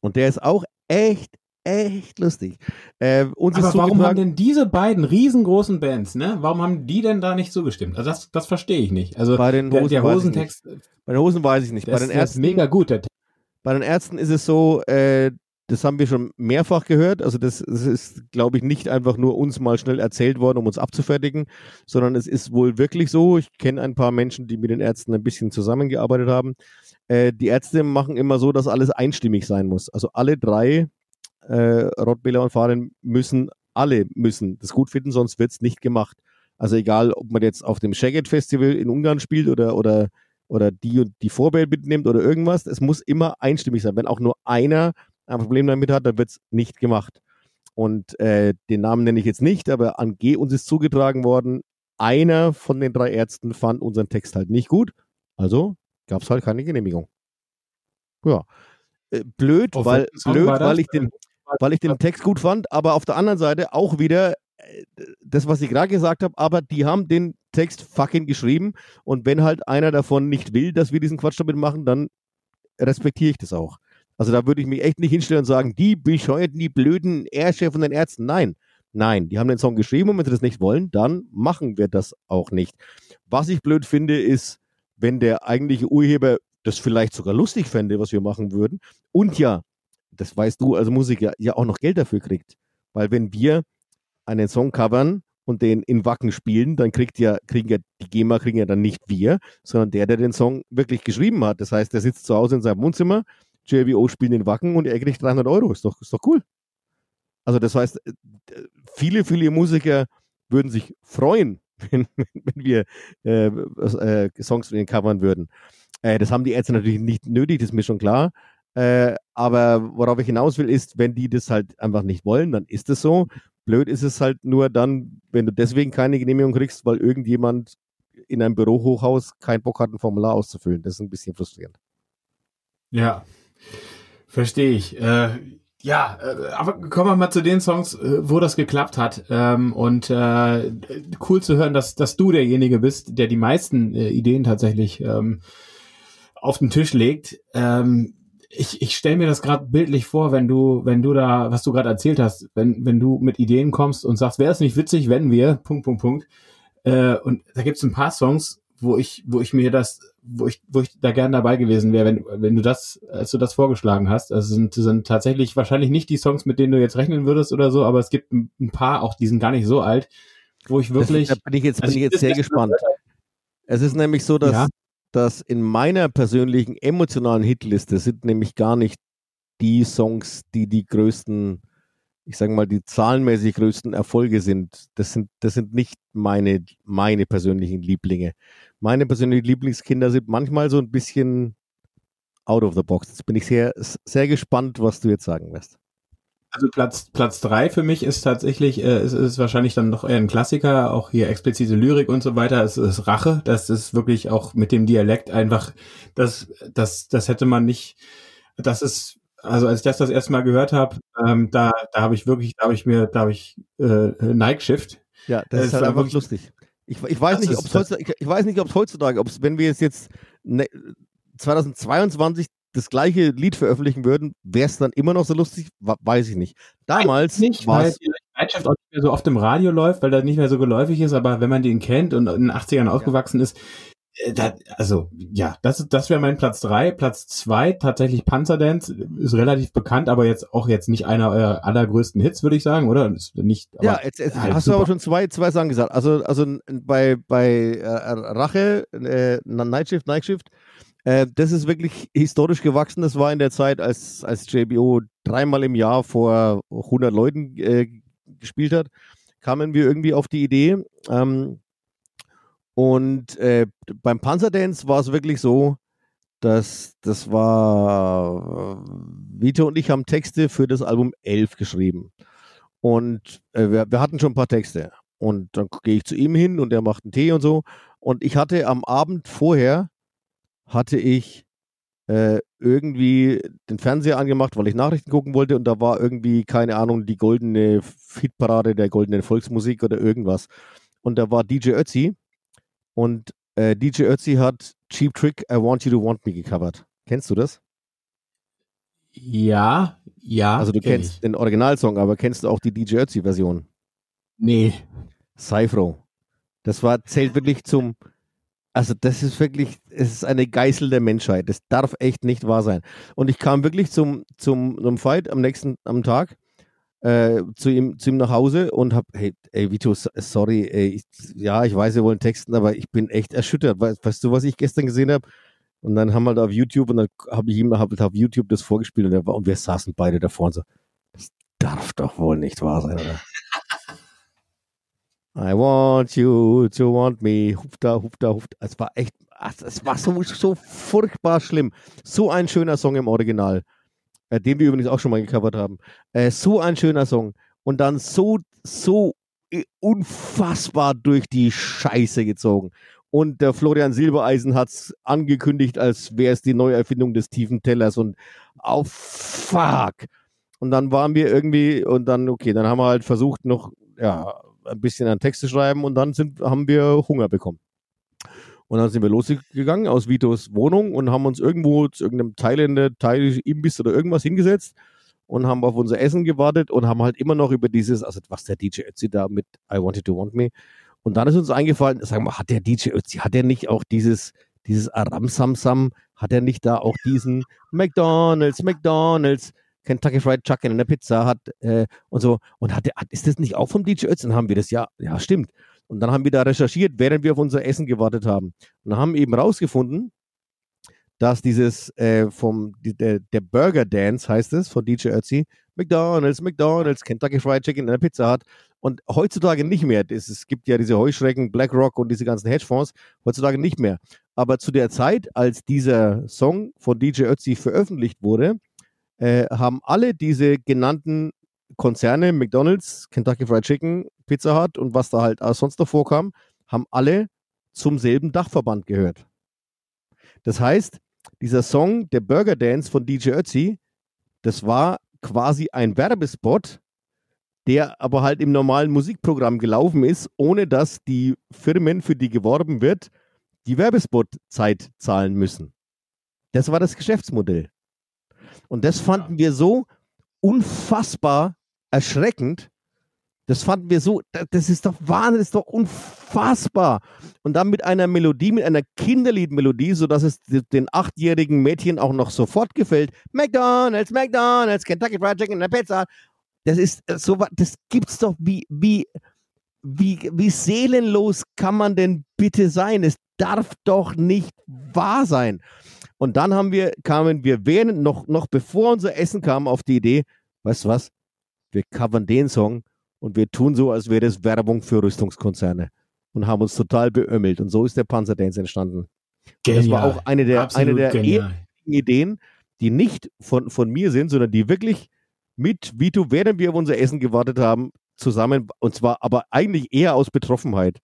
D: Und der ist auch echt, echt lustig. Äh, uns
C: Aber warum haben denn diese beiden riesengroßen Bands, ne, warum haben die denn da nicht zugestimmt? Also das, das verstehe ich nicht. Also
D: bei den
C: der,
D: Hosen,
C: der
D: weiß ich
C: Hosentext,
D: Bei den Hosen weiß ich nicht.
C: der
D: bei den
C: der
D: Ärzten,
C: mega gut, der.
D: Bei den Ärzten ist es so, äh, das haben wir schon mehrfach gehört. Also das, das ist, glaube ich, nicht einfach nur uns mal schnell erzählt worden, um uns abzufertigen, sondern es ist wohl wirklich so. Ich kenne ein paar Menschen, die mit den Ärzten ein bisschen zusammengearbeitet haben. Äh, die Ärzte machen immer so, dass alles einstimmig sein muss. Also alle drei, äh, Rottbiller und Fahren, müssen alle müssen das gut finden, sonst wird es nicht gemacht. Also egal, ob man jetzt auf dem Shagget Festival in Ungarn spielt oder, oder, oder die und die Vorbild mitnimmt oder irgendwas, es muss immer einstimmig sein. Wenn auch nur einer ein Problem damit hat, dann wird es nicht gemacht. Und äh, den Namen nenne ich jetzt nicht, aber an G uns ist zugetragen worden, einer von den drei Ärzten fand unseren Text halt nicht gut. Also gab es halt keine Genehmigung. Ja. Äh, blöd,
C: Auf
D: weil, blöd weil, ich den, weil ich den Text gut fand, aber auf der anderen Seite auch wieder äh, das, was ich gerade gesagt habe, aber die haben den Text fucking geschrieben und wenn halt einer davon nicht will, dass wir diesen Quatsch damit machen, dann respektiere ich das auch. Also da würde ich mich echt nicht hinstellen und sagen, die bescheuerten, die blöden Ärzte von den Ärzten. Nein, nein, die haben den Song geschrieben und wenn sie das nicht wollen, dann machen wir das auch nicht. Was ich blöd finde, ist, wenn der eigentliche Urheber das vielleicht sogar lustig fände, was wir machen würden und ja, das weißt du als Musiker, ja auch noch Geld dafür kriegt. Weil wenn wir einen Song covern und den in Wacken spielen, dann kriegt ja, kriegen ja die GEMA kriegen ja dann nicht wir, sondern der, der den Song wirklich geschrieben hat. Das heißt, der sitzt zu Hause in seinem Wohnzimmer, JBO spielt in Wacken und er kriegt 300 Euro. Ist doch, ist doch cool. Also das heißt, äh, viele, viele Musiker würden sich freuen, wenn, wenn wir äh, äh, Songs von ihnen covern würden. Äh, das haben die Ärzte natürlich nicht nötig, das ist mir schon klar. Äh, aber worauf ich hinaus will, ist, wenn die das halt einfach nicht wollen, dann ist es so. Blöd ist es halt nur dann, wenn du deswegen keine Genehmigung kriegst, weil irgendjemand in einem Bürohochhaus keinen Bock hat, ein Formular auszufüllen. Das ist ein bisschen frustrierend.
C: Ja, verstehe ich. Äh, ja, äh, aber kommen wir mal zu den Songs, äh, wo das geklappt hat. Ähm, und äh, cool zu hören, dass, dass du derjenige bist, der die meisten äh, Ideen tatsächlich ähm, auf den Tisch legt. Ähm, ich ich stelle mir das gerade bildlich vor, wenn du, wenn du da, was du gerade erzählt hast, wenn, wenn du mit Ideen kommst und sagst, wäre es nicht witzig, wenn wir, Punkt, Punkt, Punkt. Äh, und da gibt es ein paar Songs, wo ich, wo ich mir das, wo ich, wo ich da gern dabei gewesen wäre, wenn, wenn du das, als du das vorgeschlagen hast. Also sind, sind tatsächlich wahrscheinlich nicht die Songs, mit denen du jetzt rechnen würdest oder so, aber es gibt ein, ein paar, auch die sind gar nicht so alt, wo ich wirklich.
D: Das, da bin ich jetzt,
C: also
D: bin ich jetzt sehr gespannt. Es ist nämlich so, dass,
C: Ja.
D: Dass in meiner persönlichen emotionalen Hitliste sind nämlich gar nicht die Songs, die die größten, ich sage mal, die zahlenmäßig größten Erfolge sind. Das sind, das sind nicht meine, meine persönlichen Lieblinge. Meine persönlichen Lieblingskinder sind manchmal so ein bisschen out of the box. Jetzt bin ich sehr, sehr gespannt, was du jetzt sagen wirst.
C: Also Platz Platz drei für mich ist tatsächlich, äh, es ist wahrscheinlich dann noch eher ein Klassiker, auch hier explizite Lyrik und so weiter. Es ist Rache, das ist wirklich auch mit dem Dialekt einfach, das das das hätte man nicht, das ist also als ich das das erste Mal gehört habe, ähm, da da habe ich wirklich, da habe ich mir, da habe ich äh, Nike Shift.
D: Ja, das
C: Es
D: ist halt einfach
C: wirklich-
D: lustig. Ich, ich weiß
C: Das
D: nicht,
C: ist-
D: ob es
C: das-
D: heutzutage, ich, ich weiß nicht, ob es heutzutage, ob es, wenn wir es jetzt ne, 2022 das gleiche Lied veröffentlichen würden, wäre es dann immer noch so lustig? Weiß ich nicht. Damals
C: nicht,
D: war es.
C: Shift auch nicht mehr so oft im Radio läuft, weil das nicht mehr so geläufig ist, aber wenn man den kennt und in den 80ern aufgewachsen ist, äh, da, also ja, das, das wäre mein Platz drei. Platz zwei tatsächlich Panzerdance ist relativ bekannt, aber jetzt auch jetzt nicht einer eurer allergrößten Hits, würde ich sagen, oder? Ist nicht,
D: Ja, jetzt, jetzt
C: halt
D: hast du
C: super.
D: aber schon zwei, zwei Sachen gesagt. Also, also bei, bei äh, Rache, äh, Nightshift, Nightshift, äh, das ist wirklich historisch gewachsen. Das war in der Zeit, als, als JBO dreimal im Jahr vor 100 Leuten äh, gespielt hat, kamen wir irgendwie auf die Idee. Ähm, und äh, beim Panzerdance war es wirklich so, dass das war äh, Vito und ich haben Texte für das Album 11 geschrieben. Und äh, wir, wir hatten schon ein paar Texte. Und dann gehe ich zu ihm hin und er macht einen Tee und so. Und ich hatte am Abend vorher, hatte ich äh, irgendwie den Fernseher angemacht, weil ich Nachrichten gucken wollte und da war irgendwie, keine Ahnung, die goldene Hitparade der goldenen Volksmusik oder irgendwas. Und da war DJ Ötzi und äh, DJ Ötzi hat Cheap Trick, I Want You to Want Me gecovert. Kennst du das?
C: ja, ja.
D: also du
C: kenn
D: kennst
C: ich.
D: den Originalsong, aber kennst du auch die DJ Ötzi-Version?
C: Nee.
D: Cypro. Das war, zählt wirklich zum, also das ist wirklich, es ist eine Geißel der Menschheit. Das darf echt nicht wahr sein. Und ich kam wirklich zum, zum, zum Fight am nächsten, am Tag äh, zu, ihm, zu ihm nach Hause und hab, hey, ey, Vito, so- sorry, ey, ich, ja, ich weiß, wir wollen texten, aber ich bin echt erschüttert. Weißt, weißt du, was ich gestern gesehen habe? Und dann haben wir da auf YouTube und dann habe ich ihm hab auf YouTube das vorgespielt und, war, und wir saßen beide davor und so, das darf doch wohl nicht wahr sein, oder? I want you to want me. Hupta, hupta, hupta. Es war echt, es war so, so furchtbar schlimm. So ein schöner Song im Original, äh, den wir übrigens auch schon mal gecovert haben. Äh, so ein schöner Song. Und dann so, so unfassbar durch die Scheiße gezogen. Und der Florian Silbereisen hat es angekündigt, als wäre es die Neuerfindung des tiefen Tellers. Und oh fuck. Und dann waren wir irgendwie, und dann, okay, dann haben wir halt versucht, noch, ja, ein bisschen an Text zu schreiben und dann sind, haben wir Hunger bekommen. Und dann sind wir losgegangen aus Vitos Wohnung und haben uns irgendwo zu irgendeinem Thailänder, Thai Imbiss oder irgendwas hingesetzt und haben auf unser Essen gewartet und haben halt immer noch über dieses, also was der DJ Ötzi da mit I Want You to Want Me. Und dann ist uns eingefallen, sagen wir, hat der DJ Ötzi, hat er nicht auch dieses, dieses Aram Sam hat er nicht da auch diesen McDonalds, McDonalds, Kentucky Fried Chicken in der Pizza hat äh, und so. Und hat, hat, ist das nicht auch vom DJ Ötzi? Dann haben wir das, ja, ja, stimmt. Und dann haben wir da recherchiert, während wir auf unser Essen gewartet haben. Und haben eben rausgefunden, dass dieses äh, vom der, der, Burger Dance heißt es von DJ Ötzi, McDonald's, McDonald's, Kentucky Fried Chicken in der Pizza hat und heutzutage nicht mehr. Es, es gibt ja diese Heuschrecken, BlackRock und diese ganzen Hedgefonds, heutzutage nicht mehr. Aber zu der Zeit, als dieser Song von DJ Ötzi veröffentlicht wurde, äh, haben alle diese genannten Konzerne, McDonalds, Kentucky Fried Chicken, Pizza Hut und was da halt sonst noch vorkam, haben alle zum selben Dachverband gehört. Das heißt, dieser Song, der Burger Dance von DJ Ötzi, das war quasi ein Werbespot, der aber halt im normalen Musikprogramm gelaufen ist, ohne dass die Firmen, für die geworben wird, die Werbespot-Zeit zahlen müssen. Das war das Geschäftsmodell. Und das fanden wir so unfassbar erschreckend. Das fanden wir so, das ist doch Wahnsinn, das ist doch unfassbar. Und dann mit einer Melodie, mit einer Kinderliedmelodie, sodass es den achtjährigen Mädchen auch noch sofort gefällt. McDonalds, McDonalds, Kentucky Fried Chicken in der Pizza. Das ist äh, so, das gibt's doch, wie, wie, wie, wie seelenlos kann man denn bitte sein? Es darf doch nicht wahr sein. Und dann haben wir, kamen wir während, noch, noch bevor unser Essen kam, auf die Idee, weißt du was, wir covern den Song und wir tun so, als wäre das Werbung für Rüstungskonzerne und haben uns total beömmelt. Und so ist der Panzerdance entstanden. Genial. Das war auch eine der, eine der Ideen, die nicht von, von mir sind, sondern die wirklich mit Vito, während wir auf unser Essen gewartet haben, zusammen, und zwar aber eigentlich eher aus Betroffenheit.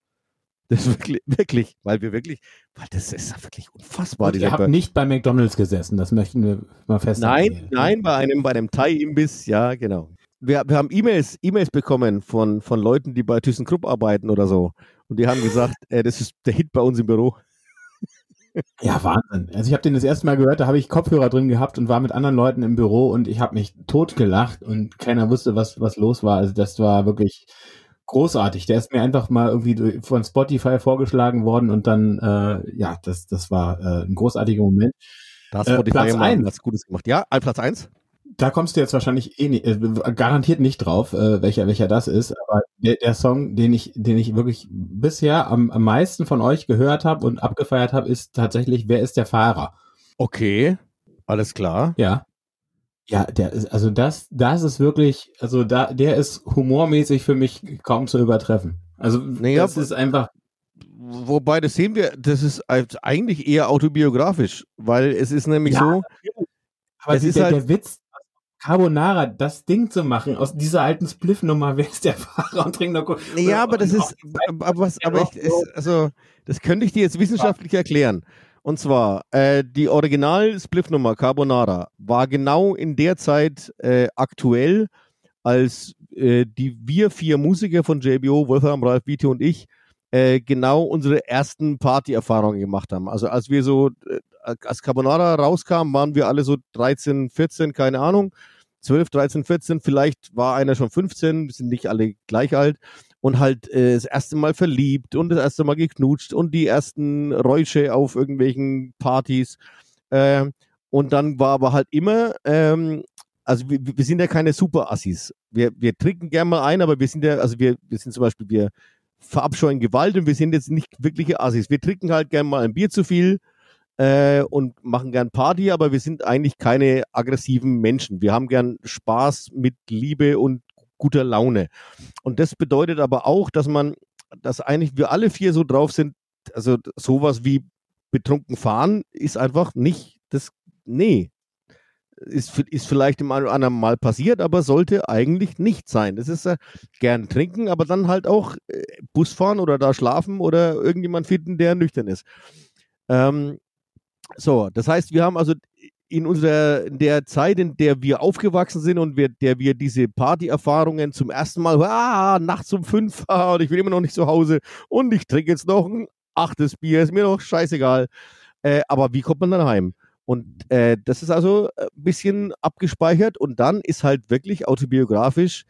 D: Das ist wirklich, wirklich, weil wir wirklich, weil das ist wirklich unfassbar.
C: Ihr habt nicht bei McDonalds gesessen, das möchten wir mal festhalten.
D: Nein, nein, bei einem, bei einem Thai-Imbiss, ja, genau. Wir, wir haben E-Mails, E-Mails bekommen von, von Leuten, die bei ThyssenKrupp arbeiten oder so. Und die haben gesagt, äh, das ist der Hit bei uns im Büro.
C: Ja, Wahnsinn. Also ich habe den das erste Mal gehört, da habe ich Kopfhörer drin gehabt und war mit anderen Leuten im Büro und ich habe mich totgelacht und keiner wusste, was, was los war. Also das war wirklich großartig. Der ist mir einfach mal irgendwie von Spotify vorgeschlagen worden und dann, äh, ja, das, das war äh, ein großartiger Moment.
D: Da hast äh, Platz eins. was Gutes gemacht. Ja, Platz eins.
C: Da kommst du jetzt wahrscheinlich eh nicht, äh, garantiert nicht drauf, äh, welcher, welcher das ist. Aber der, der Song, den ich, den ich wirklich bisher am, am meisten von euch gehört habe und abgefeiert habe, ist tatsächlich Wer ist der Fahrer?
D: Okay, alles klar.
C: Ja. Ja, der ist, also das, das ist wirklich, also da, der ist humormäßig für mich kaum zu übertreffen. Also naja, das ist einfach.
D: Wobei, das sehen wir, das ist eigentlich eher autobiografisch, weil es ist nämlich ja, so.
C: Aber es ist der, halt, der Witz, Carbonara, das Ding zu machen aus dieser alten Spliff-Nummer, wer ist der Fahrer und trinkt noch
D: Ja, aber das ist, aber was, aber ich, ist, also, das könnte ich dir jetzt wissenschaftlich erklären. Und zwar, äh, die Original-Spliff-Nummer Carbonara war genau in der Zeit äh, aktuell, als äh, die wir vier Musiker von JBO, Wolfram, Ralf, Vito und ich, äh, genau unsere ersten Party-Erfahrungen gemacht haben. Also als wir so, äh, als Carbonara rauskam, waren wir alle so 13, 14, keine Ahnung. 12, 13, 14, vielleicht war einer schon 15, wir sind nicht alle gleich alt und halt äh, das erste Mal verliebt und das erste Mal geknutscht und die ersten Räusche auf irgendwelchen Partys. Äh, und dann war aber halt immer, ähm, also wir, wir sind ja keine Super-Assis. Wir, wir trinken gerne mal ein, aber wir sind ja, also wir, wir sind zum Beispiel, wir verabscheuen Gewalt und wir sind jetzt nicht wirkliche Assis. Wir trinken halt gerne mal ein Bier zu viel äh, und machen gern Party, aber wir sind eigentlich keine aggressiven Menschen. Wir haben gern Spaß mit Liebe und guter Laune. Und das bedeutet aber auch, dass man, dass eigentlich wir alle vier so drauf sind, also sowas wie betrunken fahren ist einfach nicht das, nee, ist, ist vielleicht im einen oder anderen Mal passiert, aber sollte eigentlich nicht sein. Das ist äh, gern trinken, aber dann halt auch äh, Bus fahren oder da schlafen oder irgendjemand finden, der nüchtern ist. Ähm, so, das heißt, wir haben also in unserer in der Zeit, in der wir aufgewachsen sind und wir, der wir diese Partyerfahrungen zum ersten Mal, ah, nachts um fünf, ah, und ich bin immer noch nicht zu Hause und ich trinke jetzt noch ein achtes Bier, ist mir doch scheißegal. Äh, aber wie kommt man dann heim? Und äh, das ist also ein bisschen abgespeichert und dann ist halt wirklich autobiografisch,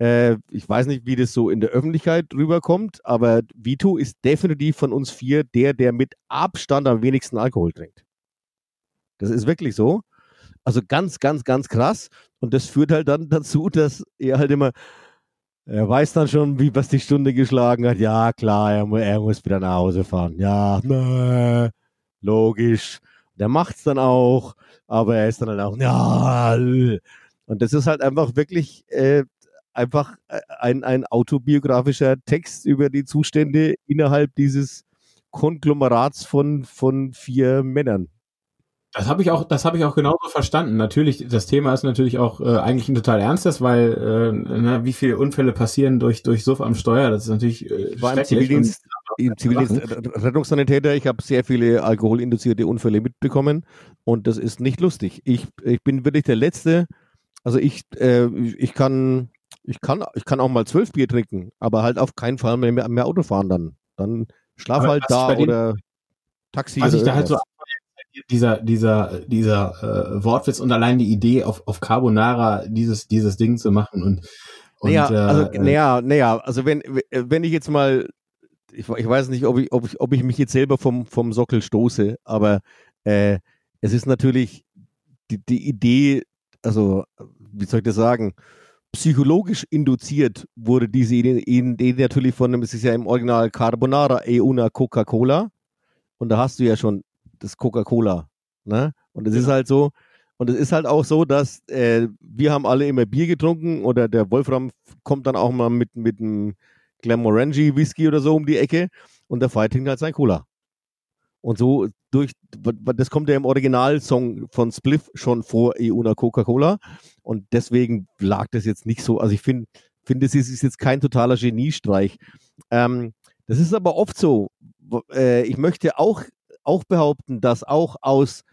D: äh, ich weiß nicht, wie das so in der Öffentlichkeit rüberkommt, aber Vito ist definitiv von uns vier der, der mit Abstand am wenigsten Alkohol trinkt. Das ist wirklich so. Also ganz, ganz, ganz krass. Und das führt halt dann dazu, dass er halt immer, er weiß dann schon, wie was die Stunde geschlagen hat. Ja, klar, er, er muss wieder nach Hause fahren. Ja, ne, logisch der macht es dann auch, aber er ist dann halt auch, ja, und das ist halt einfach wirklich äh, einfach äh, ein, ein autobiografischer Text über die Zustände innerhalb dieses Konglomerats von, von vier Männern.
C: Das habe ich auch, das habe ich auch genauso verstanden. Natürlich, das Thema ist natürlich auch äh, eigentlich ein total ernstes, weil äh, na, wie viele Unfälle passieren durch durch Suff am Steuer. Das ist natürlich äh,
D: war im Zivildienst, im Zivildienst Rettungssanitäter. Ich habe sehr viele alkoholinduzierte Unfälle mitbekommen und das ist nicht lustig. Ich ich bin wirklich der letzte. Also ich äh, ich kann ich kann ich kann auch mal zwölf Bier trinken, aber halt auf keinen Fall mehr, mehr Auto fahren dann. Dann schlaf aber halt da oder Taxi.
C: Was ich da halt so dieser, dieser, dieser äh, Wortwitz und allein die Idee, auf, auf Carbonara dieses, dieses Ding zu machen und,
D: und naja, also, äh, naja, naja, also wenn, wenn ich jetzt mal, ich, ich weiß nicht, ob ich, ob ich, ob ich mich jetzt selber vom, vom Sockel stoße, aber äh, es ist natürlich die, die Idee, also wie soll ich das sagen, psychologisch induziert wurde diese Idee, Idee natürlich von, es ist ja im Original Carbonara e una Coca-Cola. Und da hast du ja schon das Coca-Cola. Ne? Und es ja. ist halt so, und es ist halt auch so, dass äh, wir haben alle immer Bier getrunken oder der Wolfram kommt dann auch mal mit, mit einem Glenmorangie Whisky oder so um die Ecke und der Fight trinkt halt sein Cola. Und so durch, das kommt ja im Originalsong von Spliff schon vor EUNA Coca-Cola und deswegen lag das jetzt nicht so, also ich finde, finde, es ist jetzt kein totaler Geniestreich. Ähm, das ist aber oft so. Äh, ich möchte auch auch behaupten, dass auch aus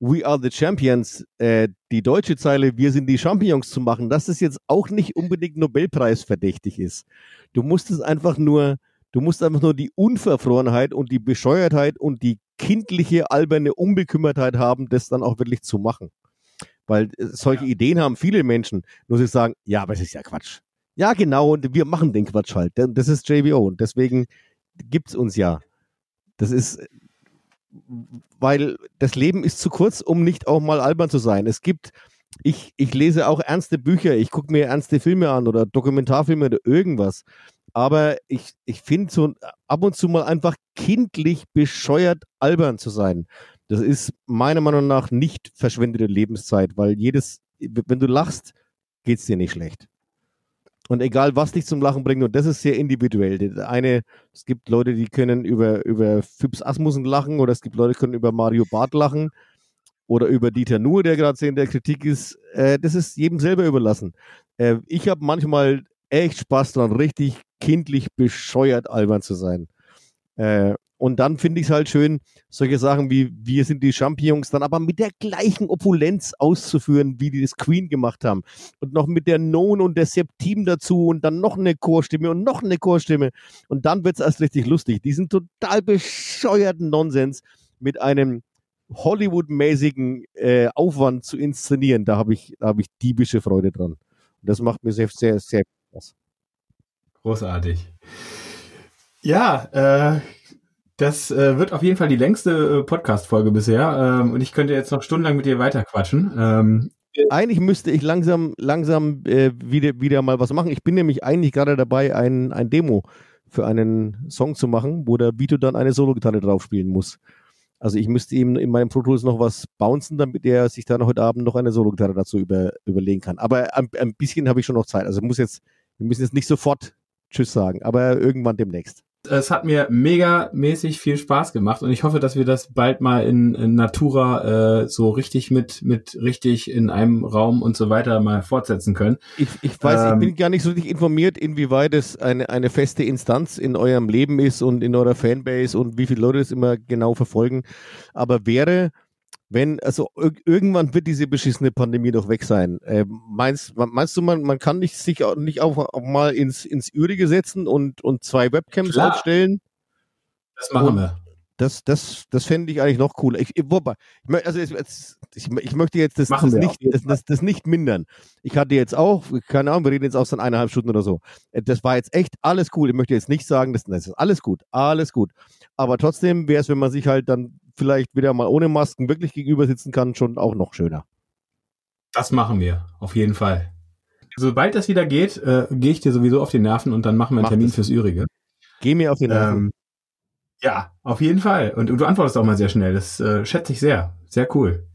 D: We Are the Champions äh, die deutsche Zeile Wir sind die Champions zu machen, dass es jetzt auch nicht unbedingt Nobelpreis verdächtig ist. Du musst es einfach nur, du musst einfach nur die Unverfrorenheit und die Bescheuertheit und die kindliche, alberne Unbekümmertheit haben, das dann auch wirklich zu machen. Weil äh, solche ja. Ideen haben viele Menschen, nur sie sagen, ja, aber es ist ja Quatsch. Ja, genau, und wir machen den Quatsch halt. Das ist JBO und deswegen gibt es uns ja. Das ist, weil das Leben ist zu kurz, um nicht auch mal albern zu sein. Es gibt, ich, ich lese auch ernste Bücher, ich gucke mir ernste Filme an oder Dokumentarfilme oder irgendwas. Aber ich, ich finde so ab und zu mal einfach kindlich bescheuert albern zu sein. Das ist meiner Meinung nach nicht verschwendete Lebenszeit, weil jedes, wenn du lachst, geht es dir nicht schlecht. Und egal, was dich zum Lachen bringt, und das ist sehr individuell. Eine, es gibt Leute, die können über, über Phipps Asmussen lachen, oder es gibt Leute, die können über Mario Barth lachen, oder über Dieter Nuhr, der gerade in der Kritik ist. Äh, das ist jedem selber überlassen. Äh, ich habe manchmal echt Spaß dran, richtig kindlich bescheuert albern zu sein. Äh, und dann finde ich es halt schön, solche Sachen wie wir sind die Champions dann aber mit der gleichen Opulenz auszuführen, wie die das Queen gemacht haben. Und noch mit der Non und der Septim dazu und dann noch eine Chorstimme und noch eine Chorstimme. Und dann wird es erst richtig lustig. Diesen total bescheuerten Nonsens mit einem Hollywood-mäßigen äh, Aufwand zu inszenieren, da habe ich, hab ich diebische Freude dran. Und das macht mir sehr, sehr, sehr Spaß.
C: Großartig. Ja, äh, das äh, wird auf jeden Fall die längste äh, Podcast-Folge bisher. Ähm, und ich könnte jetzt noch stundenlang mit dir weiterquatschen. Ähm,
D: eigentlich müsste ich langsam, langsam äh, wieder, wieder mal was machen. Ich bin nämlich eigentlich gerade dabei, ein, ein Demo für einen Song zu machen, wo der Vito dann eine Solo-Gitarre drauf spielen muss. Also ich müsste ihm in meinem Pro Tools noch was bouncen, damit er sich dann heute Abend noch eine Solo-Gitarre dazu über, überlegen kann. Aber ein, ein bisschen habe ich schon noch Zeit. Also muss jetzt, wir müssen jetzt nicht sofort Tschüss sagen, aber irgendwann demnächst.
C: Es hat mir mega mäßig viel Spaß gemacht und ich hoffe, dass wir das bald mal in, in Natura äh, so richtig mit, mit richtig in einem Raum und so weiter mal fortsetzen können.
D: Ich, ich weiß, ähm, ich bin gar nicht so richtig informiert, inwieweit es eine, eine feste Instanz in eurem Leben ist und in eurer Fanbase und wie viele Leute das immer genau verfolgen. Aber wäre wenn, also irgendwann wird diese beschissene Pandemie doch weg sein. Äh, meinst, meinst du, man, man kann nicht sich auch nicht auch, auch mal ins, ins Ürige setzen und, und zwei Webcams Klar. aufstellen?
C: Das machen und wir.
D: Das, das, das fände ich eigentlich noch cooler. Ich, wobei, ich, also ich, ich, möchte jetzt das, das nicht, das, das, das, nicht mindern. Ich hatte jetzt auch, keine Ahnung, wir reden jetzt auch seit eineinhalb Stunden oder so. Äh, das war jetzt echt alles cool. Ich möchte jetzt nicht sagen, das, das ist alles gut, alles gut. Aber trotzdem wäre es, wenn man sich halt dann vielleicht wieder mal ohne Masken wirklich gegenüber sitzen kann, schon auch noch schöner.
C: Das machen wir, auf jeden Fall. Sobald das wieder geht, äh, gehe ich dir sowieso auf die Nerven und dann machen wir einen Mach Termin das. fürs Ürige.
D: Geh mir auf die Nerven. Ähm,
C: ja, auf jeden Fall. Und, und, du antwortest auch mal sehr schnell. Das äh, schätze ich sehr. Sehr cool.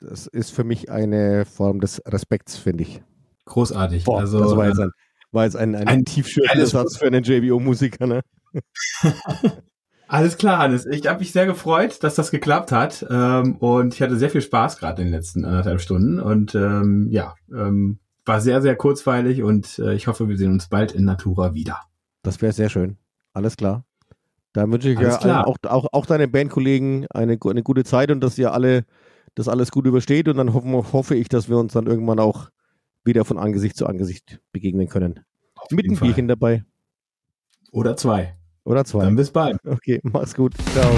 D: Das ist für mich eine Form des Respekts, finde ich.
C: Großartig.
D: Boah, also, das war jetzt ein, war jetzt ein, ein, ein tiefschürfender Satz für einen JBO-Musiker, ne?
C: Alles klar, Hannes. Ich habe mich sehr gefreut, dass das geklappt hat. Ähm, und ich hatte sehr viel Spaß gerade in den letzten anderthalb Stunden. Und ähm, ja, ähm, war sehr, sehr kurzweilig und äh, ich hoffe, wir sehen uns bald in Natura wieder.
D: Das wäre sehr schön. Alles klar. Dann wünsche ich alles ja auch, auch, auch deinen Bandkollegen eine, eine gute Zeit und dass ihr alle das alles gut übersteht. Und dann hoffen, hoffe ich, dass wir uns dann irgendwann auch wieder von Angesicht zu Angesicht begegnen können. Auf Mit einem Bierchen dabei.
C: Oder zwei.
D: Oder zwei.
C: Dann bis bald.
D: Okay, mach's gut. Ciao.